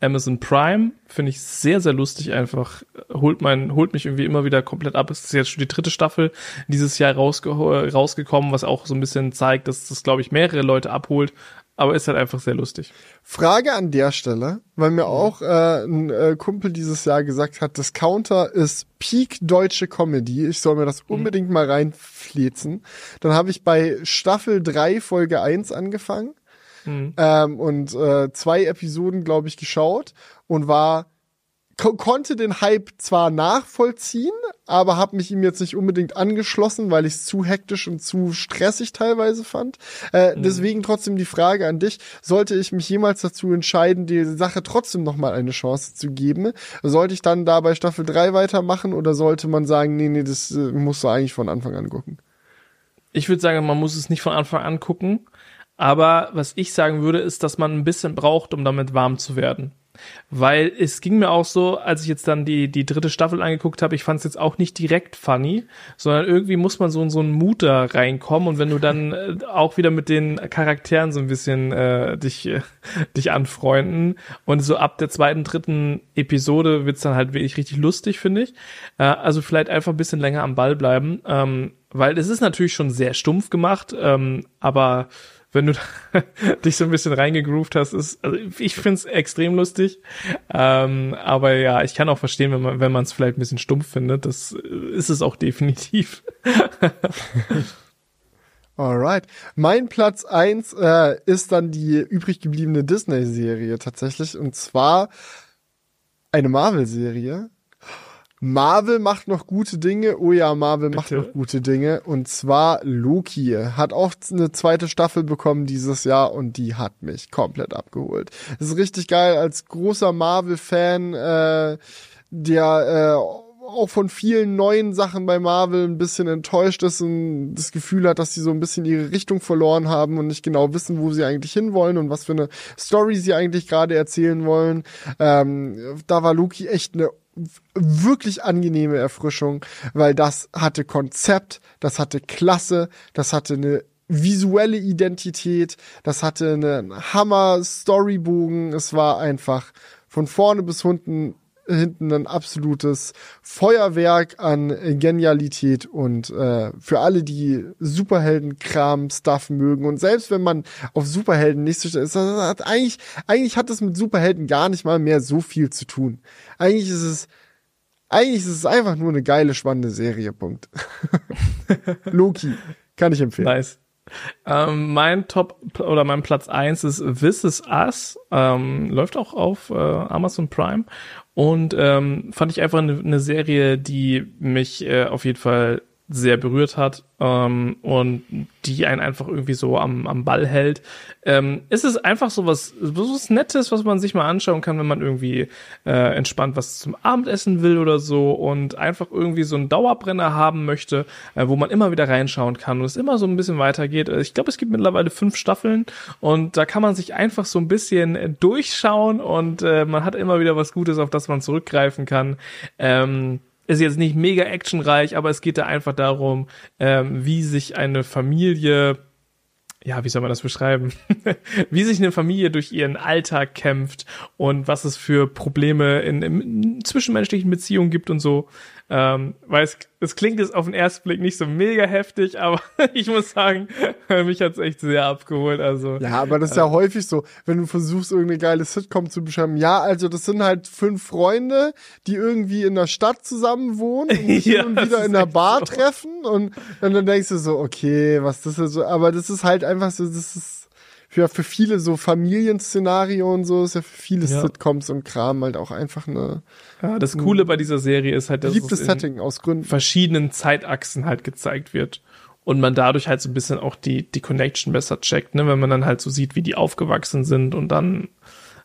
Amazon Prime finde ich sehr, sehr lustig einfach. Holt mein, holt mich irgendwie immer wieder komplett ab. Es ist jetzt schon die dritte Staffel dieses Jahr rausge rausgekommen, was auch so ein bisschen zeigt, dass das, glaube ich, mehrere Leute abholt. Aber ist halt einfach sehr lustig. Frage an der Stelle, weil mir auch äh, ein äh, Kumpel dieses Jahr gesagt hat, Discounter ist Peak deutsche Comedy. Ich soll mir das mhm. unbedingt mhm. mal reinflezen. Dann habe ich bei Staffel 3 Folge 1 angefangen mhm. ähm, und äh, zwei Episoden, glaube ich, geschaut und war ko konnte den Hype zwar nachvollziehen, aber habe mich ihm jetzt nicht unbedingt angeschlossen, weil ich es zu hektisch und zu stressig teilweise fand. Äh, mhm. Deswegen trotzdem die Frage an dich: Sollte ich mich jemals dazu entscheiden, die Sache trotzdem noch mal eine Chance zu geben, sollte ich dann da bei Staffel 3 weitermachen oder sollte man sagen, nee, nee, das äh, musst du eigentlich von Anfang an gucken? Ich würde sagen, man muss es nicht von Anfang an gucken. Aber was ich sagen würde, ist, dass man ein bisschen braucht, um damit warm zu werden. weil es ging mir auch so, als ich jetzt dann die, die dritte Staffel angeguckt habe, ich fand es jetzt auch nicht direkt funny, sondern irgendwie muss man so in so einen Mut da reinkommen und wenn du dann äh, auch wieder mit den Charakteren so ein bisschen äh, dich, äh, *laughs* dich anfreunden und so ab der zweiten, dritten Episode wird's dann halt wirklich richtig lustig, finde ich. Äh, also vielleicht einfach ein bisschen länger am Ball bleiben, ähm, weil es ist natürlich schon sehr stumpf gemacht, ähm, aber wenn du *laughs* dich so ein bisschen reingegroovt hast, ist, also ich find's extrem lustig. Ähm, aber ja, ich kann auch verstehen, wenn man wenn man es vielleicht ein bisschen stumpf findet. Das ist es auch definitiv. *laughs* Alright. Mein Platz eins äh, ist dann die übrig gebliebene Disney-Serie tatsächlich. Und zwar eine Marvel-Serie. Marvel macht noch gute Dinge. Oh ja, Marvel Bitte? macht noch gute Dinge. Und zwar Loki hat auch eine zweite Staffel bekommen dieses Jahr und die hat mich komplett abgeholt. Das ist richtig geil als großer Marvel-Fan, äh, der äh, auch von vielen neuen Sachen bei Marvel ein bisschen enttäuscht ist und das Gefühl hat, dass sie so ein bisschen ihre Richtung verloren haben und nicht genau wissen, wo sie eigentlich hinwollen und was für eine Story sie eigentlich gerade erzählen wollen. Ähm, da war Loki echt eine wirklich angenehme Erfrischung, weil das hatte Konzept, das hatte Klasse, das hatte eine visuelle Identität, das hatte einen Hammer Storybogen, es war einfach von vorne bis unten hinten ein absolutes Feuerwerk an Genialität und äh, für alle, die Superhelden-Kram-Stuff mögen und selbst wenn man auf Superhelden nicht so ist, hat eigentlich, eigentlich hat es mit Superhelden gar nicht mal mehr so viel zu tun. Eigentlich ist es eigentlich ist es einfach nur eine geile, spannende Serie, Punkt. *laughs* Loki, kann ich empfehlen. Nice. Ähm, mein Top oder mein Platz eins ist This Is Us. Ähm, läuft auch auf äh, Amazon Prime. Und ähm, fand ich einfach eine, eine Serie, die mich äh, auf jeden Fall sehr berührt hat ähm, und die einen einfach irgendwie so am, am Ball hält. Ähm, ist es einfach so was, so was Nettes, was man sich mal anschauen kann, wenn man irgendwie äh, entspannt was zum Abendessen will oder so und einfach irgendwie so einen Dauerbrenner haben möchte, äh, wo man immer wieder reinschauen kann und es immer so ein bisschen weitergeht. Äh, ich glaube, es gibt mittlerweile fünf Staffeln und da kann man sich einfach so ein bisschen äh, durchschauen und äh, man hat immer wieder was Gutes, auf das man zurückgreifen kann. Ähm, ist jetzt nicht mega actionreich, aber es geht da einfach darum, ähm, wie sich eine Familie ja, wie soll man das beschreiben? *laughs* wie sich eine Familie durch ihren Alltag kämpft und was es für Probleme in, in zwischenmenschlichen Beziehungen gibt und so. Ähm, weil es, es klingt jetzt auf den ersten Blick nicht so mega heftig, aber *laughs* ich muss sagen, *laughs* mich hat's echt sehr abgeholt. Also ja, aber das ist ja äh, häufig so, wenn du versuchst, irgendeine geile Sitcom zu beschreiben. Ja, also das sind halt fünf Freunde, die irgendwie in der Stadt zusammen wohnen und sich *laughs* ja, und wieder in der Bar so. treffen und, und dann denkst du so, okay, was das ist so. Aber das ist halt einfach so, das ist für, für viele so Familienszenario und so ist ja für viele ja. Sitcoms und Kram halt auch einfach eine. Ja, das Coole bei dieser Serie ist halt, dass es Setting aus Gründen. verschiedenen Zeitachsen halt gezeigt wird und man dadurch halt so ein bisschen auch die, die Connection besser checkt, ne, wenn man dann halt so sieht, wie die aufgewachsen sind und dann,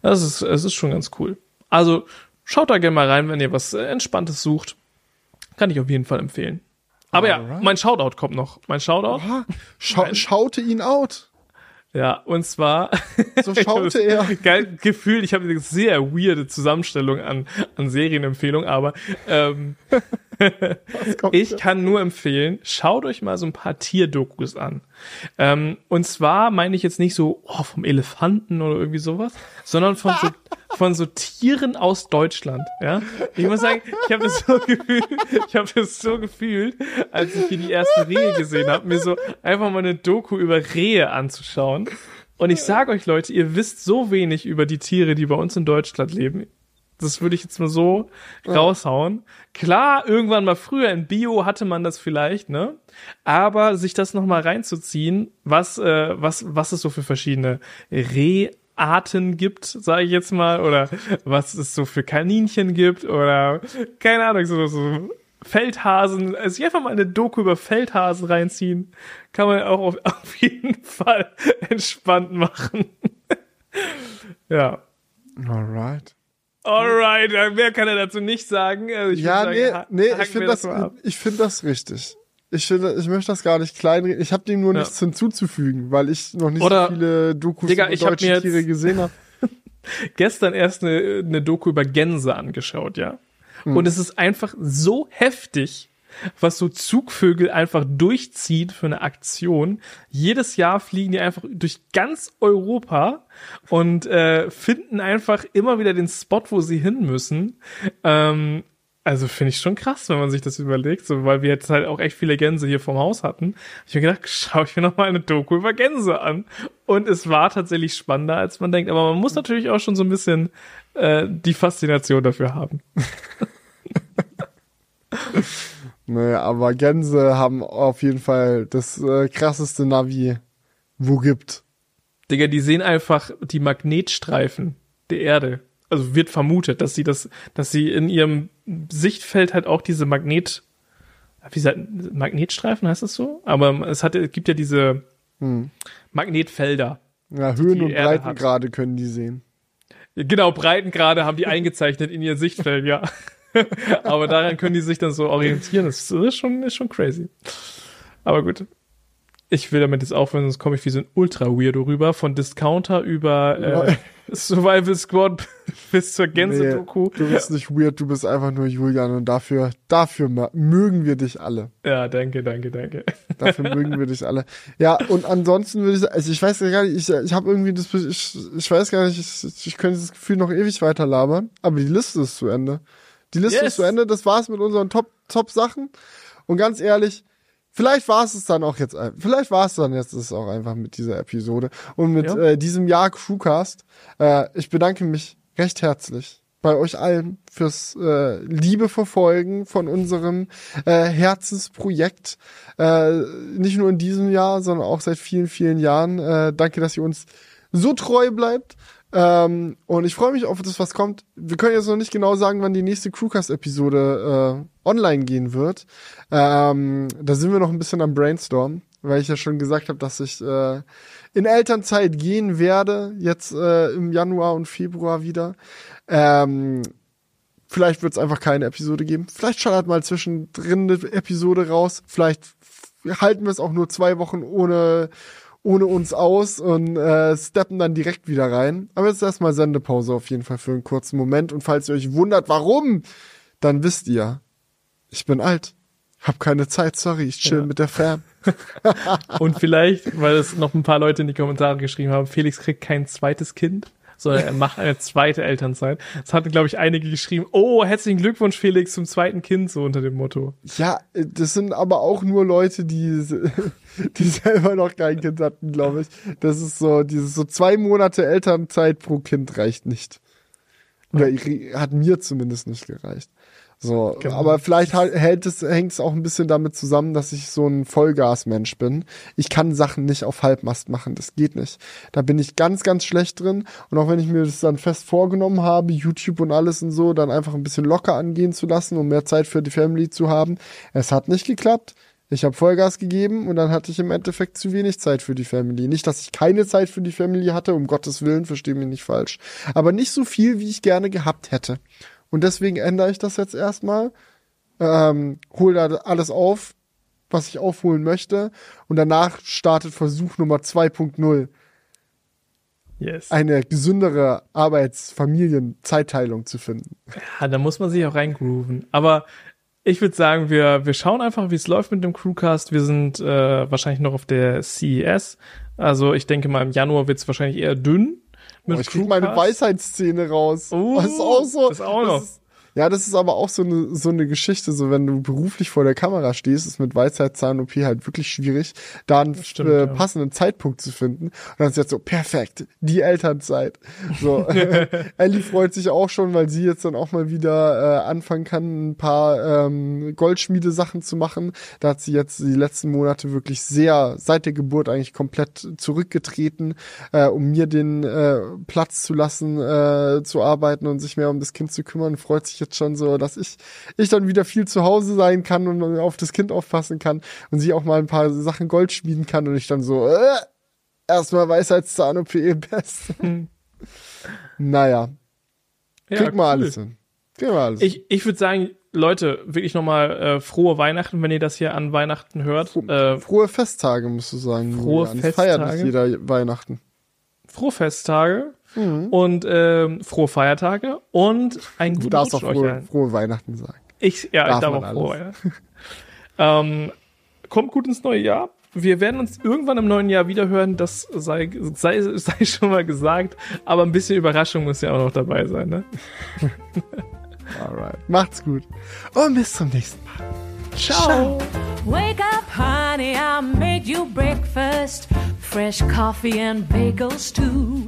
das ist, es ist schon ganz cool. Also, schaut da gerne mal rein, wenn ihr was Entspanntes sucht. Kann ich auf jeden Fall empfehlen. Aber Alright. ja, mein Shoutout kommt noch. Mein Shoutout. Schau, schaute ihn out. Ja, und zwar. *laughs* So schaute er. *laughs* Geil, Gefühl, ich habe eine sehr weirde Zusammenstellung an, an Serienempfehlungen, aber ähm, ich kann nur empfehlen, schaut euch mal so ein paar Tierdokus an. Ähm, und zwar meine ich jetzt nicht so oh, vom Elefanten oder irgendwie sowas, sondern von so, *laughs* von so Tieren aus Deutschland. Ja, ich muss sagen, ich habe das so *laughs* gefühlt, ich habe das so gefühlt, als ich hier die ersten Rehe gesehen habe, mir so einfach mal eine Doku über Rehe anzuschauen. Und ich sage euch Leute, ihr wisst so wenig über die Tiere, die bei uns in Deutschland leben. Das würde ich jetzt mal so raushauen. Klar, irgendwann mal früher in Bio hatte man das vielleicht, ne? Aber sich das noch mal reinzuziehen, was äh, was was es so für verschiedene Reharten gibt, sage ich jetzt mal, oder was es so für Kaninchen gibt oder keine Ahnung, so, so Feldhasen, also einfach mal eine Doku über Feldhasen reinziehen, kann man auch auf, *laughs* auf jeden Fall entspannt machen. *laughs* ja. Alright. Alright, mehr kann er dazu nicht sagen. Also ich ja, nee, sagen, nee, ich finde das, das ich finde das richtig. Ich finde, ich möchte das gar nicht kleinreden. Ich habe dem nur ja. nichts hinzuzufügen, weil ich noch nicht Oder, so viele Dokus Digga, über deutsche Tiere gesehen habe. *laughs* gestern erst eine, eine Doku über Gänse angeschaut, ja. Hm. Und es ist einfach so heftig, was so Zugvögel einfach durchzieht für eine Aktion. Jedes Jahr fliegen die einfach durch ganz Europa und äh, finden einfach immer wieder den Spot, wo sie hin müssen. Ähm, also finde ich schon krass, wenn man sich das überlegt, so, weil wir jetzt halt auch echt viele Gänse hier vom Haus hatten. Ich habe gedacht, *laughs* schau ich mir noch mal eine Doku über Gänse an. Und es war tatsächlich spannender, als man denkt. Aber man muss natürlich auch schon so ein bisschen äh, die Faszination dafür haben. *laughs* Naja, aber Gänse haben auf jeden Fall das äh, krasseste Navi, wo gibt. Digga, die sehen einfach die Magnetstreifen der Erde. Also wird vermutet, dass sie das, dass sie in ihrem Sichtfeld halt auch diese Magnet, wie sagt, Magnetstreifen heißt das so? Aber es hat, es gibt ja diese Hm. Magnetfelder. Ja, Höhen- und Erde hat. Breitengrade können die sehen. Genau, Breitengrade haben die eingezeichnet in ihr Sichtfeld, ja. *laughs* Aber daran können die sich dann so orientieren. Das ist schon, ist schon crazy. Aber gut. Ich will damit jetzt aufhören, sonst komme ich wie so ein Ultra-Weirdo rüber. Von Discounter über äh, Survival Squad *laughs* bis zur Gänse-Doku. Du bist nicht weird, du bist einfach nur Julian und dafür, dafür mögen wir dich alle. Ja, danke, danke, danke. *laughs* Dafür mögen wir dich alle. Ja, und ansonsten würde ich sagen, also ich weiß gar nicht, ich, ich habe irgendwie das, ich, ich weiß gar nicht, ich, ich könnte das Gefühl noch ewig weiter labern, aber die Liste ist zu Ende. Die Liste Yes. ist zu Ende, das war's mit unseren Top, Top Sachen. Und ganz ehrlich, vielleicht war es dann auch jetzt, ein- vielleicht war es dann jetzt es auch einfach mit dieser Episode und mit Ja. äh, diesem Jahr Crewcast. Äh, ich bedanke mich recht herzlich bei euch allen fürs äh, Liebe verfolgen von unserem äh, Herzensprojekt. Äh, nicht nur in diesem Jahr, sondern auch seit vielen, vielen Jahren. Äh, danke, dass ihr uns so treu bleibt. Ähm, und ich freue mich auf das, was kommt. Wir können jetzt noch nicht genau sagen, wann die nächste Crewcast-Episode äh, online gehen wird. Ähm, da sind wir noch ein bisschen am Brainstorm, weil ich ja schon gesagt habe, dass ich äh, in Elternzeit gehen werde, jetzt äh, im Januar und Februar wieder. Ähm, vielleicht wird es einfach keine Episode geben. Vielleicht schallert mal zwischendrin eine Episode raus. Vielleicht halten wir es auch nur zwei Wochen ohne ohne uns aus und äh, steppen dann direkt wieder rein. Aber jetzt erstmal Sendepause auf jeden Fall für einen kurzen Moment. Und falls ihr euch wundert, warum, dann wisst ihr, ich bin alt. Hab keine Zeit, sorry, ich chill Ja. mit der Fam. *laughs* Und vielleicht, weil es noch ein paar Leute in die Kommentare geschrieben haben, Felix kriegt kein zweites Kind, sondern er macht eine zweite Elternzeit. Es hatten, glaube ich, einige geschrieben, oh, herzlichen Glückwunsch, Felix, zum zweiten Kind, so unter dem Motto. Ja, äh, das sind aber auch nur Leute, die, *laughs* die selber noch kein Kind hatten, glaube ich. Das ist so, dieses so zwei Monate Elternzeit pro Kind reicht nicht. Oder hat mir zumindest nicht gereicht. So, Genau. aber vielleicht hält es, hängt es auch ein bisschen damit zusammen, dass ich so ein Vollgasmensch bin. Ich kann Sachen nicht auf Halbmast machen, das geht nicht. Da bin ich ganz, ganz schlecht drin. Und auch wenn ich mir das dann fest vorgenommen habe, YouTube und alles und so, dann einfach ein bisschen locker angehen zu lassen, um mehr Zeit für die Family zu haben. Es hat nicht geklappt. Ich habe Vollgas gegeben und dann hatte ich im Endeffekt zu wenig Zeit für die Family. Nicht, dass ich keine Zeit für die Family hatte, um Gottes Willen, verstehe mich nicht falsch. Aber nicht so viel, wie ich gerne gehabt hätte. Und deswegen ändere ich das jetzt erstmal. Ähm, hol da alles auf, was ich aufholen möchte. Und danach startet Versuch Nummer 2.0. Yes. Eine gesündere Arbeits-Familien-Zeitteilung zu finden. Ja, da muss man sich auch reingrooven. Aber ich würde sagen, wir, wir schauen einfach, wie es läuft mit dem Crewcast. Wir sind äh, wahrscheinlich noch auf der CES. Also ich denke mal, im Januar wird es wahrscheinlich eher dünn. Mit Oh, ich krieg meine. Weisheitsszene raus. Oh, das ist auch so. das auch noch. ist, ja, das ist aber auch so eine, so eine Geschichte, so wenn du beruflich vor der Kamera stehst, ist mit Weisheitszahn-OP halt wirklich schwierig, da einen stimmt, äh, ja. passenden Zeitpunkt zu finden. Und dann ist jetzt so, perfekt, die Elternzeit. So, *laughs* Ellie freut sich auch schon, weil sie jetzt dann auch mal wieder äh, anfangen kann, ein paar ähm, Goldschmiedesachen zu machen. Da hat sie jetzt die letzten Monate wirklich sehr, seit der Geburt eigentlich komplett zurückgetreten, äh, um mir den äh, Platz zu lassen, äh, zu arbeiten und sich mehr um das Kind zu kümmern. Freut sich jetzt schon so, dass ich, ich dann wieder viel zu Hause sein kann und auf das Kind aufpassen kann und sie auch mal ein paar Sachen Gold schmieden kann und ich dann so, äh, erstmal Weisheitszahn-OP best. naja, Ja, krieg mal cool. alles hin. Krieg mal alles Ich, ich würde sagen, Leute, wirklich nochmal äh, frohe Weihnachten, wenn ihr das hier an Weihnachten hört. Äh, Frohe Festtage, musst du sagen. Frohe Julian. Es Feiert Festtage? nicht jeder Weihnachten. frohe Festtage. Und ähm, frohe Feiertage und ein Du guten darfst auch frohe, frohe Weihnachten sagen. Ich, ja, Darf ich darf man auch alles. frohe ja. *laughs* ähm, Kommt gut ins neue Jahr. Wir werden uns irgendwann im neuen Jahr wiederhören, das sei, sei, sei *laughs* schon mal gesagt, aber ein bisschen Überraschung muss ja auch noch dabei sein, ne? *laughs* Alright. Macht's gut. Und bis zum nächsten Mal. Ciao. Wake up, honey, I made you breakfast. Fresh coffee and bagels, too.